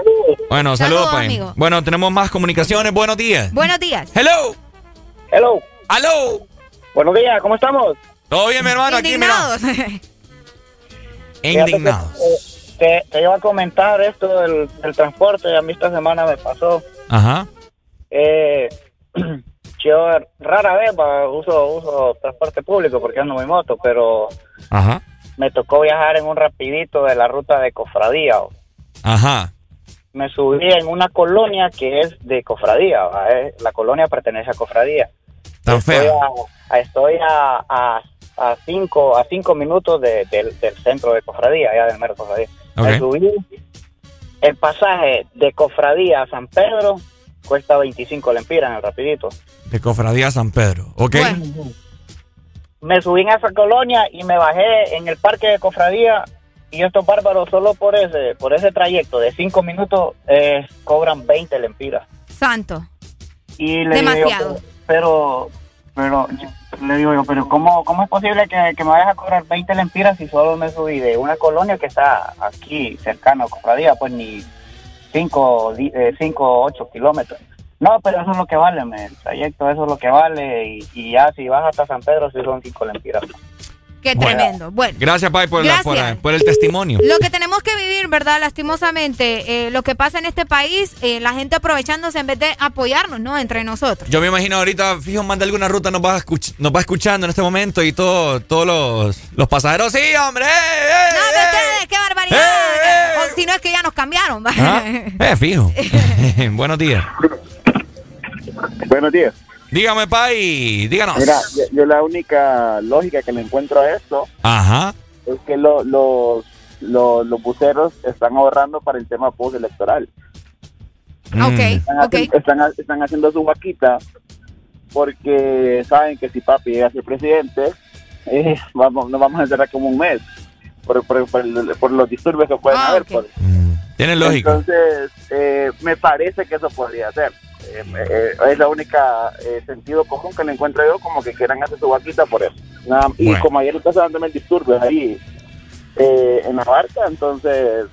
Bueno, saludos, Saludos, Pai. amigo. Bueno, tenemos más comunicaciones. Buenos días. Buenos días. Hello. Hello. Hello. Buenos días, ¿cómo estamos? Todo bien, mi hermano. Aquí, mira. Indignados. Indignado. Te, te iba a comentar esto del, del transporte. A mí esta semana me pasó. Ajá. Eh, yo rara vez va, uso, uso transporte público porque ando mi moto, pero Ajá. me tocó viajar en un rapidito de la ruta de Cofradía. o. Ajá. Me subí en una colonia que es de Cofradía. ¿va? Eh, La colonia pertenece a Cofradía. Tan Estoy fea. a, a- estoy a, a, a cinco, a cinco minutos de- del- del centro de Cofradía, allá del mero Cofradía. Me Ok. subí. El pasaje de Cofradía a San Pedro cuesta 25 lempiras en el rapidito. De Cofradía San Pedro. ¿Ok? Me subí en esa colonia y me bajé en el parque de Cofradía y estos bárbaros solo por ese por ese trayecto de cinco minutos eh, cobran 20 lempiras. Santo. Y le digo Demasiado. Pero, pero, le digo yo, pero ¿cómo, cómo es posible que, me vayas a cobrar 20 lempiras si solo me subí de una colonia que está aquí cercano a Cofradía, pues ni 5 o 8 kilómetros? No, pero eso es lo que vale, el trayecto, eso es lo que vale. Y, y ya si vas hasta San Pedro, sí son 5 lempiras. Qué Bueno. tremendo. Bueno. Gracias, Pai, por, la- por, el testimonio. Lo que tenemos que vivir, ¿verdad? Lastimosamente, eh, lo que pasa en este país, eh, la gente aprovechándose en vez de apoyarnos, ¿no? Entre nosotros. Yo me imagino ahorita, fijo, manda alguna ruta, nos va, escuch- nos va escuchando en este momento y todo, todos los, los pasajeros, sí, hombre. ¡eh, eh, No, hombre, ustedes, qué barbaridad. O si no es que ya nos cambiaron. ¿va? Ah, eh, fijo. Buenos días. Buenos días. Dígame, Pai, díganos. Mira, yo, yo la única lógica que le encuentro a esto Ajá. es que lo- los, los, los buceros están ahorrando para el tema postelectoral. Ok, Están, ok. haci- están, están haciendo su vaquita porque saben que si papi llega a ser presidente, eh, vamos, nos vamos a encerrar como un mes por, por, por el- por los disturbios que pueden Ah, haber. ok. por- Tiene lógica. Entonces, eh, me parece que eso podría ser. Eh, eh, es la única eh, sentido común que le encuentro yo, como que quieran hacer su vaquita por eso. Nada- y Bueno. como ayer está dándome disturbios ahí eh, en la barca, entonces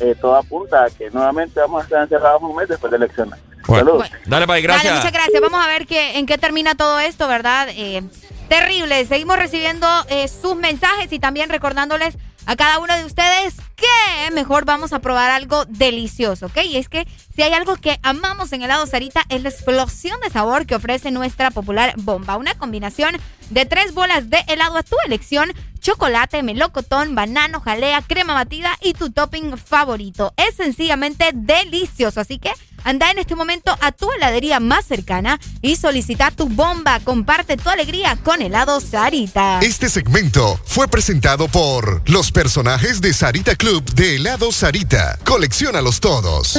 eh, todo apunta a que nuevamente vamos a estar encerrados un mes después de elecciones. Saludos. Dale, Pai, Dale, gracias. muchas gracias. Vamos a ver qué, en qué termina todo esto, ¿verdad? Eh, terrible. Seguimos recibiendo eh, sus mensajes y también recordándoles a cada uno de ustedes que mejor vamos a probar algo delicioso, ¿ok? Y es que si hay algo que amamos en helado Sarita es la explosión de sabor que ofrece nuestra popular bomba. Una combinación de tres bolas de helado a tu elección, chocolate, melocotón, banano, jalea, crema batida y tu topping favorito. Es sencillamente delicioso, así que anda en este momento a tu heladería más cercana y solicita tu bomba. Comparte tu alegría con helado Sarita. Este segmento fue presentado por los personajes de Sarita Club de helado Sarita. Colecciónalos todos.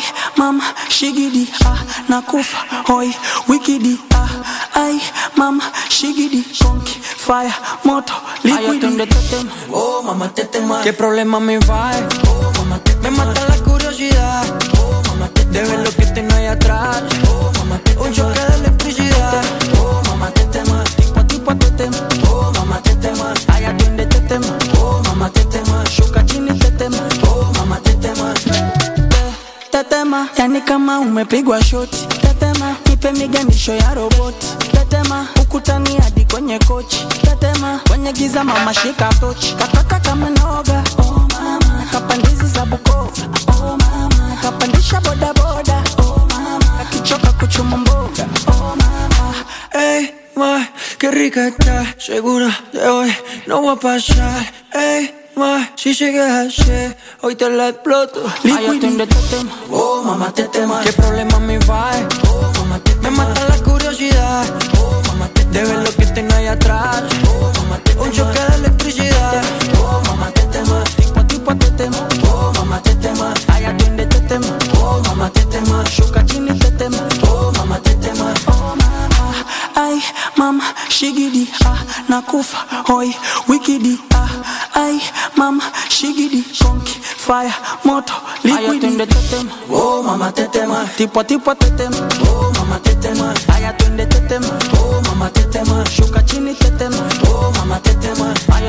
Ay, mama, shigidi, ah, nakufa, hoy, wikidi, ah, ay, mama, shigidi, conky, fire, moto, liquidi. Oh, mamá, te tema. ¿Qué problema me va? Oh, mamá, te Me mata la curiosidad. Oh, mamá, te De ver lo que tengo ahí atrás. Oh, mamá, te Un choque de Tetema, yani kama umepigwa shoti. Tetema, nipe miganisho ya roboti. Tetema, ukutani hadi kwenye kochi. Tetema, kwenye giza mama shika tochi. Kataka kama noga, oh mama. Kapandizi za bukofa oh mama. Kapandisha boda boda, oh mama. Akichoka kuchuma mboga, oh mama. hey, ma, qué rica está. Segura de hoy no voy a pasar. Ey, ma, si sigues así, hoy te la exploto. Ay, te tema. Oh, mamá, te tema. ¿Qué problema me va? Oh, mamá, te Me mata la curiosidad. Oh, mamá, te De ver lo que tengo ahí atrás. Oh, mamá, te Un choque de electricidad. Oh, mamá, te tema. Tipo, tipo, te tema. Oh, mamá, te tema. Ay, atiende, te tema. Oh, mamá, te tema. Shuka chini, te tema. Oh, mamá, te tema. Oh, mama. Ay, mama, shigidi, ah, nakufa, hoi, wikidi, ah, ay, mama, shigidi, conky, fire, moto, liquidi. Ay, te tema, oh, mama, te tema, tipo a tipo te tema, oh, mama, te tema, ay, atiende, te tema, oh, mama, te tema, shuka chini, te tema, oh, mama, te tema, ay,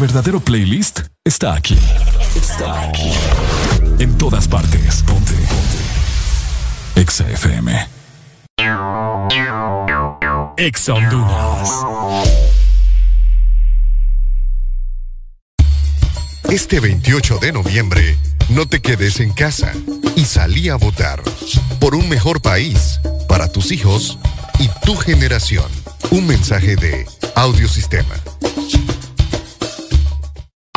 verdadero playlist está aquí. Está aquí. En todas partes. Ponte. Ponte. Exa FM. Exa Honduras. Este 28 de noviembre, no te quedes en casa y salí a votar por un mejor país para tus hijos y tu generación. Un mensaje de Audiosistema.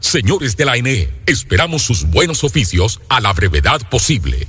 Señores de la ANE, esperamos sus buenos oficios a la brevedad posible.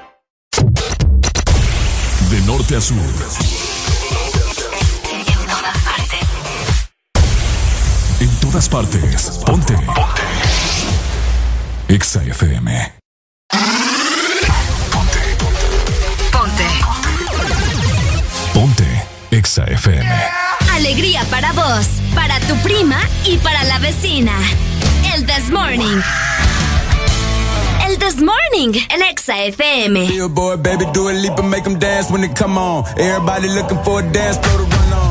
De norte a sur. En todas partes. Ponte. Ponte. Exa FM. Ponte. Ponte. Exa FM. Alegría para vos, para tu prima y para la vecina. El This Morning. This Morning Alexa Exa FM. Billboard, baby, do a leap and make them dance when they come on. Everybody looking for a dance floor to run on.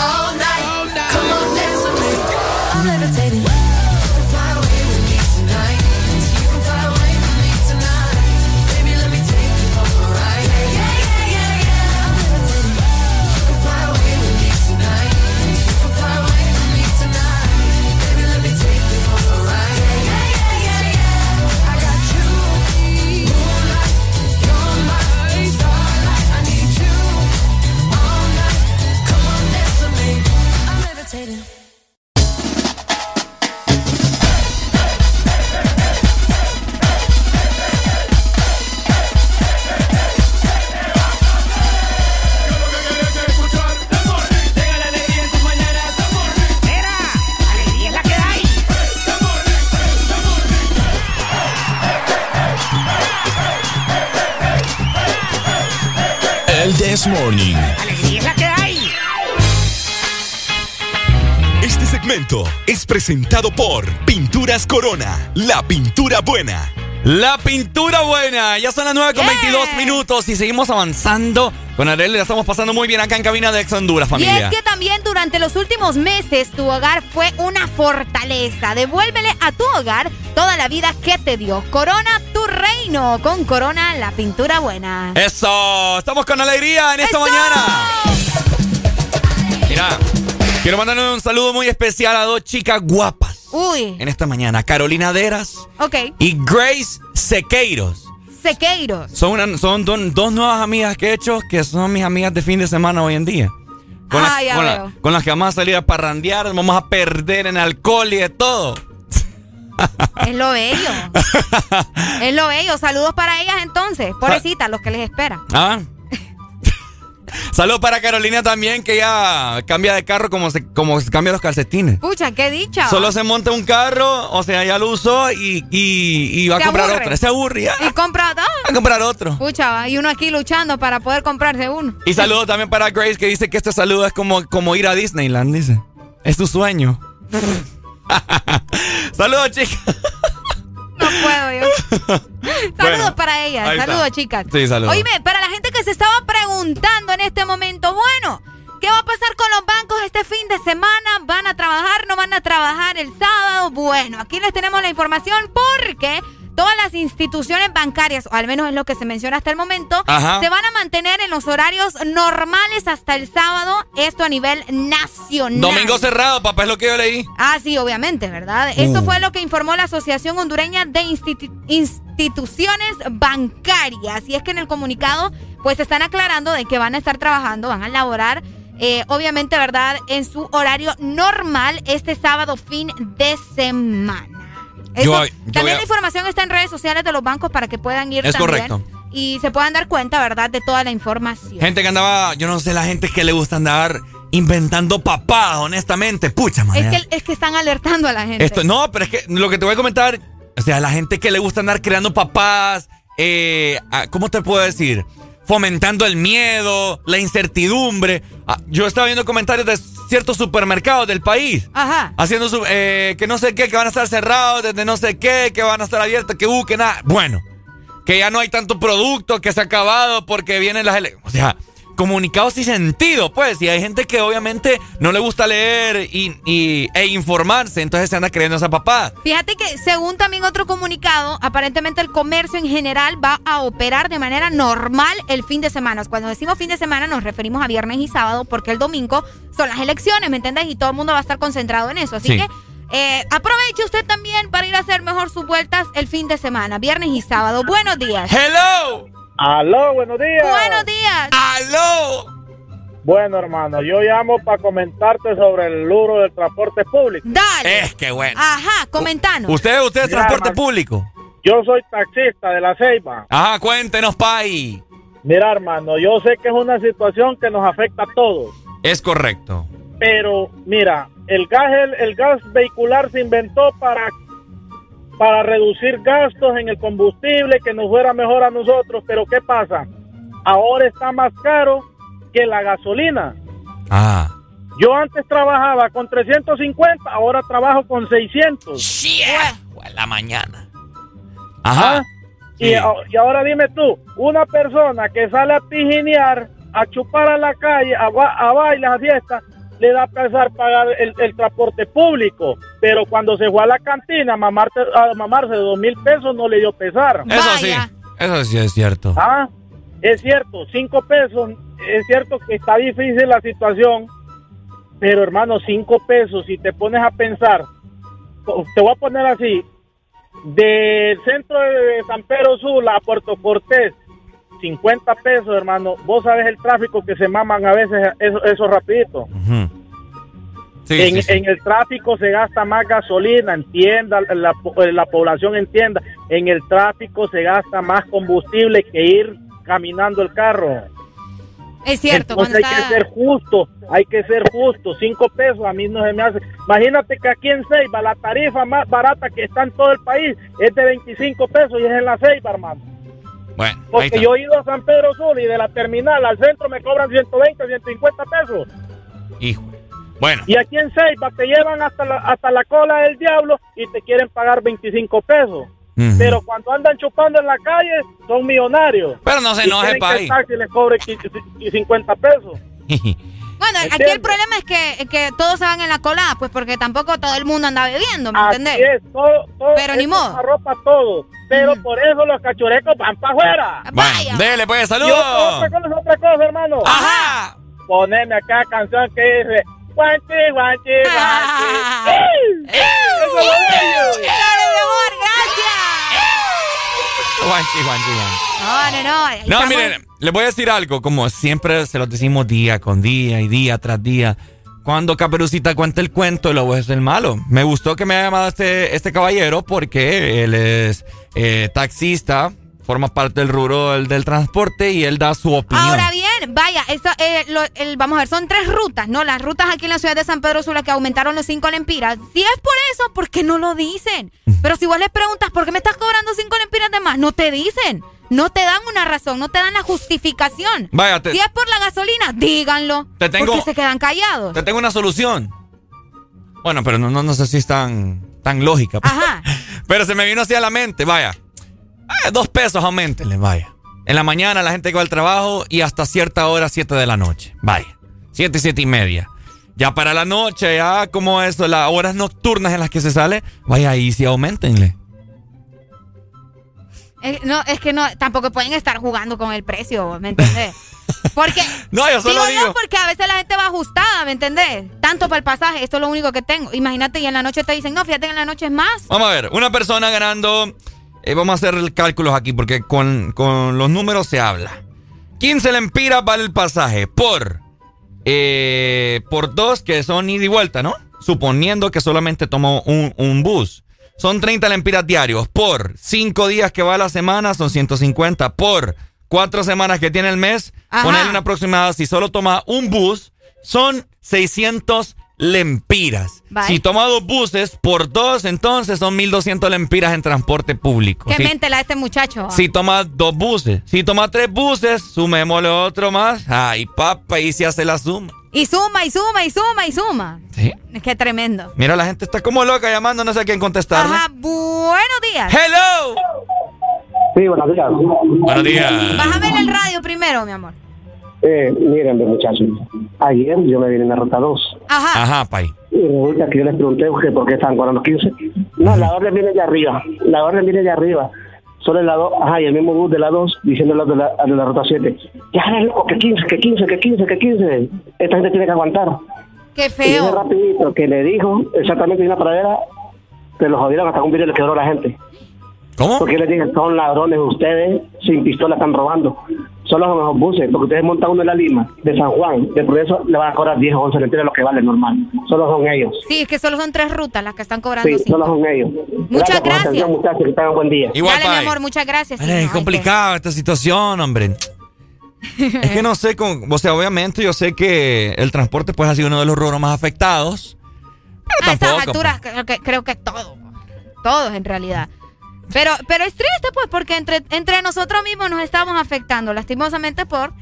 Oh. This Morning. Este segmento es presentado por Pinturas Corona, la pintura buena. La pintura buena. Ya son las 9 con 22 minutos y seguimos avanzando. Con Arely la estamos pasando muy bien acá en cabina de Ex Honduras, Y familia. es que también durante los últimos meses tu hogar fue una fortaleza. Devuélvele a tu hogar toda la vida que te dio. Corona tu reino con Corona la pintura buena. Eso, estamos con alegría en esta mañana. Mira, quiero mandarle un saludo muy especial a dos chicas guapas Uy, en esta mañana. Carolina Deras ok. y Grace Sequeiros. Sequeiros. Son, una- son don- dos nuevas amigas que he hecho que son mis amigas de fin de semana hoy en día. Con, Ah, las- ya con la- con las que vamos a salir a parrandear, vamos a perder en alcohol y de todo. Es lo bello. es lo bello. Saludos para ellas entonces. Pobrecitas, los que les espera. ¿Ah? Saludos para Carolina también, que ya cambia de carro como se, como se cambia los calcetines. Pucha, qué dicha. Solo se monta un carro, o sea, ya lo usó y, y, y va a comprar aburre. otro. Se aburría. Y compra dos. Va a comprar otro. Pucha, y uno aquí luchando para poder comprarse uno. Y saludos también para Grace, que dice que este saludo es como, como ir a Disneyland, dice. Es tu sueño. saludos, chicas. No puedo yo. Saludos Bueno, para ellas. está. Saludos, chicas. Sí, saludos. Oíme, para la gente que se estaba preguntando en este momento, bueno, ¿qué va a pasar con los bancos este fin de semana? ¿Van a trabajar? ¿No van a trabajar el sábado? Bueno, aquí les tenemos la información porque todas las instituciones bancarias, o al menos es lo que se menciona hasta el momento, Ajá. se van a mantener en los horarios normales hasta el sábado, esto a nivel nacional. Domingo cerrado, papá, es lo que yo leí. Ah, sí, obviamente, ¿verdad? Esto Uh. fue lo que informó la Asociación Hondureña de Institu- Instituciones Bancarias. Y es que en el comunicado, pues están aclarando de que van a estar trabajando, van a laborar, eh, obviamente, ¿verdad? En su horario normal este sábado, fin de semana. Eso- Yo- yo voy también a- la información está en redes sociales de los bancos para que puedan ir Es también. correcto. Y se puedan dar cuenta, ¿verdad? De toda la información. Gente que andaba, yo no sé, la gente que le gusta andar inventando papás, honestamente. Pucha, man. Es que, es que están alertando a la gente. Esto, no, pero es que lo que te voy a comentar, o sea, la gente que le gusta andar creando papás, eh, ah, ¿cómo te puedo decir? Fomentando el miedo, la incertidumbre. Ah, yo estaba viendo comentarios de ciertos supermercados del país. Ajá. Haciendo su, eh, que no sé qué, que van a estar cerrados, desde no sé qué, que van a estar abiertos, que uh, que nada. Bueno, que ya no hay tanto producto, que se ha acabado porque vienen las elecciones. O sea, comunicados sin sentido, pues. Y hay gente que obviamente no le gusta leer y, y- e informarse, entonces se anda creyendo esa papada. Fíjate que según también otro comunicado, aparentemente el comercio en general va a operar de manera normal el fin de semana. Cuando decimos fin de semana nos referimos a viernes y sábado porque el domingo son las elecciones, ¿me entiendes? Y todo el mundo va a estar concentrado en eso. Así Sí. que eh, aproveche usted también para ir a hacer mejor sus vueltas el fin de semana, viernes y sábado. Buenos días. ¡Hello! Aló, buenos días. Buenos días. ¡Aló! Bueno, hermano, yo llamo para comentarte sobre el luro del transporte público. Dale. Es que bueno. Ajá, comentanos. ¿Usted, usted es transporte público? Yo soy taxista de la Ceiba. Ajá, cuéntenos, Pai. Mira, hermano, yo sé que es una situación que nos afecta a todos, Es correcto. pero mira, el gas, el, el gas vehicular se inventó para, para reducir gastos en el combustible, que nos fuera mejor a nosotros, pero ¿qué pasa? Ahora está más caro que la gasolina. Ah. Yo antes trabajaba con 350, ahora trabajo con 600. En la mañana. Ajá. Ah, Y, y ahora dime tú, una persona que sale a pijinear, a chupar a la calle, a, a bailes, a fiestas, le da pesar pagar el, el transporte público. Pero cuando se fue a la cantina a, mamarte, a mamarse de dos mil pesos, no le dio pesar. Eso sí. Eso sí es cierto. Ah, es cierto, cinco pesos, es cierto que está difícil la situación, pero hermano, cinco pesos, si te pones a pensar, te voy a poner así, del centro de San Pedro Sula a Puerto Cortés, 50 pesos, hermano, vos sabes el tráfico que se maman a veces eso, eso rapidito. Sí, en, sí, sí. en el tráfico se gasta más gasolina, entienda, la, la población entienda, en el tráfico se gasta más combustible que ir caminando el carro. Es cierto, Entonces hay que ser justo, hay que ser justo. Cinco pesos a mí no se me hace. Imagínate que aquí en Ceiba la tarifa más barata que está en todo el país es de 25 pesos y es en la Ceiba, hermano. Bueno, Porque yo he ido a San Pedro Sur y de la terminal al centro me cobran 120, 150 pesos. Hijo. Bueno. Y aquí en Ceiba te llevan hasta la, hasta la cola del diablo y te quieren pagar 25 pesos. Pero cuando andan chupando en la calle, son millonarios. Pero no se Y enoje, el taxi les cobre qui- qui- 50 pesos. Bueno, aquí ¿Entiendes? el problema es que, que todos se van en la cola, pues porque tampoco todo el mundo anda bebiendo, ¿me Así entendés? es, todo, todo Pero ni modo. arropa todo. Pero por eso los cachurecos van para afuera. Bueno, dele pues, saludos. otra cosa, otra cosa, hermano. Ajá. Poneme acá canción que dice guanchi, guanchi, guanchi. Eso es lo bello. ¡Dale, mi amor, gracias! Guanchi, guanchi, guanchi. No, no, no. No, estamos- miren, les voy a decir algo, como siempre se los decimos día con día y día tras día. Cuando Caperucita cuenta el cuento, el lobo es el malo. Me gustó que me haya llamado este, este caballero porque él es eh, taxista, forma parte del rubro del, del transporte y él da su opinión. Ahora bien, vaya, eso, eh, lo- el- vamos a ver, son tres rutas, ¿no? Las rutas aquí en la ciudad de San Pedro Sula que aumentaron los cinco lempiras. Si es por eso, ¿por qué no lo dicen? Pero si vos les preguntas, ¿por qué me estás cobrando cinco lempiras de más? No te dicen. No te dan una razón, no te dan la justificación. Vaya, te- si es por la gasolina, díganlo. Te tengo- Porque se quedan callados. Te tengo una solución. Bueno, pero no, no, no sé si es tan, tan lógica. pues. Ajá. Pero se me vino así a la mente, vaya. Eh, dos pesos aumentenle, vaya. En la mañana la gente que va al trabajo y hasta cierta hora, siete de la noche. Vaya. Siete, siete y media. Ya para la noche, ya como eso, las horas nocturnas en las que se sale, vaya ahí sí aumentenle. Eh, no, es que no, tampoco pueden estar jugando con el precio, ¿me entendés? Porque. No, yo solo digo digo. yo porque a veces la gente va ajustada, ¿me entendés? Tanto para el pasaje, esto es lo único que tengo. Imagínate, y en la noche te dicen, no, fíjate que en la noche es más. Vamos a ver, una persona ganando. Eh, vamos a hacer cálculos aquí porque con, con los números se habla. 15 lempiras vale el pasaje por. eh, por dos que son ida y vuelta, ¿no? Suponiendo que solamente tomo un, un bus. Son 30 lempiras diarios. Por 5 días que va la semana son 150. Por 4 semanas que tiene el mes, ponerle una aproximada. Si solo toma un bus, son 600 lempiras. Si toma dos buses, por dos, entonces son 1200 lempiras en transporte público. Qué mente la de este muchacho. si toma dos buses. Si toma tres buses, sumémosle otro más. Ay, papá, y se hace la suma. Y suma, y suma, y suma, y suma. Sí. Es que tremendo. Mira, la gente está como loca llamando, no sé a quién contestarle. Ajá, buenos días. ¡Hello! Sí, buenos días. Buenos días. Bájame en el radio primero, mi amor. Eh, miren, muchachos. Ayer yo me vine en la ruta 2. Ajá. Ajá, pay. Y resulta que yo les pregunté que por qué estaban cobrando 15. No, la orden viene de arriba. La orden viene de arriba. Solo el lado, ajá, y el mismo bus de la 2 diciendo a los de la, de la ruta 7. Ya eres loco, que 15, que 15, que 15, que 15. Esta gente tiene que aguantar. Qué Y feo. rapidito que le dijo exactamente en una pradera, que los jodieron hasta un video le quebró a la gente. ¿Cómo? Porque les dije, son ladrones ustedes, sin pistola están robando. Son los mejores buses, porque ustedes montan uno en la Lima, de San Juan, de Progreso, le van a cobrar 10 o 11 lempiras lo que vale normal. Solo son ellos. Sí, es que solo son tres rutas las que están cobrando. Sí, solo son ellos. Muchas gracias. atención, muchachos, que tengan buen día. Igual, Dale, mi amor, muchas gracias. Sí, Ay, no, es complicada esta situación, hombre. es que no sé, con, o sea, obviamente yo sé que el transporte pues ha sido uno de los rubros más afectados. Pero A estas tampoco. alturas creo que, creo que todo. Todos en realidad. Pero, pero es triste, pues, porque entre, entre nosotros mismos nos estamos afectando, lastimosamente por.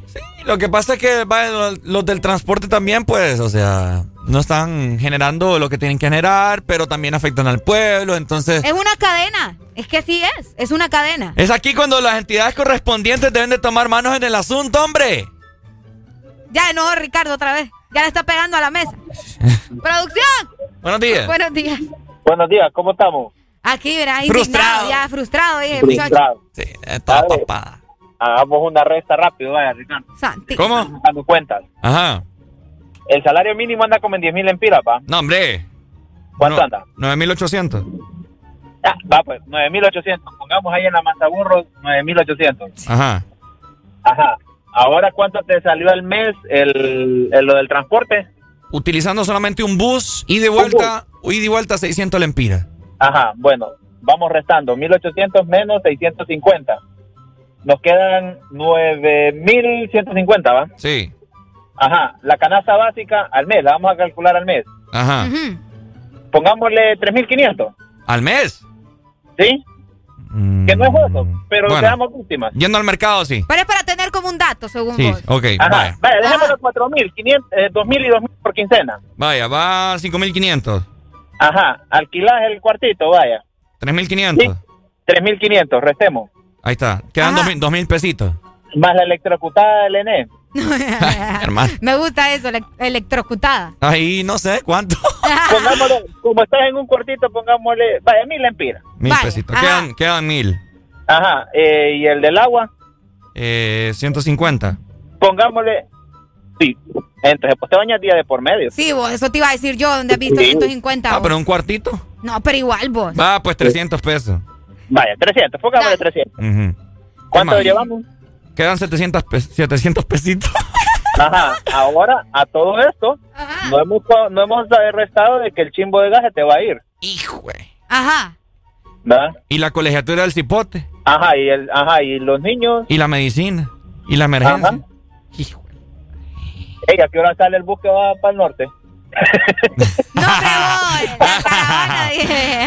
Lo que pasa es que vaya, los- los del transporte también, pues, o sea, no están generando lo que tienen que generar, pero también afectan al pueblo, entonces... Es una cadena. Es que sí es. Es una cadena. Es aquí cuando las entidades correspondientes deben de tomar manos en el asunto, hombre. Ya no, Ricardo, otra vez. Ya le está pegando a la mesa. ¡Producción! Buenos días. Buenos días. Buenos días, ¿cómo estamos? Aquí, verá, Frustrado. ya frustrado, dije. Frustrado. Sí, eh, toda papada. Hagamos una resta rápido, vaya, Ricardo. Santi. ¿Cómo? Dando cuentas. Ajá. El salario mínimo anda como en 10 mil empiras, ¿va? No, hombre. ¿Cuánto No, anda? 9800. Ah, va, pues, 9.800. Pongamos ahí en la Manzaburros 9.800. Ajá. Ajá. Ahora, ¿cuánto te salió al mes el, el- lo del transporte? Utilizando solamente un bus y de vuelta, y de vuelta 600 lempiras. Ajá, bueno, vamos restando. 1.800 menos 650. Nos quedan 9.150, ¿va? Sí. Ajá. La canasta básica al mes, la vamos a calcular al mes. Ajá. Pongámosle 3.500, ¿Al mes? ¿sí? Que no es justo, pero Bueno. seamos víctimas. Yendo al mercado, sí. Pero es para tener como un dato, según Sí, vos. ok, Ajá, vaya. vaya, dejémoslo 4.000, 500, eh, 2.000 y 2.000 por quincena. Vaya, va 5500. Ajá, alquilás el cuartito, vaya. 3500. 3.500, restemos. Ahí está. Quedan 2000 2000 pesitos. Más la electrocutada del ENE. Hermano. Me gusta eso, ele- electrocutada. Ahí no sé cuánto. Pongámosle, como estás en un cuartito, pongámosle, vaya, mil empiras. Mil pesitos. Quedan, quedan mil. Ajá, eh, y el del agua, Eh, 150. pongámosle, sí. Entonces, pues te bañas día de por medio. Sí, vos, eso te iba a decir yo, donde has visto Sí. 150. Ah, vos. pero un cuartito. No, pero igual vos. Va, pues 300 pesos. Vaya, 300, pongámosle 300. Ujú. ¿Cuánto más? llevamos? Quedan 700, pe- 700 pesitos. Ajá, ahora a todo esto, no hemos, no hemos restado de que el chimbo de gaje te va a ir. Hijo, Ajá. ¿verdad? Y la colegiatura del cipote. Ajá, y el, ajá, y los niños, Y la medicina. Y la emergencia. Ajá. Ey, ¿a qué hora sale el bus que va para el norte?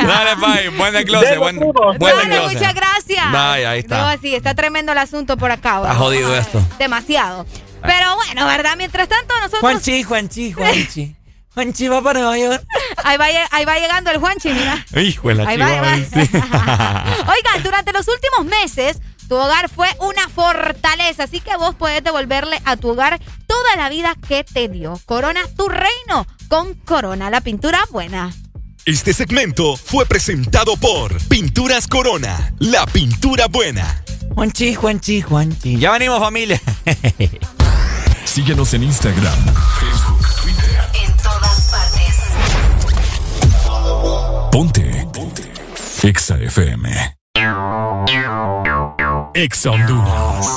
Dale, Pai, buen desglose, buen, buen Dale, desglose. muchas gracias. Vaya, ahí está. No, sí, está tremendo el asunto por acá. Está ¿verdad? jodido esto. Demasiado. Pero bueno, ¿verdad? Mientras tanto, nosotros. Juanchi, Juanchi, Juanchi. Juanchi va para Nueva York. Ahí va, ahí va llegando el Juanchi, mira. Hijo de la Ahí va, ahí sí. Oigan, durante los últimos meses, tu hogar fue una fortaleza, así que vos podés devolverle a tu hogar toda la vida que te dio. Corona tu reino con Corona, la pintura buena. Este segmento fue presentado por Pinturas Corona, la pintura buena. Juanchi, Juanchi, Juanchi. Ya venimos, familia. Síguenos en Instagram, Facebook, Twitter. En todas partes. Ponte. Ponte. Exa FM. Honduras.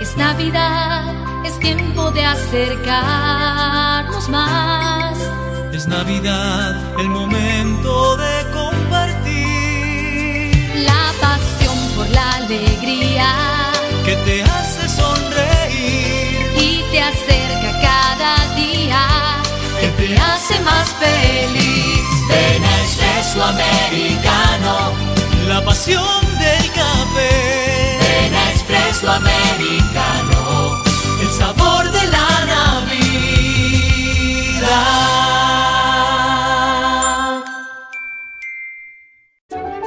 Es Navidad, es tiempo de acercarnos más. Es Navidad, el momento de compartir. La pasión por la alegría Que te hace más feliz. Ven a Espresso Americano. La pasión del café. Ven a Espresso Americano.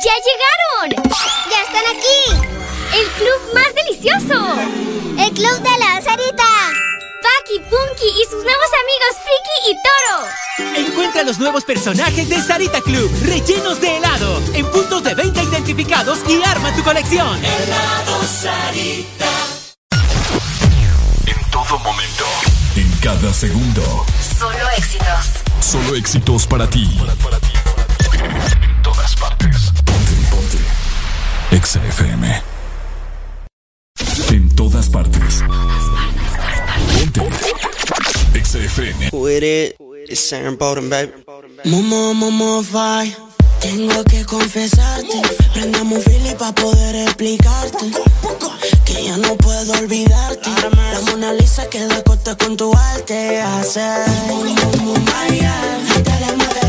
¡Ya llegaron! ¡Ya están aquí! ¡El club más delicioso! ¡El club de la Sarita! Paki, Punky y sus nuevos amigos Friki y Toro. Encuentra los nuevos personajes de Sarita Club, rellenos de helado, en puntos de venta identificados y arma tu colección. Helado Sarita. En todo momento. En cada segundo. Solo éxitos. Solo éxitos para ti. En todas partes. Ponte, ponte. Exa FM. En todas partes. Ponte. Exa FM. With it, it's Sam Bowden, baby. Momo, momo, fai. Tengo que confesarte, prendamos un Philly pa' poder explicarte Que ya no puedo olvidarte La Mona Lisa queda corta con tu arte Hace Bum, bum, bum, ay, ay. Dale, mueve,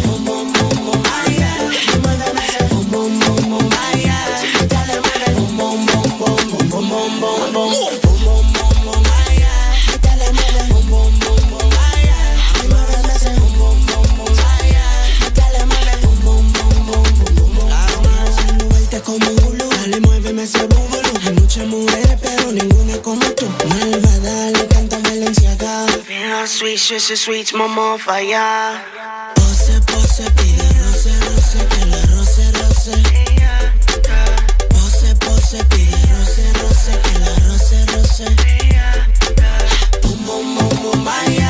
sweet, sweet, mamá falla. Pose, pose, pide roce, roce, que la roce, roce. Pose, pose, pide sé. Boom, boom, boom, boom.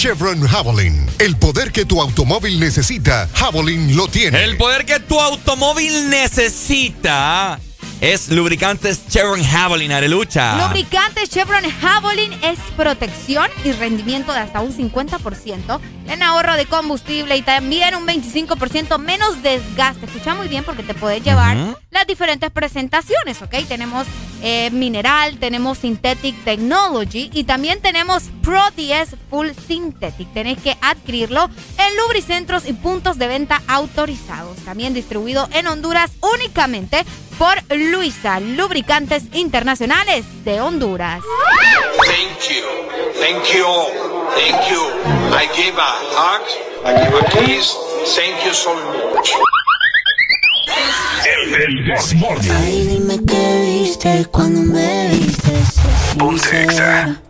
Chevron Javelin. El poder que tu automóvil necesita, Javelin lo tiene. El poder que tu automóvil necesita es lubricantes Chevron Javelin, Arelucha. Lubricantes Chevron Javelin es protección y rendimiento de hasta un 50% en ahorro de combustible y también un 25% menos desgaste. Escucha muy bien porque te puedes llevar las diferentes presentaciones, ¿ok? Tenemos eh, mineral, tenemos synthetic technology y también tenemos Pro 10 Full Synthetic. Tenés que adquirirlo en lubricentros y puntos de venta autorizados. También distribuido en Honduras únicamente por Luisa Lubricantes Internacionales de Honduras. Thank you. Thank you all. Thank you. I give a hug. I give a kiss. Thank you so much. El Morning. Ay, dime qué viste cuando me viste sincera.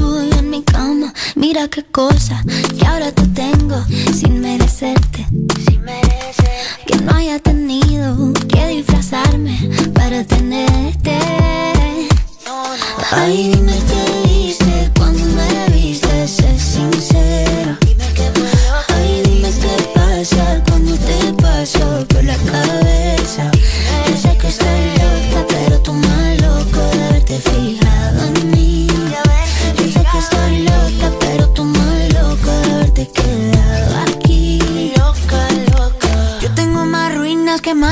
Mira qué cosa que ahora te tengo sin merecerte. Que no haya tenido que disfrazarme para tenerte. Ay, dime qué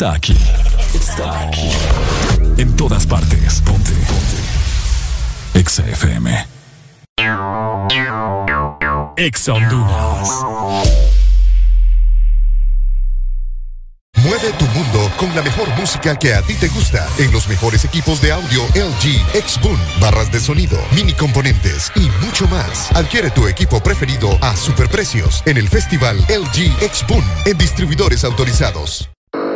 está aquí. Está aquí. En todas partes. Ponte. Ponte. Exa FM. Exa Honduras. Mueve tu mundo con la mejor música que a ti te gusta en los mejores equipos de audio LG, Xboom, barras de sonido, mini componentes y mucho más. Adquiere tu equipo preferido a superprecios en el festival LG Xboom en distribuidores autorizados.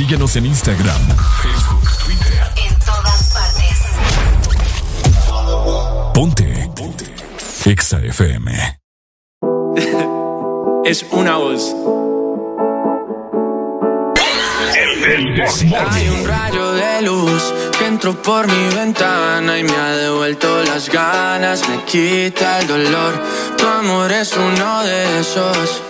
Síguenos en Instagram, Facebook, Twitter. En todas partes. Ponte. Ponte. Exa FM. es una voz. Hay un rayo de luz que entró por mi ventana y me ha devuelto las ganas, me quita el dolor. Tu amor es uno de esos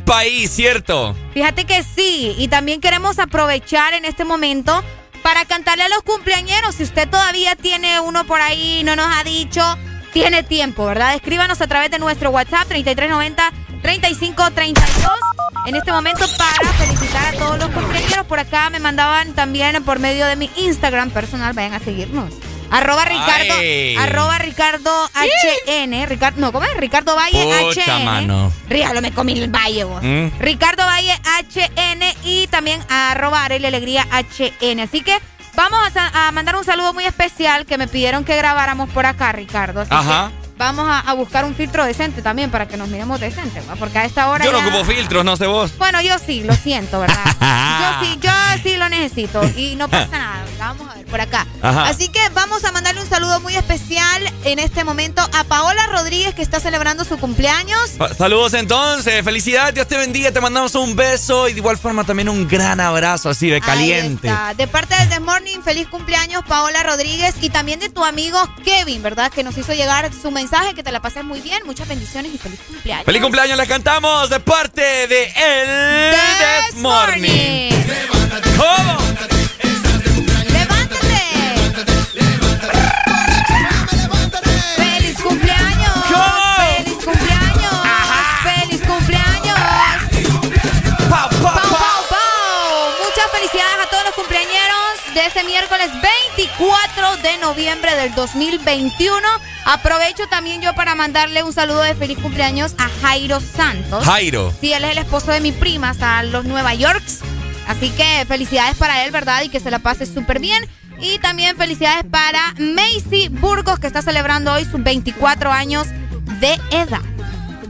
país, ¿cierto? Fíjate que sí, y también queremos aprovechar en este momento para cantarle a los cumpleañeros. Si usted todavía tiene uno por ahí, no nos ha dicho, tiene tiempo, ¿verdad? Escríbanos a través de nuestro WhatsApp 3390-3532. En este momento para felicitar a todos los cumpleañeros. Por acá me mandaban también por medio de mi Instagram personal, vayan a seguirnos. Arroba Ricardo, Ay. arroba Ricardo HN, Ricardo, no, ¿cómo es? Ricardo Valle Pucha, HN. mano. Ríalo, me comí el valle vos. Mm. Ricardo Valle HN y también arroba Arely Alegría HN. Así que vamos a, mandar un saludo muy especial que me pidieron que grabáramos por acá, Ricardo. Así Ajá. que vamos a, a buscar un filtro decente también para que nos miremos decentes, ¿va? porque a esta hora Yo no ya- ocupo filtros, no sé vos. Bueno, yo sí, lo siento, ¿verdad? yo sí, yo sí lo necesito y no pasa nada. Vamos a ver por acá. Ajá. Así que vamos a mandarle un saludo muy especial en este momento a Paola Rodríguez que está celebrando su cumpleaños. Saludos entonces, felicidades, Dios te bendiga, te mandamos un beso y de igual forma también un gran abrazo así de caliente. Ahí está. De parte del The Morning, feliz cumpleaños Paola Rodríguez y también de tu amigo Kevin, ¿verdad? Que nos hizo llegar su mensaje, que te la pases muy bien, muchas bendiciones y feliz cumpleaños. Feliz cumpleaños, les cantamos de parte de El This Morning. ¿Cómo? De este miércoles 24 de noviembre del 2021. Aprovecho también yo para mandarle un saludo de feliz cumpleaños a Jairo Santos. Jairo. Sí, él es el esposo de mi prima, hasta los Nueva Yorks. Así que felicidades para él, ¿verdad? Y que se la pase súper bien. Y también felicidades para Macy Burgos, que está celebrando hoy sus 24 años de edad.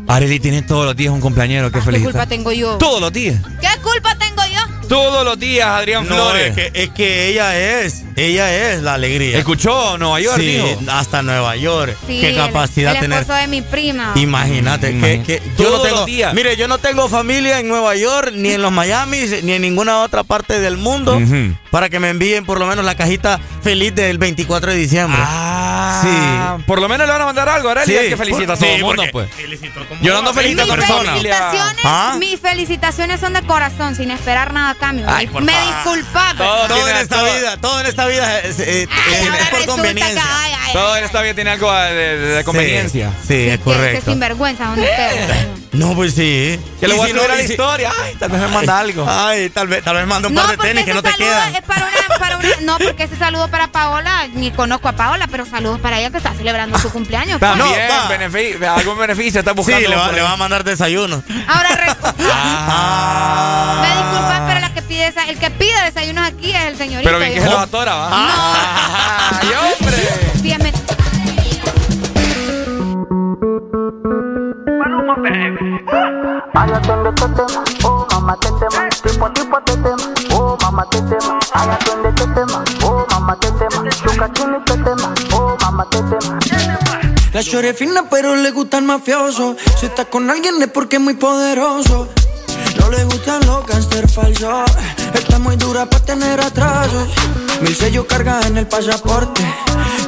Arely tiene todos los días un compañero ¿Qué felicita. culpa tengo yo? Todos los días. ¿Qué culpa tengo yo? Todos los días, Adrián No, Flores. es que, es que ella es, ella es la alegría. ¿Escuchó Nueva York, Sí, dijo? hasta Nueva York. Sí, Qué el- capacidad el, tener. esposo de mi prima. Imagínate que, que yo Todos no tengo, los días. mire, yo no tengo familia en Nueva York, ni en los Miami, ni en ninguna otra parte del mundo para que me envíen por lo menos la cajita feliz del 24 de diciembre. Ah, Por lo menos le van a mandar algo, Arely, Sí, es que felicita a todo sí, el mundo, pues. Yo no ando felicitando mis personas. felicitaciones, ¿Ah? mis felicitaciones son de corazón, sin esperar nada a cambio. Ay, me por me favor. disculpa. pero- Todo Todo en esta todo- vida, todo en esta vida es, es- es- Ay, es ahora por conveniencia. que, ay, ay, Todo en esta vida tiene algo de, de- de conveniencia. Sí, sí, es que- correcto. Que sinvergüenza son ustedes. No, pues sí. Que le voy si a no, subir a la si- historia. Ay, tal vez me manda algo. Ay, tal vez, tal vez manda un No, par de porque tenis que ese no te quedan. es para una, para una, no, porque ese saludo para Paola, ni conozco a Paola, pero saludos para ella que está celebrando su cumpleaños. pues. También, No, va. benefi- algún beneficio está Sí, buscando. le va, por le va a mandar desayuno. Ahora re- Ah. me disculpas, pero la que pide el que pide desayunos aquí es el señorito. Pero bien que se los atora, ¿va? ¡Ay, hombre! Sí, me- Ay, atiende este tema, oh mamá te tema, tipo tipo te tema, oh mamá te tema. Ay, atiende este tema, oh mamá te tema, chuca chini te tema, oh mamá te tema. La chore es fina pero le gusta el mafioso. Si está con alguien es porque es muy poderoso. No le gustan los gangster falsos. Está muy dura para tener atrasos. Mil sellos carga en el pasaporte.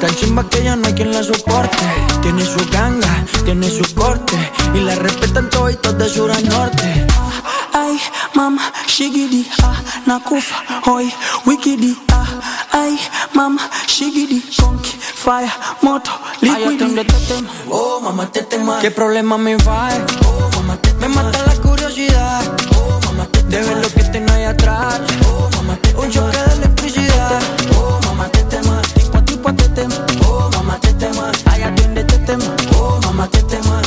Tan chimba que ya no hay quien la soporte. Tiene su ganga, tiene su corte. Y la respetan todos de sur a norte. Ay, mama, shigidi, ah, nakufa, hoy, wikidi, ah, ay, mama, shigidi, conky, fire, moto, Ay, atiende liquidi. tema, oh mamá te tema. ¿Qué problema me va? Oh mamá te Me mata la curiosidad. Oh mamá te De ver lo que tengo ahí atrás. Oh mamá te Un choque de electricidad. Oh mamá te tema. Tipo a tipo te tema, Oh mamá te tema. ay, atiende te tema, Oh mamá te tema.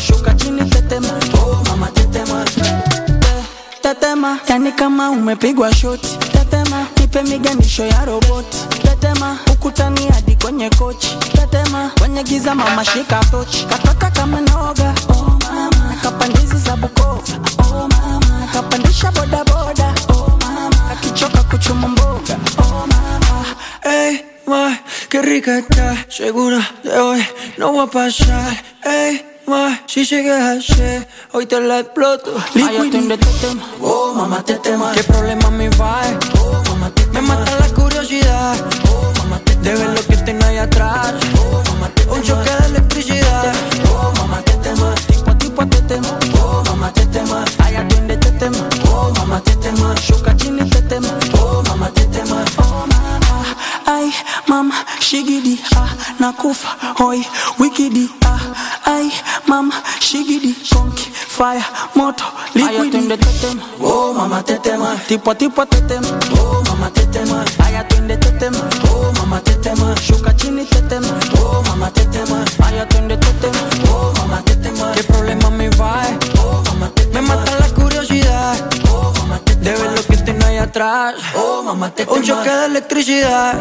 Te tema, yani kama umepigwa shoti, tetema, nipe miganisho ya roboti, tetema, ukutani hadi kwenye kochi, tetema, kwenye giza mama shika tochi, katoka kama noga, oh mama, kapandizi za buko, oh mama, kapandisha boda boda, oh mama, akichoka kuchuma mboga, oh mama, Hey, ma, qué rica está. Segura de hoy no va a pasar. Ey, ma, si sigues así, hoy te la exploto. ay, atiende te tema, Oh, mamá te tema. ¿Qué problema me va? Oh, mamá te Me mata la curiosidad. Oh, mamá te De ver lo que tengo ahí atrás. Oh, mamá te Un choque de electricidad. Oh, mamá te tema. tipo a tipo te tema, Oh, mamá te tema. ay, atiende te tema, Oh, mamá te tema. chuca chini te tema, Oh, mamá te tema. Oh mama, ay mama, shigidi ah, nakufa hoi wikidi ah, ay mama, shigidi konki fire moto liquidi. Ay, te tema, Oh, mamá te tema. tipo tipo te tema, Oh, mamá te tema. ay atiende te tema, Oh, mamá te tema. shuka chini te tema, Oh, mamá te tema. ay atiende te tema, Oh, mamá te tema. ¿Qué problema me va? Oh, mamá te Me mata la curiosidad. Oh, mamá te De ver lo que tengo ahí atrás. Oh, mamá te Un choque de electricidad.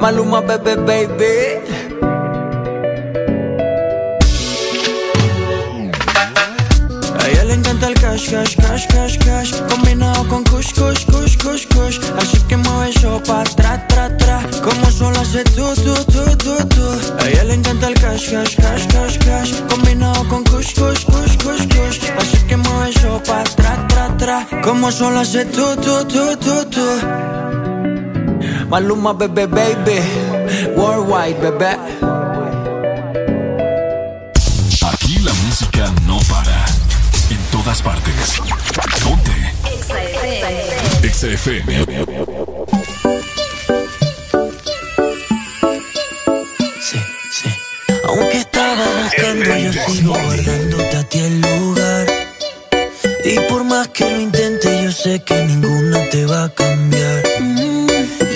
Maluma, bebé, baby. Cash, cash, cash, cash, cash. Combinado con kush, kush, kush, kush, kush. Así que mueve eso pa' tra, tra, tra. Como solo hace tú, tú, tú, tú, tú A ella le encanta el cash, cash, cash, cash, cash. Combinado con kush, kush, kush, kush, kush. Así que mueve eso pa' tra, tra, tra. Como solo hace tú, tú, tú, tú, tú Maluma, bebé, baby. Worldwide, bebé. Aquí la música no para. En todas partes. Ponte. XFM. Sí, sí. Aunque estaba buscando, yo sigo guardándote a ti el lugar. Y por más que lo intente, yo sé que ninguna te va a cambiar.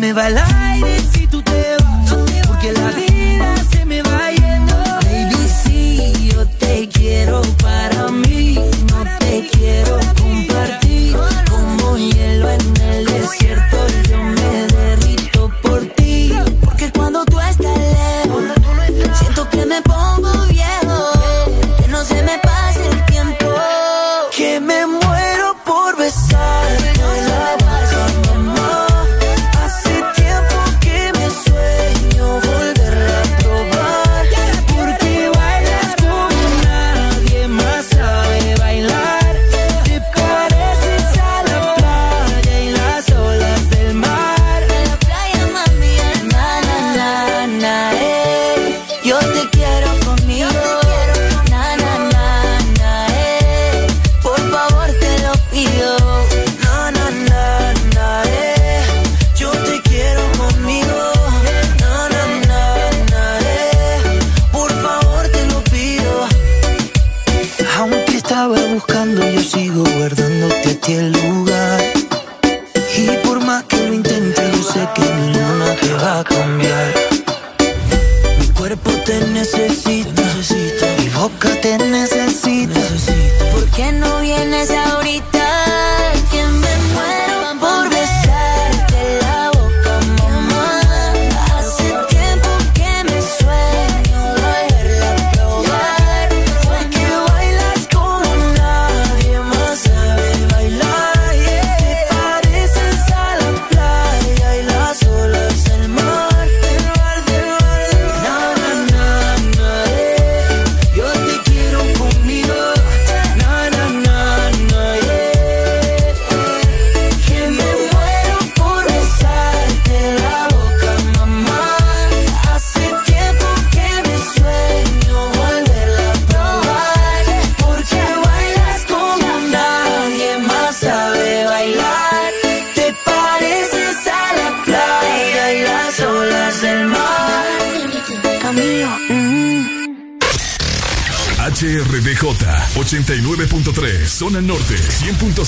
me bailar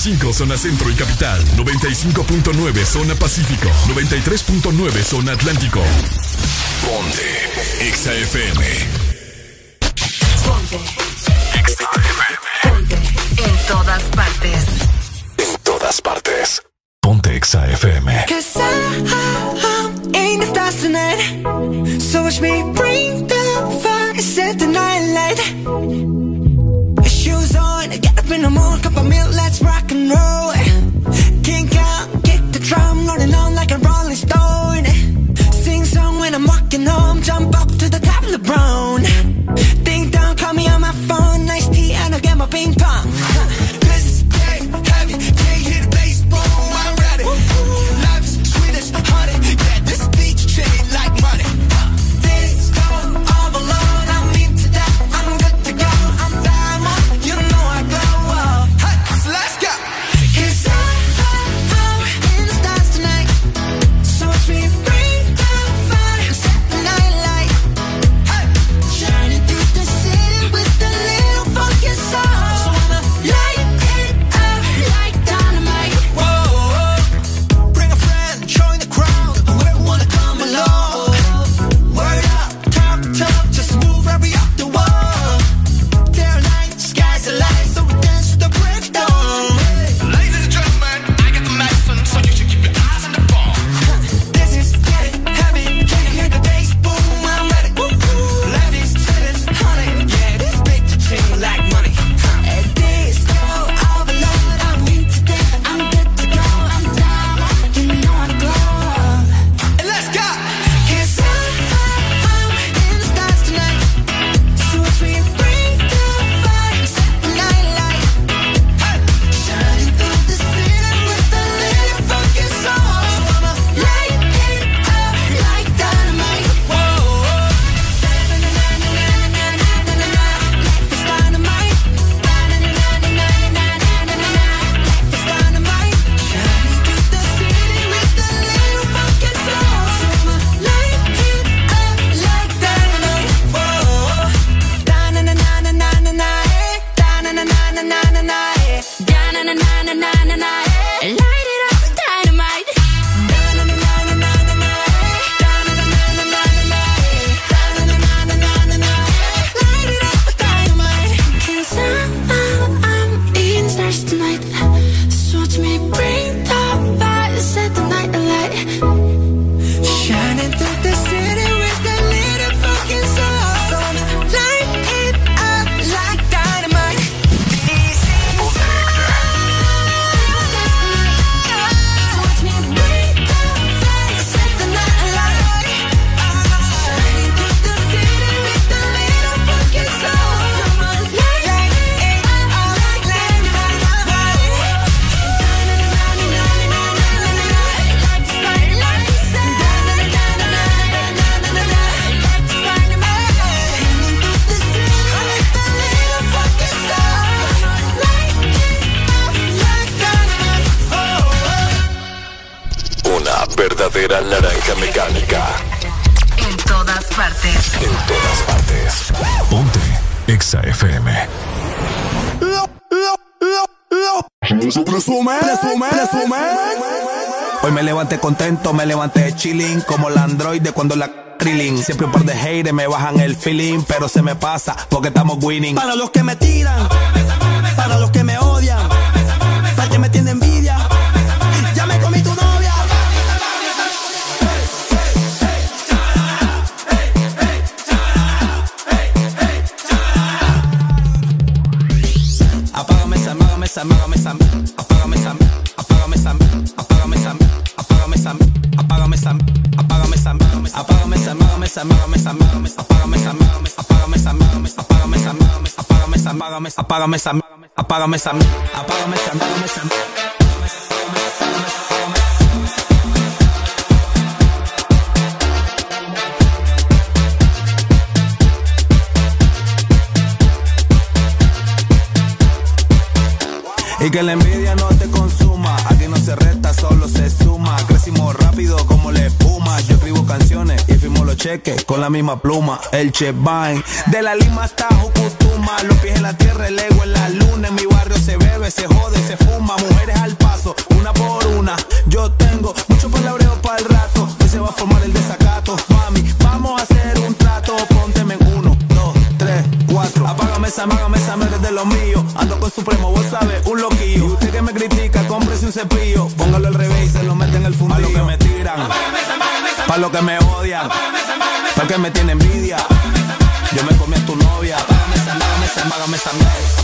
100.5 zona centro y capital, 95.9 zona pacífico, 93.9 zona atlántico. Ponte, XAFM. Contento, me levanté chilling como la androide cuando la. Siempre un par de haters me bajan el feeling, pero se me pasa porque estamos winning. Para los que me tiran, apágame esa, apágame esa, apágame esa, apágame esa. Y que la envidia no te consuma. Aquí no se resta, solo se suma. Crecimos rápido como la espuma. Yo escribo canciones y firmo los cheques con la misma pluma. El Chevine. De la Lima hasta Los pies en la tierra, el ego en la luna. En mi barrio se bebe, se jode, se fuma. Mujeres al paso, una por una. Yo tengo mucho palabreo para el rato. Hoy se va a formar el desacato. Mami, vamos a hacer un trato. Pónteme en uno, dos, tres, cuatro. Apágame esa, apágame esa, eres de lo mío. Ando con Supremo, vos sabes, un loquillo. Y usted que me critica, cómprese un cepillo. Póngalo al revés y se lo mete en el fundillo. Pa' lo que me tiran, pa' lo que me odian, pa' que me tiene envidia. começa a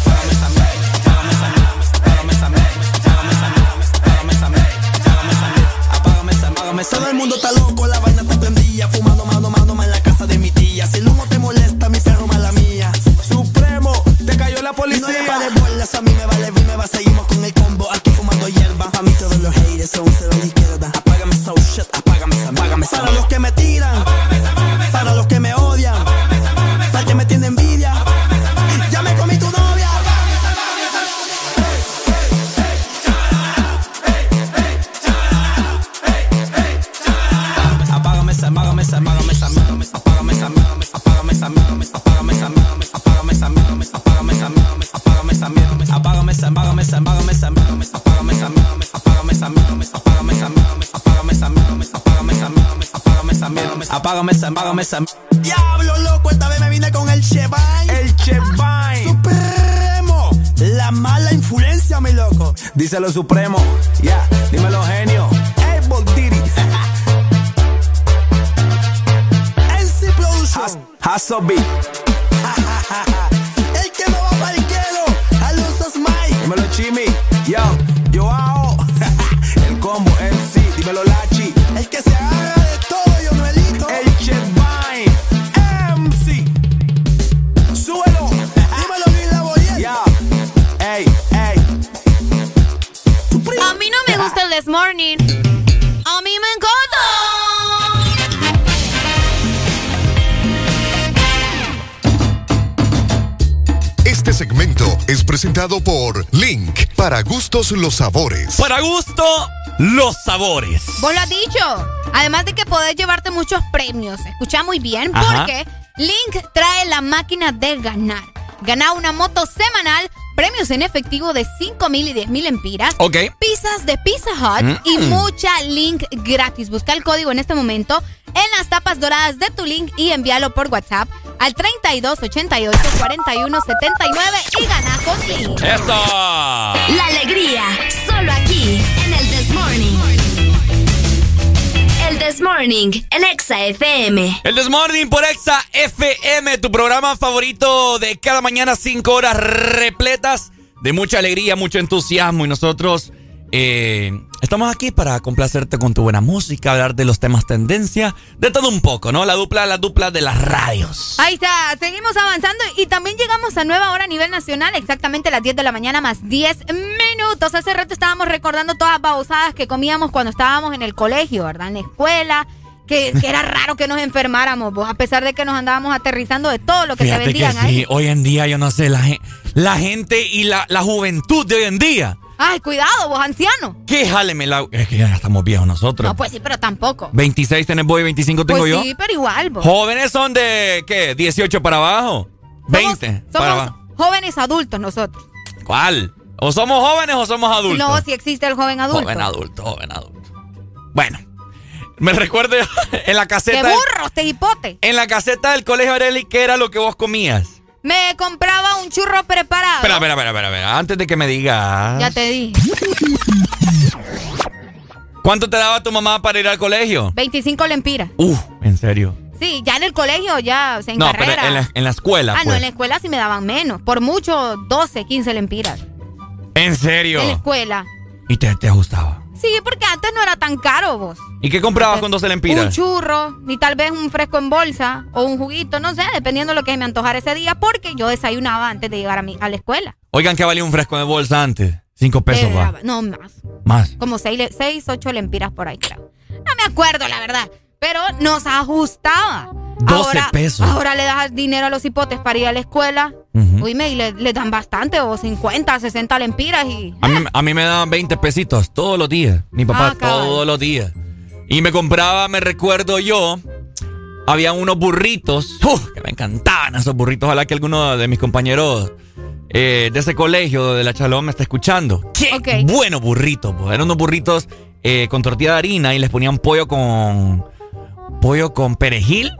supremo. Ya, yeah. dímelo genio. El Voltiri. El C Production. Has, gustos los sabores. Para gusto, los sabores. Vos lo has dicho. Además de que podés llevarte muchos premios. Escucha muy bien, Ajá. porque Link trae la máquina de ganar. Gana una moto semanal, premios en efectivo de 5 mil y 10 mil empiras. Ok. Pizzas de Pizza Hut y Mm. mucha Link gratis. Busca el código en este momento en las tapas doradas de tu Link y envíalo por WhatsApp al 3288 4179 y gana con Link. ¡Eso! La alegría, solo aquí, en el This Morning. El This Morning, en Exa FM. El Desmorning por Exa FM, tu programa favorito de cada mañana, cinco horas repletas de mucha alegría, mucho entusiasmo. Y nosotros eh, estamos aquí para complacerte con tu buena música, hablar de los temas tendencia, de todo un poco, ¿no? La dupla, la dupla de las radios. Ahí está, seguimos avanzando y también llegamos a nueva hora a nivel nacional, exactamente a las 10 de la mañana más 10 minutos. Hace rato estábamos recordando todas las babosadas que comíamos cuando estábamos en el colegio, ¿verdad? En la escuela, que, que era raro que nos enfermáramos, vos, a pesar de que nos andábamos aterrizando de todo lo que Fíjate se que vendían sí, ahí. hoy en día yo no sé, la, gen- la gente y la, la juventud de hoy en día Ay, cuidado, vos anciano. ¿Qué jáleme la... Es que ya estamos viejos nosotros. No, pues sí, pero tampoco. 26 tenés vos y 25 tengo pues yo. Sí, pero igual, vos. Jóvenes son de, ¿qué? 18 para abajo. 20 para Somos abajo. jóvenes adultos nosotros. ¿Cuál? ¿O somos jóvenes o somos adultos? No, si existe el joven adulto. Joven adulto, joven adulto. Bueno, me recuerdo en la ¡Qué caseta... del- burro, este hipote! en la caseta del colegio Areli, ¿qué era lo que vos comías? Me compraba un churro preparado. Espera, espera, espera, espera, espera. Antes de que me digas... Ya te di. ¿Cuánto te daba tu mamá para ir al colegio? 25 lempiras. Uf, en serio. Sí, ya en el colegio, ya, o sea, en no, carrera. pero en la, en la escuela, ah, no, pues. en la escuela sí me daban menos. Por mucho, 12, 15 lempiras. ¿En serio? En la escuela. ¿Y te, te ajustaba? Sí, porque antes no era tan caro vos. ¿Y qué comprabas con 12 Un lempiras? churro, y tal vez un fresco en bolsa o un juguito, no sé, dependiendo de lo que me antojara ese día, porque yo desayunaba antes de llegar a, mi, a la escuela. Oigan, ¿qué valía un fresco de bolsa antes? Cinco pesos, Eh, va. No, más. Más. Como 6, 8 lempiras por ahí, creo. No me acuerdo, la verdad. Pero nos ajustaba. 12 ahora, pesos. Ahora le das dinero a los hipotes para ir a la escuela. Ujú. Uy, y le, le dan bastante, o 50, 60 lempiras y. A mí, a mí me daban 20 pesitos todos los días. Mi papá Ah, todos los días. Y me compraba, me recuerdo yo, había unos burritos. ¡Uf! que me encantaban esos burritos. Ojalá que alguno de mis compañeros eh, de ese colegio de la Chalón me esté escuchando. ¡Qué buenos burritos! pues. Eran unos burritos eh, con tortilla de harina y les ponían pollo con... Pollo con perejil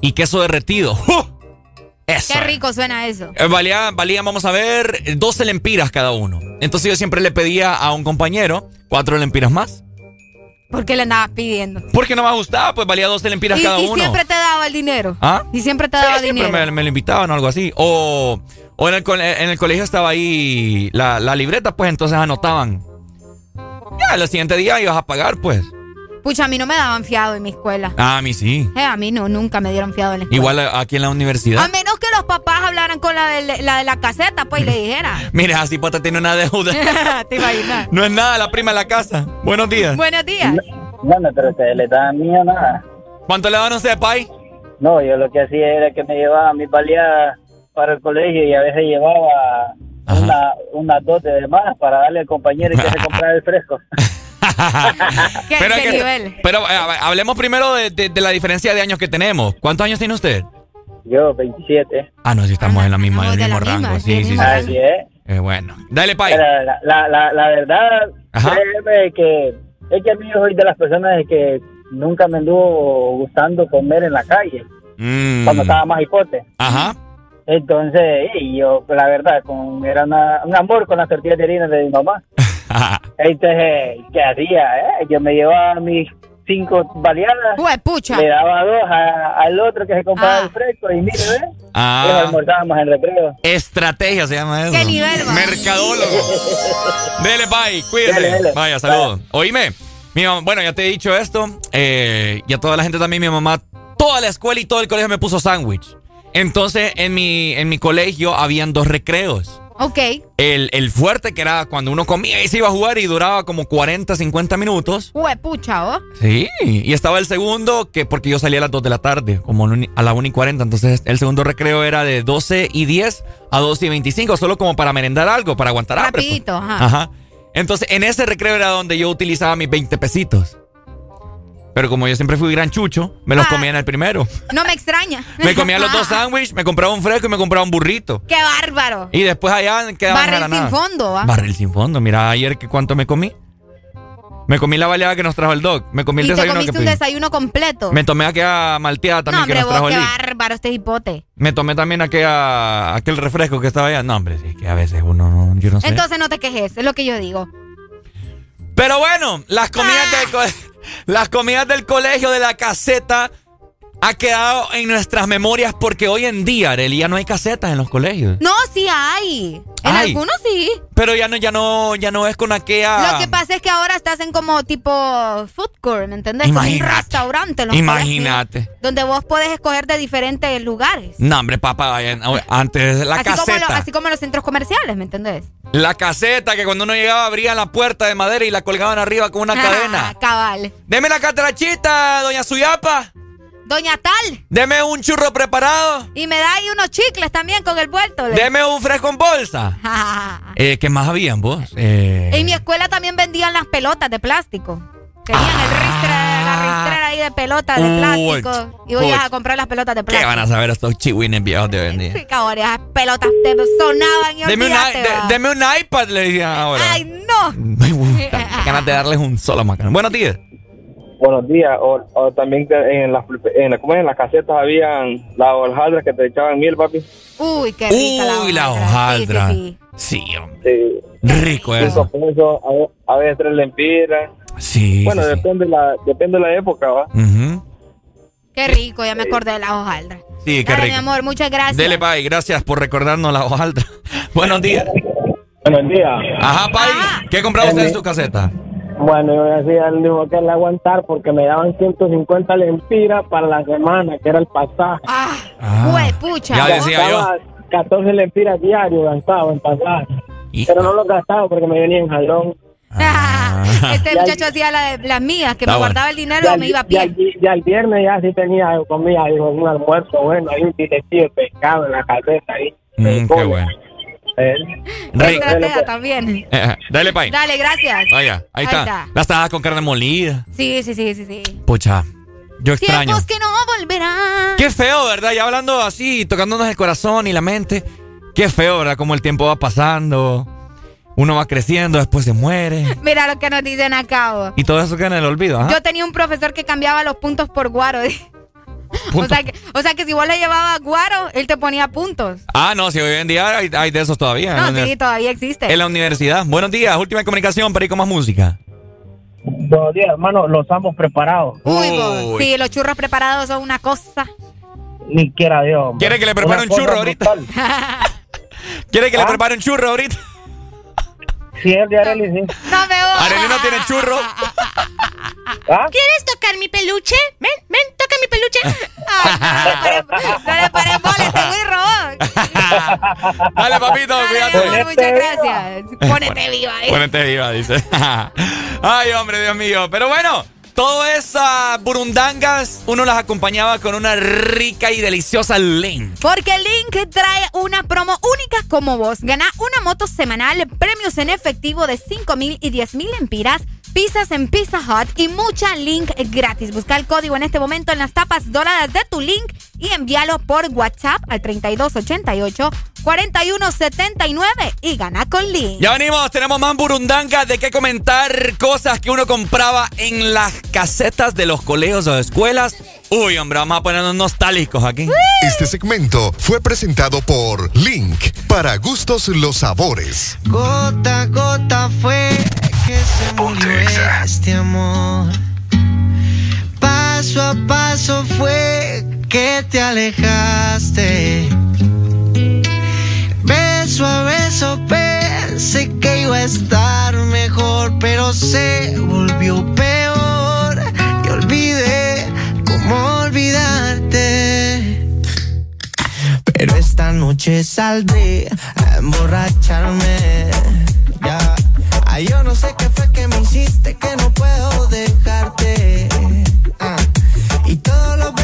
y queso derretido. ¡Uf! Eso. Qué rico suena eso. Eh, Valía, valía, vamos a ver, eh, 12 lempiras cada uno. Entonces yo siempre le pedía a un compañero cuatro lempiras más. ¿Por qué le andabas pidiendo? Porque no me gustaba, pues valía 12 lempiras Y, cada y uno. siempre te daba el dinero. ¿Ah? Y siempre te Sí, daba siempre dinero. me, me lo invitaban o algo así. O, o en, el, en el colegio estaba ahí la, la libreta, pues entonces anotaban. Ya, el siguiente día ibas a pagar, pues. Pucha, a mí no me daban fiado en mi escuela. Ah, a mí sí. Eh, a mí no, nunca me dieron fiado en la escuela. Igual aquí en la universidad. A menos que los papás hablaran con la de la, de la caseta, pues, y le dijera. Mira, así pata tiene una deuda. ¿Te imaginas? no es nada la prima de la casa. Buenos días. Buenos días. No, no, pero ustedes le dan mío nada. ¿Cuánto le dan a usted, Pai? No, yo lo que hacía era que me llevaba mis baleadas para el colegio y a veces llevaba una, dos de más para darle al compañero y que se comprara el fresco. ¿Qué, Pero, qué hay que- nivel? pero eh, hablemos primero de, de- de la diferencia de años que tenemos. ¿Cuántos años tiene usted? Yo, 27. Ah, no, sí estamos en la misma, en el mismo rango. sí, Sí, sí, sí. Así es. Eh, bueno. Dale, Pai. La, la, la, la verdad, créeme que es que a mí yo soy de las personas que nunca me anduvo gustando comer en la calle Mm. cuando estaba más hipote. Ajá. Entonces, y yo, la verdad, con, era una- un amor con las tortillas de harina de mi mamá. Entonces, ¿qué hacía? eh? Yo me llevaba mis cinco baleadas, pucha. le daba dos a- al otro que se compraba el fresco y mire, ¿ves? Ah. Y almorzábamos en recreo. Estrategia se llama eso. ¿Qué nivel, va? Mercadólogo. Dele, bye. Cuídese. Dale, dale. Vaya, saludos. Oíme. Mi mamá, bueno, ya te he dicho esto. eh, y a toda la gente también, mi mamá, toda la escuela y todo el colegio me puso sándwich. Entonces, en mi, en mi colegio habían dos recreos. Ok. El, el fuerte, que era cuando uno comía y se iba a jugar y duraba como 40, 50 minutos. Hue, pucha, ¿oh? Sí, y estaba el segundo, que porque yo salía a las 2 de la tarde, como a la 1 y 40. Entonces, el segundo recreo era de 12 y 10 a 12 y 25, solo como para merendar algo, para aguantar hambre. pues. Rapidito, ajá. Ajá. Entonces, en ese recreo era donde yo utilizaba mis 20 pesitos. Pero como yo siempre fui gran chucho, me los Ah. comía en el primero. No me extraña. Me comía los dos sándwiches, me compraba un fresco y me compraba un burrito. ¡Qué bárbaro! Y después allá quedaba Barril sin fondo, ¿va? Barril sin fondo. Mira, ayer que cuánto me comí. Me comí la baleada que nos trajo el doc. Me comí el Y te desayuno comiste que un pedí. desayuno completo. Me tomé aquella malteada no, también hombre, que nos vos, trajo qué el Lick. bárbaro este hipote. Me tomé también aquella, aquel refresco que estaba allá. No, hombre, sí, que a veces uno no, yo no sé. Entonces no te quejes, es lo que yo digo. Pero bueno, las comidas, Ah. co- las comidas del colegio de la caseta ha quedado en nuestras memorias porque hoy en día, Arely, ya no hay casetas en los colegios. No, sí hay. En Hay. algunos sí. Pero ya no, ya no, ya no es con aquella. Lo que pasa es que ahora estás en como tipo food court, ¿me entendés? Como un Imagínate. restaurante. los Imagínate. colegios, Donde vos podés escoger de diferentes lugares. No, hombre, papá, antes la así, como caseta. lo- así como en los centros comerciales, ¿me entendés? La caseta que cuando uno llegaba abrían la puerta de madera y la colgaban arriba con una Ah, cadena. cabal. Deme la catrachita, doña Suyapa. Doña Tal. Deme un churro preparado. Y me da ahí unos chicles también con el vuelto. Deme un fresco en bolsa. eh, ¿Qué más habían vos? Eh... En mi escuela también vendían las pelotas de plástico. Tenían el ristre, la ristrera ahí de pelotas de plástico. y voy a comprar las pelotas de plástico. ¿Qué van a saber estos chihuines viejos de hoy en día? Sí, cabrón, esas pelotas te sonaban y deme, un, deme un iPad, le decían ahora. ¡Ay, no! ganas de darles un solo macano. Buenos días. Buenos días. O, también en las, en, ¿cómo es? en las casetas habían las hojaldras que te echaban miel, papi. Uy, qué rica Uy, la hojaldra. Sí, sí, sí. hombre. Rico eso. a, veces tres lempiras. Sí. Bueno, depende, La, depende de la época, ¿va? Qué rico, ya me acordé de la hojaldra. Sí, qué rico. mi amor, muchas gracias. Dele, Pai, gracias por recordarnos la hojaldra. Buenos días. Buenos días. Ajá, Pai. ¿Qué compraba usted en su caseta? Bueno, yo decía al mismo que le aguantar porque me daban 150 lempiras para la semana, que era el pasaje. Ah, ah. pucha. Ya decía yo. 14 lempiras diarios gastaba en pasaje. Pero no lo gastaba porque me venía en jalón. Ah. este muchacho hacía la de las mías, que me guardaba el dinero y, me iba a pie. Ya, el viernes ya sí tenía comida, dijo, un almuerzo bueno, ahí un filetito de pescado en la caseta ahí. Mm, qué bueno. Eh, también. Dale, Pai. Dale, gracias. Vaya, ahí, está. Las tajadas con carne molida. Sí, sí, sí, sí, sí. Pucha, yo extraño. Tiempos que no volverán. Qué feo, ¿verdad? Ya hablando así, tocándonos el corazón y la mente. Qué feo, ¿verdad? Como el tiempo va pasando. Uno va creciendo, después se muere. Mira lo que nos dicen acá. Y todo eso queda en el olvido. Yo tenía un profesor que cambiaba los puntos por guaro. O sea, que, o sea que si vos le llevabas guaro, él te ponía puntos. Ah, no, si hoy en día hay, de esos todavía. No, sí, todavía existe. En la universidad. Buenos días, última comunicación para ir con más música. Buenos días, hermano, los amos preparados. Uy, sí, los churros preparados son una cosa. Ni quiera Dios. ¿Quiere que le prepare un churro ahorita? ¿Quiere que le ¿Ah? prepare un churro ahorita? Sí, el de Arely, sí. No me voy. Arely no tiene churro. ¿Ah? ¿Quieres tocar mi peluche? Ven, ven, toca mi peluche. Ay, no le pares bola, este muy robón. Dale, papito, cuídate. Muchas gracias. Pónete viva. ¿eh? Pónete viva, dice. Ay, hombre, Dios mío. Pero bueno. Todas esas burundangas uno las acompañaba con una rica y deliciosa Link. Porque Link trae una promo única como vos. Gana una moto semanal, premios en efectivo de 5 mil y 10 mil empiras pizzas en Pizza Hut y mucha link gratis. Busca el código en este momento en las tapas doradas de tu link y envíalo por WhatsApp al 3288 4179 y gana con link. Ya venimos, tenemos más burundanga de qué comentar cosas que uno compraba en las casetas de los colegios o escuelas. Uy, hombre, vamos a ponernos nostálgicos aquí. Este segmento fue presentado por Link para gustos los sabores. Gota gota fue que se murió este amor. Paso a paso fue que te alejaste. Beso a beso pensé que iba a estar mejor, pero se volvió peor y olvidé cómo olvidarte. Pero esta noche saldré a emborracharme. Ya Ay, yo no sé qué fue que me hiciste, que no puedo dejarte. Ah. Y todos los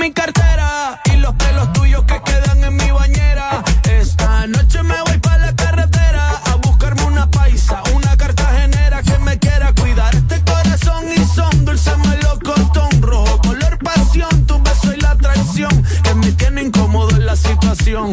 mi cartera y los pelos tuyos que quedan en mi bañera. Esta noche me voy para la carretera a buscarme una paisa, una cartagenera que me quiera cuidar. Este corazón y son dulce melocotón rojo color pasión, tu beso y la traición que me tiene incómodo en la situación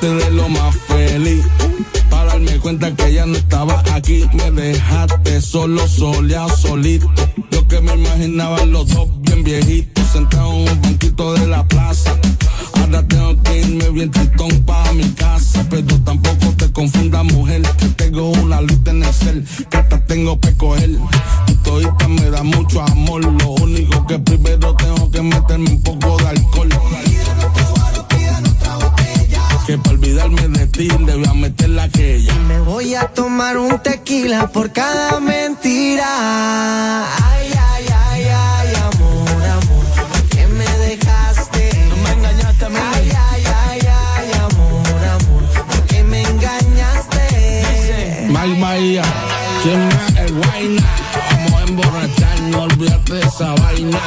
De lo más feliz. Para darme cuenta que ya no estaba aquí, me dejaste solo, soleado, solito. Yo que me imaginaba los dos bien viejitos, sentados en un banquito de la plaza. Ahora tengo que irme bien tristón para mi casa, pero tampoco te confundas, mujer, que tengo una lista en el cel, que hasta tengo que coger. Y todita me da mucho amor, lo único que primero tengo que meterme un poco de alcohol. Que para olvidarme de ti le meter la aquella. Me voy a tomar un tequila por cada mentira. Ay, ay, ay, ay, amor, amor. ¿Por qué me dejaste? No me engañaste a mí. Ay, ay, ay, ay, amor, amor. ¿Por qué me engañaste? Mike Bahía, ¿quién me el guayna? Vamos a emborracharnos, olvídate de esa vaina.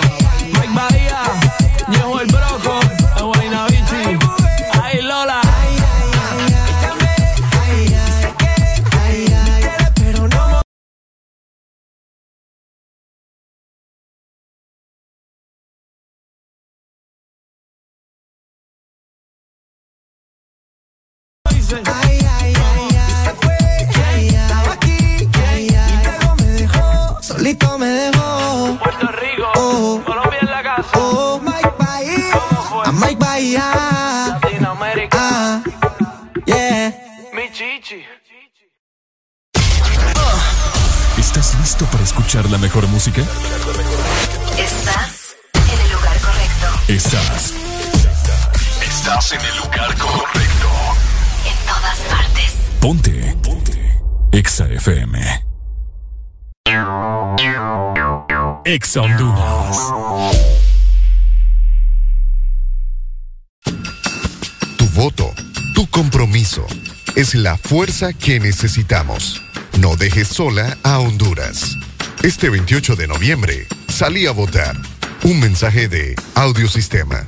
¿Estás listo para escuchar la mejor música? Estás en el lugar correcto. Ponte. Ponte. Exa FM. Exa Honduras. Tu voto, tu compromiso, es la fuerza que necesitamos. No dejes sola a Honduras. Este 28 de noviembre, salí a votar. Un mensaje de Audiosistema.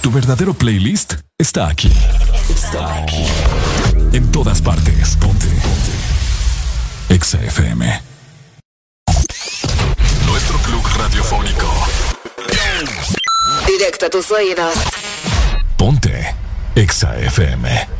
Tu verdadero playlist está aquí. Está aquí. En todas partes. Ponte. Ponte. Exa FM. Nuestro club radiofónico. Directo a tus oídos. Ponte. Exa FM.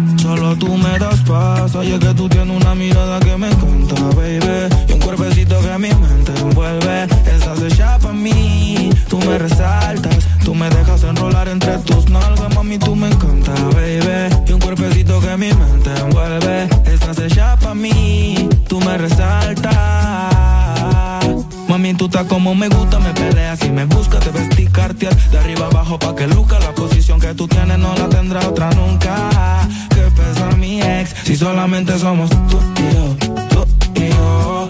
solo tú me das paz. Oye, que tú tienes una mirada que me encanta, baby. Y un cuerpecito que mi mente envuelve. Estás hecha para mí, tú me resaltas. Tú me dejas enrolar entre tus nalgas, mami, tú me encanta, baby. Y un cuerpecito que mi mente envuelve. Estás hecha pa' mí, tú me resaltas. Mami, tú estás como me gusta, me peleas y me buscas, te vestir cartier de arriba abajo pa' que luca. La posición que tú tienes no la tendrá otra nunca. Que pesa mi ex, si solamente somos tú y yo, tú y yo,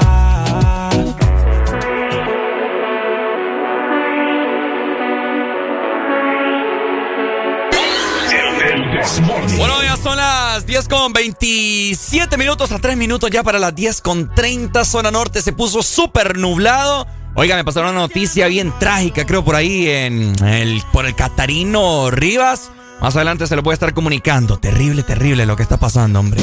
Bueno, ya son las 10 con 27 minutos a 3 minutos ya para las 10 con 30. Zona norte se puso súper nublado. Oiga, me pasaron una noticia bien trágica, creo, por ahí en el, por el Catarino Rivas. Más adelante se lo voy a estar comunicando. Terrible, terrible lo que está pasando, hombre.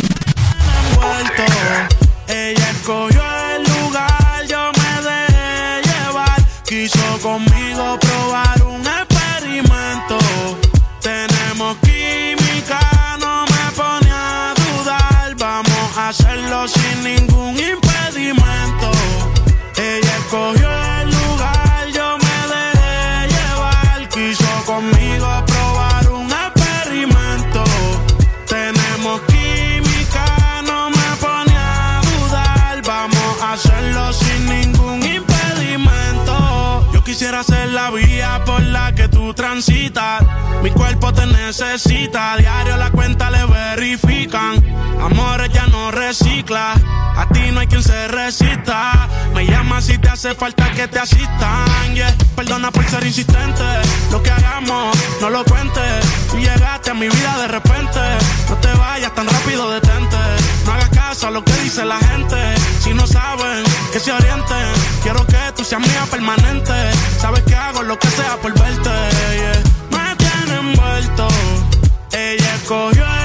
Tú transitas. Mi cuerpo te necesita. Diario la cuenta le verifican. Amores ya no recicla. A ti no hay quien se resista. Me llama si te hace falta que te asistan. Perdona por ser insistente. Lo que hagamos, no lo cuentes. Tú llegaste a mi vida de repente. No te vayas tan rápido, detente. No hagas caso a lo que dice la gente. Si no saben, que se orienten. Quiero que tú seas mía permanente. Sabes que hago lo que sea por verte. Me tiene envuelto. Ella escogió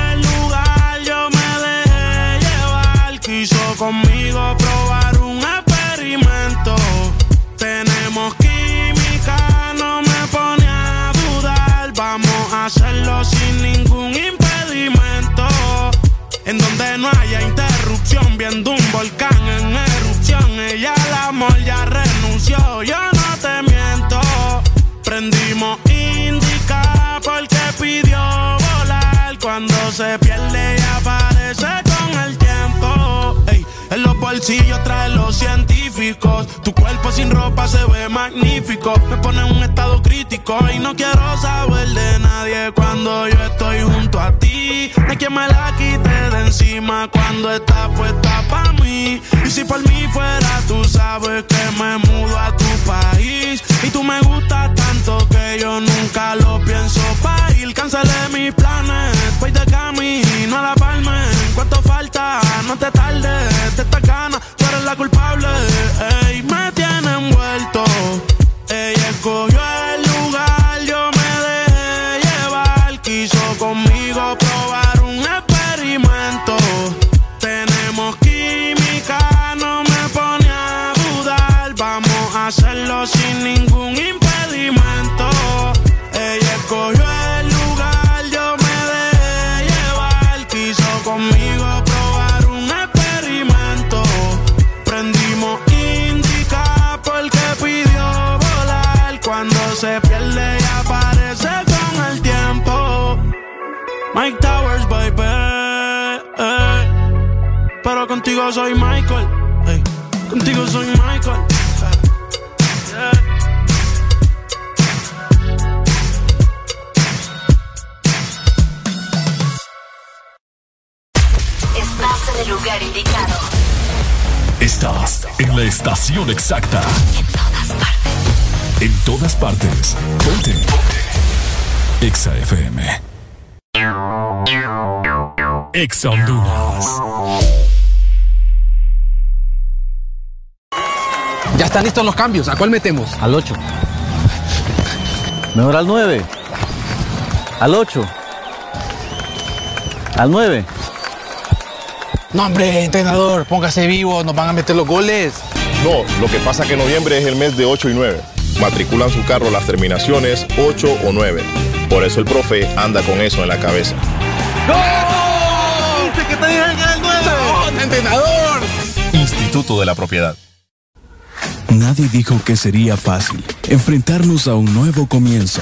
viendo un volcán en erupción. Ella al amor ya renunció, yo no te miento. Prendimos indica porque pidió volar. Cuando se pierde y aparece en los bolsillos trae los científicos. Tu cuerpo sin ropa se ve magnífico. Me pone en un estado crítico y no quiero saber de nadie cuando yo estoy junto a ti. No hay me la quite de encima cuando está puesta pa' mí. Y si por mí fuera, tú sabes que me mudo a tu país. Y tú me gustas tanto que yo nunca lo pienso pa' ir. Cancelé mis planes, voy de camino a la palma. ¿Cuánto falta? No te tardes, te esta gana, tú eres la culpable. Ey, me tiene envuelto. Mike Towers, baby. Ey. Pero contigo soy Michael. Contigo soy Michael. Estás en el lugar indicado. Estás en la estación exacta. En todas partes. En todas partes. Ponte. Ponte. Exa FM. Exa Honduras. Ya están listos los cambios. ¿A cuál metemos? Al 8. Mejor al 9. Al 8. Al 9. No, hombre, entrenador, póngase vivo, nos van a meter los goles. No, lo que pasa es que noviembre es el mes de 8 y 9. Matriculan su carro las terminaciones 8 o 9. Por eso el profe anda con eso en la cabeza. ¡No! ¡Dice que te dije que el 9! ¡No, entrenador! Instituto de la Propiedad. Nadie dijo que sería fácil enfrentarnos a un nuevo comienzo,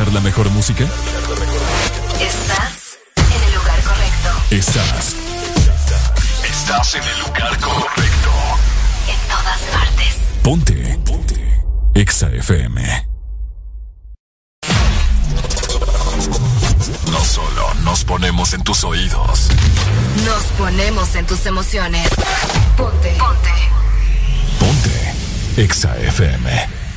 Escuchar la mejor música? Estás en el lugar correcto. Estás. Estás en el lugar correcto. En todas partes. Ponte. Ponte. Exa FM. No solo nos ponemos en tus oídos. Nos ponemos en tus emociones. Ponte. Ponte. Ponte. Exa FM.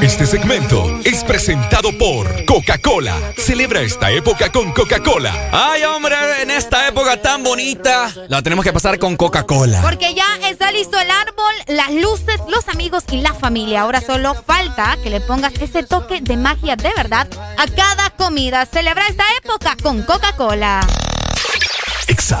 Este segmento es presentado por Coca-Cola. Celebra esta época con Coca-Cola. Ay, hombre, en esta época tan bonita, la tenemos que pasar con Coca-Cola. Porque ya está listo el árbol, las luces, los amigos y la familia. Ahora solo falta que le pongas ese toque de magia de verdad a cada comida. Celebra esta época con Coca-Cola. Exa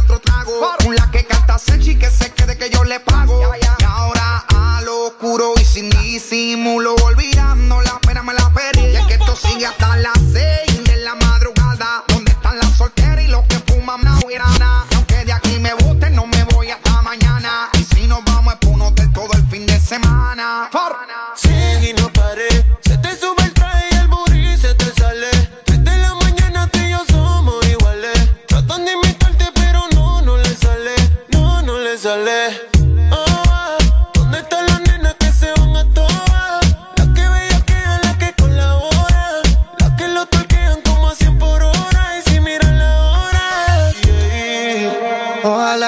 otro trago. La que canta sexy que se quede que yo le pago. Y ahora a lo oscuro y sin disimulo, olvidando la pena me la perdí. Y es que esto sigue hasta las 6 de la madrugada. ¿Dónde están las solteras y los que fuman marihuana? Aunque de aquí me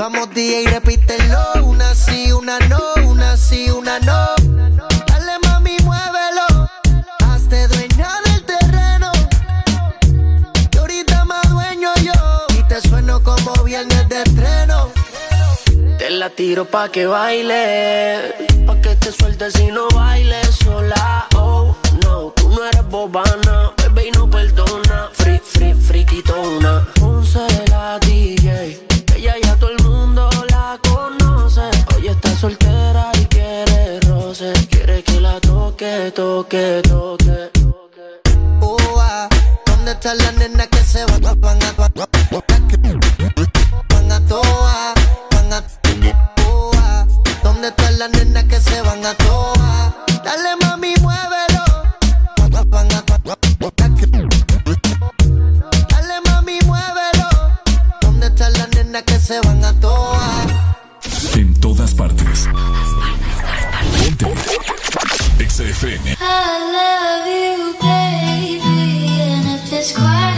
Vamos DJ, repítelo, una sí, una no, una sí, una no. Dale mami, muévelo, hazte dueña del terreno. Y ahorita más dueño yo, y te sueno como viernes de estreno. Te la tiro pa' que baile, pa' que te sueltes y no bailes sola. Oh, no, tú no eres bobana, bebé y no perdona. Free, free, friquitona. Ponce la DJ, soltera y quiere roce, quiere que la toque, toque, toque. Uh, ¿Dónde está la nena que se va? Van a XFM. I love you, baby. And if it's quite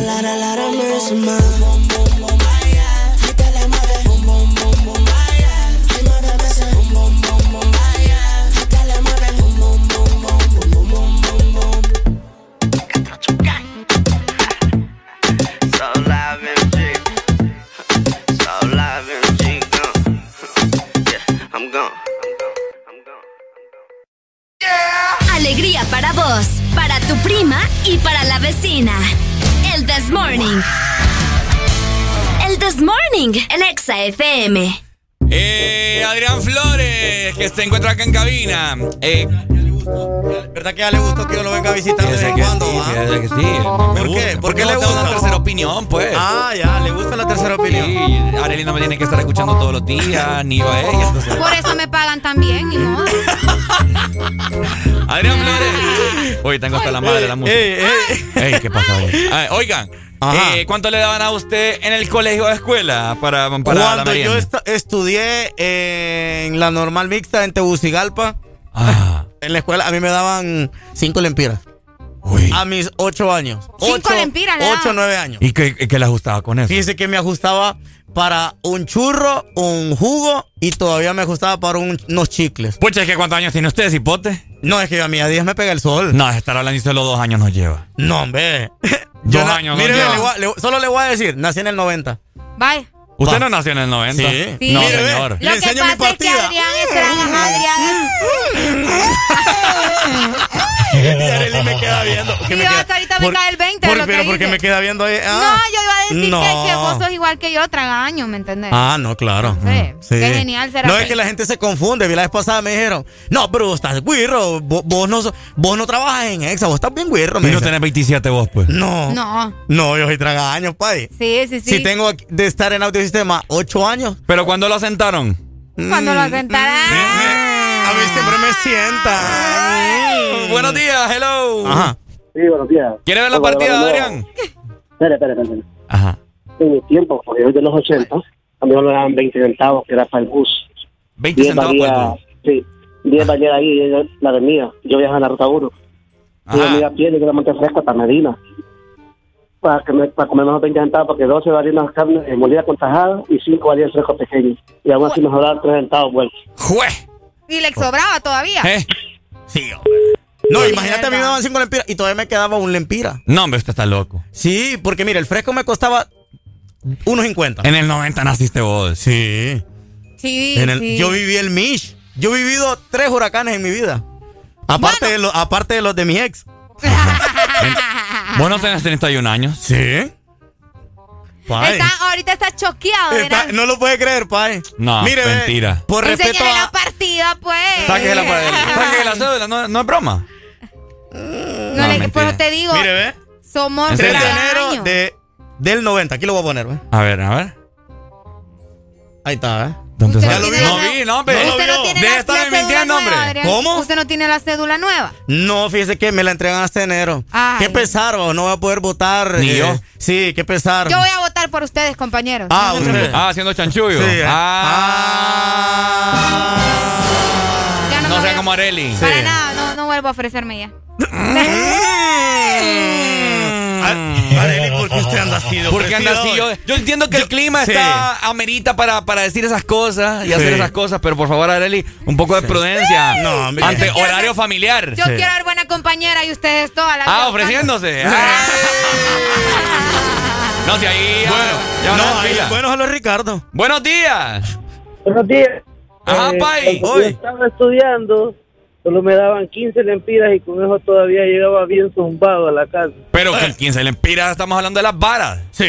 la la la la En Exa FM. Eh, Adrián Flores, que se encuentra acá en cabina. Eh, ¿Verdad que ya le gustó que yo lo venga a visitar de vez en cuando? sí, ah? fíjese que sí. ¿Por qué? ¿Por qué le gusta una tercera opinión, pues? Ah, ya, le gusta la tercera opinión. Sí, Arely no me tiene que estar escuchando todos los días, ni yo a ella. entonces- Por eso me pagan también, ni modo. Adrián Flores. Uy, tengo hasta la madre de la música. Ey, ¿qué pasa? Ah, oigan. Eh, ¿cuánto le daban a usted en el colegio o escuela para, para la Cuando yo estudié en la normal mixta en Tegucigalpa, Ah. en la escuela, a mí me daban cinco lempiras. A mis ocho años. Cinco ocho, lempiras le Ocho, nueve años. ¿Y qué, qué le ajustaba con eso? Fíjese que me ajustaba para un churro, un jugo y todavía me ajustaba para un- unos chicles. Pucha, es que ¿cuántos años tiene usted, cipote? No, es que a mí a 10 me pega el sol. No, estar hablando y solo dos años nos lleva. No, hombre. Dos Yo na- años mire, nos le voy a- le- solo le voy a decir, nací en el 90. Bye. ¿Usted no nació en el 90? Sí. Sí. No, Mire, ve. señor. Lo Le que enseño mi pasa es que partida. Adrián es Adrián. Y Arely me queda viendo. que me queda- hasta ahorita me por- cae el 20 de por- lo que Pero porque dice. me queda viendo ahí. No, ah. yo iba a decir No. que, que vos sos igual que yo, tragaño, ¿me entendés? Ah, no, claro. Sí. Sí. Qué genial será No, que- es que la gente se confunde. Vi La vez pasada me dijeron, no, pero vos estás güirro. Vos, vos no, vos no trabajas en Exa, vos estás bien güirro. Y me no tenés 27 vos, pues. No. No. No, yo soy tragaños, pay. Sí, sí, sí. Si tengo de estar en audiosistema ocho años. ¿Pero cuándo lo asentaron? Cuando lo sentarás. A mí siempre me sientan. Buenos días, hello. Ajá. Sí, buenos días. ¿Quiere ver la Bueno, partida, bueno, Adrián? Espera, espera, espera. Ajá. En mi tiempo, porque yo de los 80, a mí me daban 20 centavos, que era para el bus. 20 10 centavos valía, por el bus. Sí, 10 valía ahí, eh, la avenida. Yo viajaba en la ruta 1. Y yo me iba a pie, yo la monte fresca hasta Medina. Para, que me, para comer menos 20 centavos, porque 12 valían las carnes molidas con tajada y 5 valían frescos pequeños. Y aún así me sobraban 3 centavos vueltos. ¡Jue! Y le sobraba todavía. ¿Eh? Sí, hombre. No, Sí, imagínate, a mí me daban cinco lempiras y todavía me quedaba un lempira. No, hombre, usted está loco. Sí, porque mira, el fresco me costaba 1.50. En el 90 naciste vos. Sí. Sí, En el- sí. Yo viví el Mish. Yo he vivido tres huracanes en mi vida. Aparte, de, lo- aparte de los de mi ex. ¿Vos no tenés 31 años? Sí. Pai. Está, ahorita está choqueado, Está- no lo puede creer, pai. No, Mire, ve, mentira. por respeto a... la partida, pues. Sáquese la, sáquese la cédula, no, no es broma. No, No, le, pues te digo, Mire, ve. somos 3 de enero de, del 90. Aquí lo voy a poner, ve. A ver, a ver. Ahí está, ¿eh? ¿Dónde Usted está? no No vi, no, hombre. No lo Usted no vio. tiene Deje la, estar la cédula mintiendo, hombre. Adrián. ¿Cómo? Usted no tiene la cédula nueva. No, fíjese que me la entregan hasta enero. Ay. Qué pesar, o no voy a poder votar. Ni eh, yo. Sí, qué pesar. Yo voy a votar por ustedes, compañeros. Ah, No usted. Ah, haciendo chanchullo. Sí, eh. Ah. Ya no, No sea como Areli. Para nada, no, no vuelvo a ofrecerme ya. Arely, ¿por qué usted anda así de ¿Por qué anda así? Yo, hoy? yo entiendo que el clima sí. está amerita para, para decir esas cosas y hacer esas cosas, pero por favor, Areli, un poco de prudencia. No. Ante horario ser- familiar. Yo quiero ser buena compañera y ustedes todas las Ah, ofreciéndose. Ay. No, si ahí. ya- ya van No, ahí, bueno, solo Ricardo. Buenos días. Buenos días. Ajá, Eh, Pai. yo estaba estudiando, solo me daban 15 lempiras y con eso todavía llegaba bien zumbado a la casa. Pero que el 15 lempiras, estamos hablando de las varas. Sí.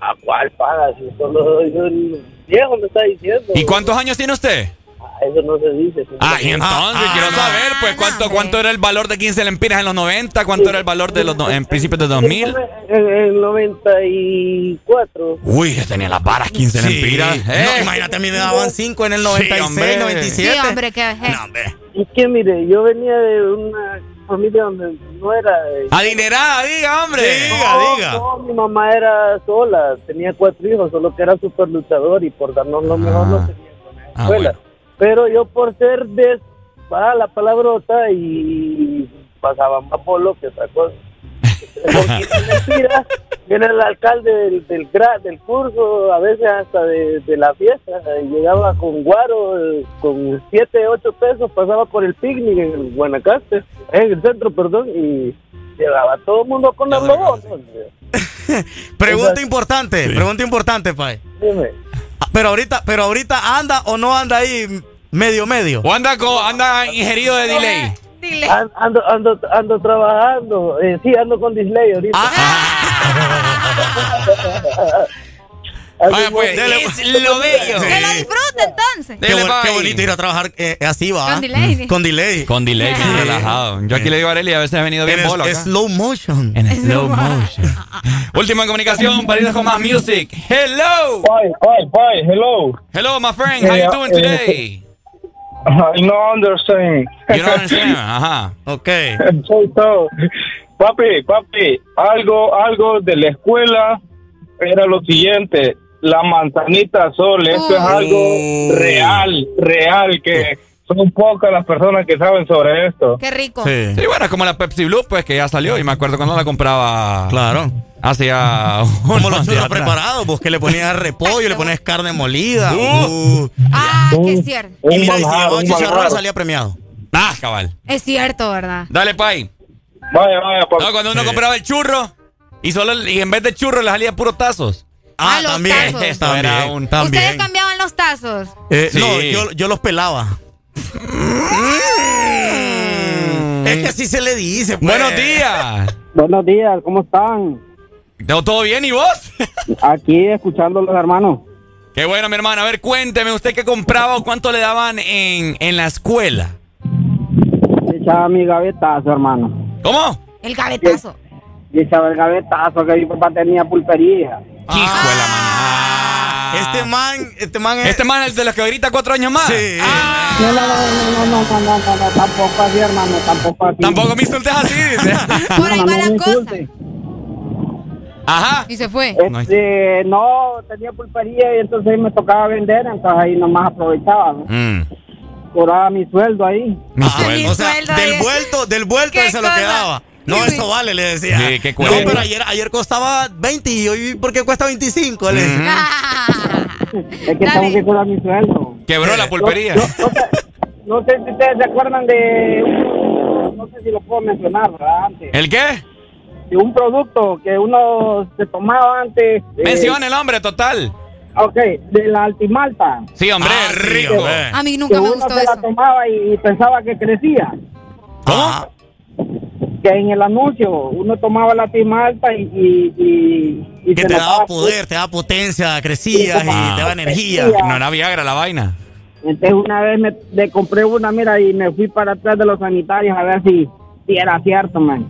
¿A cuál paga? Si solo yo, el viejo me está diciendo. ¿Y cuántos años tiene usted? Ah, Eso no se dice. Ah, y entonces Ah, quiero no. saber, pues, cuánto, cuánto era el valor de 15 lempiras en los 90, cuánto era el valor de los no- en principios de 2000. En el 94. Uy, ya tenía las varas 15 Sí. lempiras. No, Eh. imagínate, a mí me daban 5 en el 96, hombre. 97. Sí, hombre, que No, hombre. Es que mire, yo venía de una familia donde no era... eh, Adinerada, diga, hombre. no, diga. No, mi mamá era sola, tenía cuatro hijos, solo que era súper luchador y por darnos lo mejor lo tenía con la Ah, escuela. bueno. Pero yo por ser de ah, la palabrota y pasaba más polo que otra cosa. Con 15 mentiras, viene el alcalde del, del, del curso, a veces hasta de, de la fiesta, llegaba con guaro, eh, con 7, 8 pesos, pasaba por el picnic en el Guanacaste, en el centro, perdón, y llegaba todo el mundo con los globos. Pregunta importante, pregunta importante, Pai. Dime. Ah, Pero ahorita, pero ahorita anda o no anda ahí medio medio. O anda, co- anda ingerido de delay. Dile. An- Ando, ando, ando trabajando, eh, sí, ando con display ahorita. Vaya, pues, es lo bello. Que lo disfrute entonces. Qué, bon- qué bonito ir a trabajar eh, así, va. Con delay. Con delay. Con delay, bien relajado. Yo aquí le digo a Arely, a veces ha venido bien En bolo acá. slow motion. En slow motion. Última comunicación para con más music. Hello. Bye, bye, bye. Hello. Hello, my friend. How you doing today? I no understand. You don't understand. Ajá. Ok. Soy todo. Papi, papi, algo, algo de la escuela era lo siguiente. La manzanita sol, esto es algo real, real, que son pocas las personas que saben sobre esto. Qué rico. Sí. Sí, bueno, como la Pepsi Blue, pues que ya salió. Y me acuerdo cuando la compraba. Claro. Hacía. Como los churros preparados, pues que le ponías repollo, le ponías carne molida. Uh. Uh. Ah, es cierto. Y mira, y si chicharrón salía premiado. Ah, cabal. Es cierto, ¿verdad? Dale, Pai. Vaya, vaya, papi. No, cuando uno compraba el churro y solo y en vez de churro le salía puro tazos. Ah, Ah, los también. tazos. Era También. ¿Ustedes cambiaban los tazos? Eh, Sí. No, yo, yo los pelaba. Es que así se le dice. pues. Buenos días. Buenos días, ¿cómo están? ¿Todo todo bien y vos? Aquí escuchando los hermanos. Qué bueno, mi hermano. A ver, cuénteme, ¿usted qué compraba o cuánto le daban en, en la escuela? Echaba mi gavetazo, hermano. ¿Cómo? El gavetazo. Y echaba el gavetazo que mi papá tenía pulpería. Hijo de la ah. mañana. Este man, este man es. Este man es el de los que ahorita cuatro años más. Sí. Ah. No, no, no, no, no, no, tampoco así, hermano, tampoco así. Tampoco me insultes así, dice. Por ahí va la cosa. Ajá. Y se fue. Este, no, tenía pulpería y entonces me tocaba vender, entonces ahí nomás aprovechaba. ¿no? Mm. Curaba mi sueldo ahí. Mi ah, sueldo. O sea, del, vuelto, del vuelto, se lo quedaba. No, Sí, eso vale, le decía. Sí, qué no, pero ayer, ayer costaba 20 y hoy, ¿por qué cuesta 25? Le decía. Ah. Es que Dale. tengo que cobrar mi sueldo. Quebró la pulpería. No, no sé, no sé si ustedes se acuerdan de no sé si lo puedo mencionar, ¿verdad? Antes. ¿El qué? De un producto que uno se tomaba antes. eh, Menciona el hombre, total. Ok, de la altimalta. Sí, hombre, Ah, rico. A mí Que nunca me uno gustó se la tomaba y, y pensaba que crecía. ¿Cómo? Que en el anuncio uno tomaba la altimalta y, y, y, y Que te daba poder, te daba potencia, crecías y Ah. te daba energía. No era Viagra la vaina. Entonces una vez me, compré una, mira, y me fui para atrás de los sanitarios a ver si, si era cierto, man.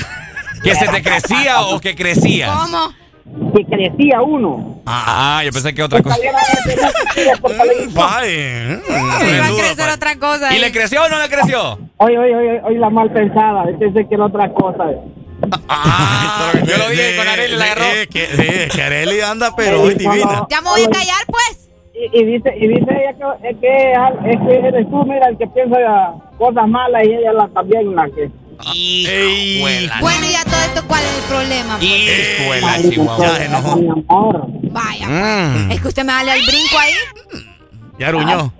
¿Que se te crecía o que crecías? ¿Cómo? Si crecía uno. Ah, yo pensé que otra cosa. Vale. Me iba a crecer otra cosa. ¿Y le creció o no le creció? Oye, oye, oye, oye, la mal pensada. Pensé que era otra cosa. Ah, Yo lo dije con Arely, la agarró. Sí, que, sí, que Arely anda, pero hoy divina. Ya me voy a callar, pues. Y, y dice, y dice ella que, es, que, es que eres tú, mira, el que piensa cosas malas y ella la, también la que Hijuela. Bueno, y a todo esto, ¿cuál es el problema? pues? Hijuela, Chihuahua. Ya se enojó. Vaya, Mm. es que usted me sale al brinco ahí. Ya ruñó.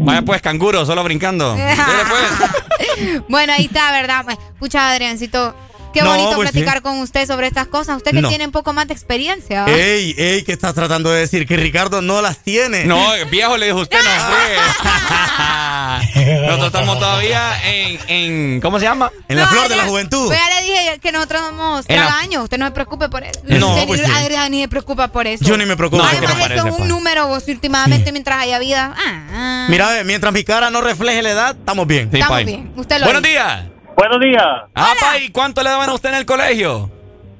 Vaya pues, canguro, solo brincando. Dele, pues. bueno, ahí está, ¿verdad? Pucha, Adriancito, qué No, bonito pues platicar sí. con usted sobre estas cosas. Usted que No. tiene un poco más de experiencia. ¿va? Ey, ey, ¿qué estás tratando de decir? Que Ricardo no las tiene. No, viejo, le dijo usted, no. Nosotros estamos todavía en, en. ¿Cómo se llama? En la flor de la juventud. Pues ya le dije que nosotros somos En la- tragaños. Usted no se preocupe por eso. No, Usted pues ni, sí. Adrián ni se preocupa por eso. Yo ni me preocupo. Además, eso parece, es un pues. número vos últimamente mientras haya vida. Ah, ah. Mira, mientras mi cara no refleje la edad, estamos bien. Estamos bien. Usted lo Buenos dice. días. Buenos días. Apa, ¿y cuánto le daban a usted en el colegio?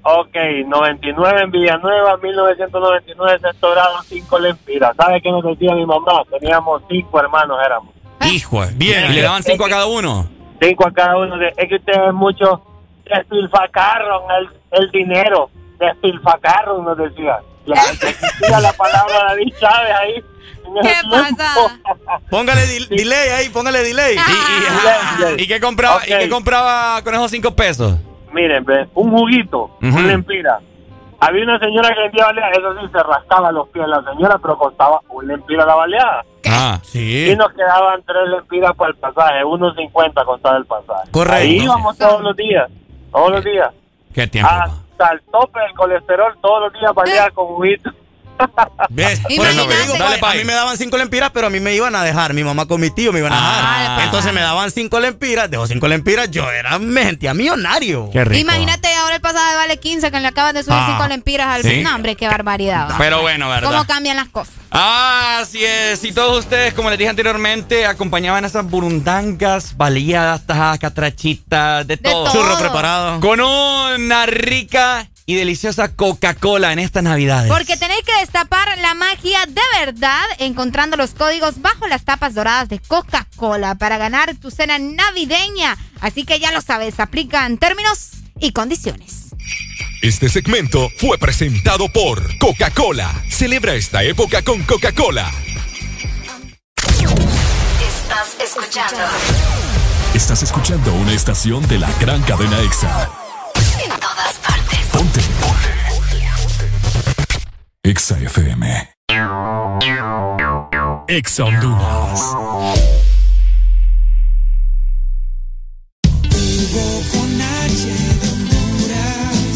Ok, 99 en Villanueva, 1999 sexto grado, 5 lempiras. ¿Sabe qué nos decía mi mamá? Teníamos cinco hermanos, éramos. Hijo, bien. ¿Y le daban cinco a cada uno? Cinco a cada uno. Es que ustedes mucho despilfacaron el, el dinero. Despilfacaron, nos decía. La, la palabra David Chávez ahí. ¿Qué tiempo. pasa? Póngale di- delay ahí, póngale delay. ¿Y qué compraba, ¿y qué compraba con esos cinco pesos? Miren, ve, un juguito, Ujú. un lempira. Había una señora que vendía baleada, eso sí, se rascaba los pies la señora, pero costaba un lempira la baleada. Ah, Y sí. nos quedaban tres lempiras para el pasaje, 1.50 costaba el pasaje. Correcto. Ahí íbamos todos los días, todos los días. ¿Qué tiempo? Hasta el tope del colesterol, todos los días baleada con juguito. ¿Ves? Por eso te digo, Dale, a mí me daban cinco lempiras, pero a mí me iban a dejar. Mi mamá con mi tío me iban a Ah, dejar. Entonces me daban cinco lempiras, dejó cinco lempiras, yo era, me sentía millonario. Qué rico. Imagínate ahora el pasaje vale 15 que le acaban de subir Ah. 5 lempiras al ¿Sí? No, hombre, qué barbaridad. Pero bueno, ¿verdad? ¿Cómo cambian las cosas? Ah, así es. Y todos ustedes, como les dije anteriormente, acompañaban a esas burundangas, baleadas, tajadas, catrachitas, de, todo. todo. Churro preparado. Con una rica y deliciosa Coca-Cola en estas navidades. Porque tenéis que destapar la magia de verdad encontrando los códigos bajo las tapas doradas de Coca-Cola para ganar tu cena navideña. Así que ya lo sabes, aplican términos y condiciones. Este segmento fue presentado por Coca-Cola. Celebra esta época con Coca-Cola. Estás escuchando Estás escuchando una estación de la gran cadena EXA. EXA FM. EXA Honduras.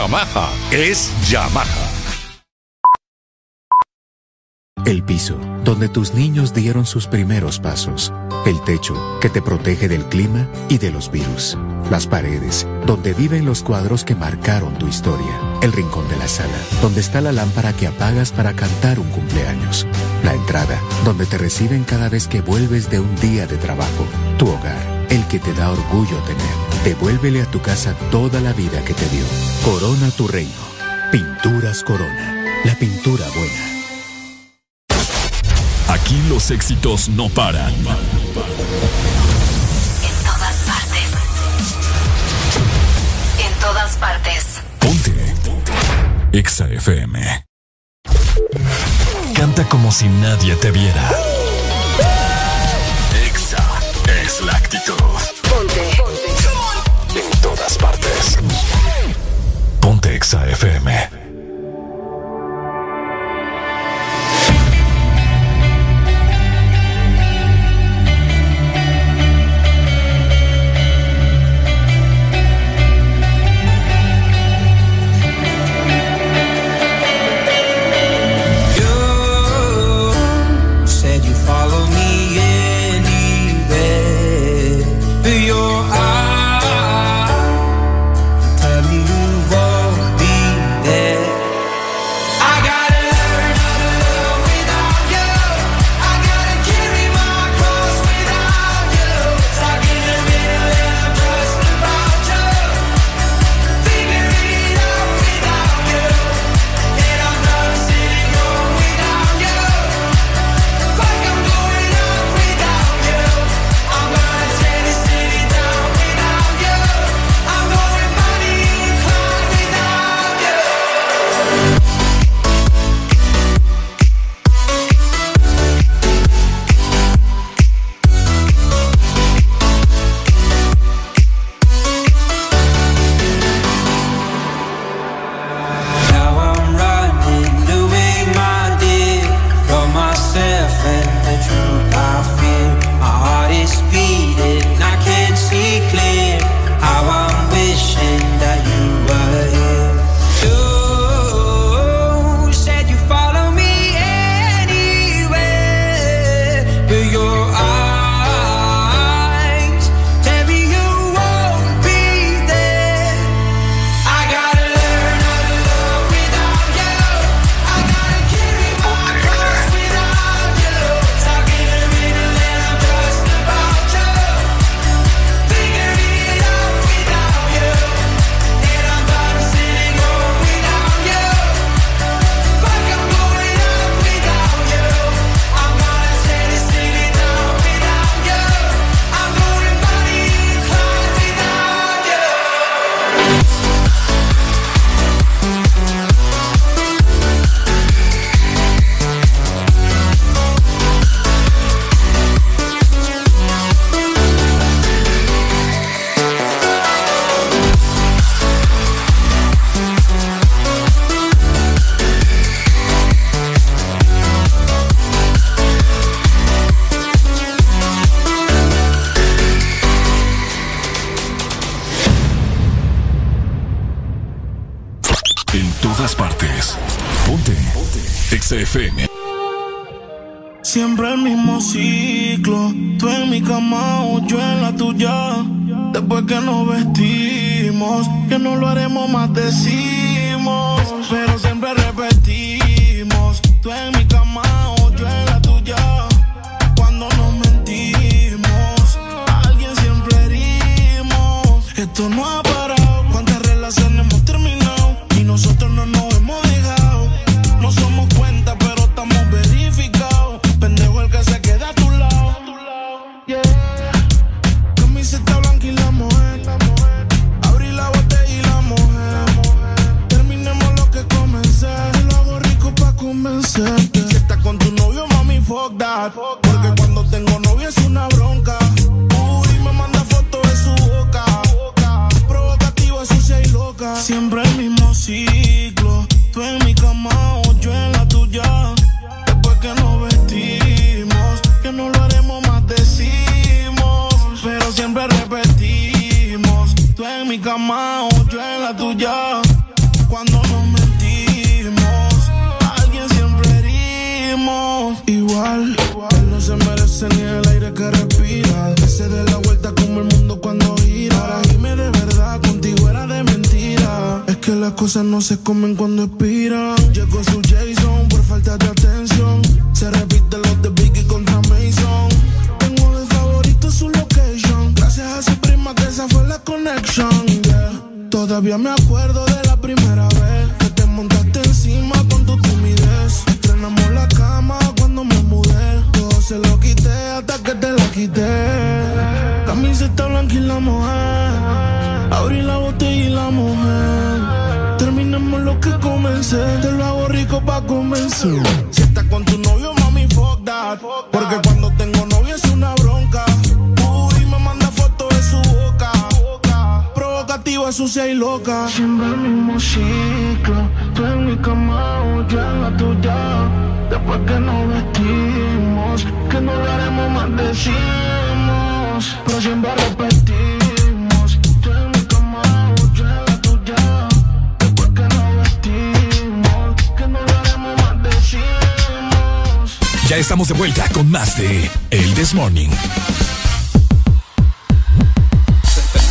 Yamaha es Yamaha. El piso, donde tus niños dieron sus primeros pasos. El techo, que te protege del clima y de los virus. Las paredes, donde viven los cuadros que marcaron tu historia. El rincón de la sala, donde está la lámpara que apagas para cantar un cumpleaños. La entrada, donde te reciben cada vez que vuelves de un día de trabajo. Tu hogar, el que te da orgullo tener. Devuélvele a tu casa toda la vida que te dio. Corona tu reino. Pinturas Corona. La pintura buena. Aquí los éxitos no paran. En todas partes. En todas partes. EXA FM. Canta como si nadie te viera. Es la actitud. Ponte. En todas partes. Ponte EXA FM.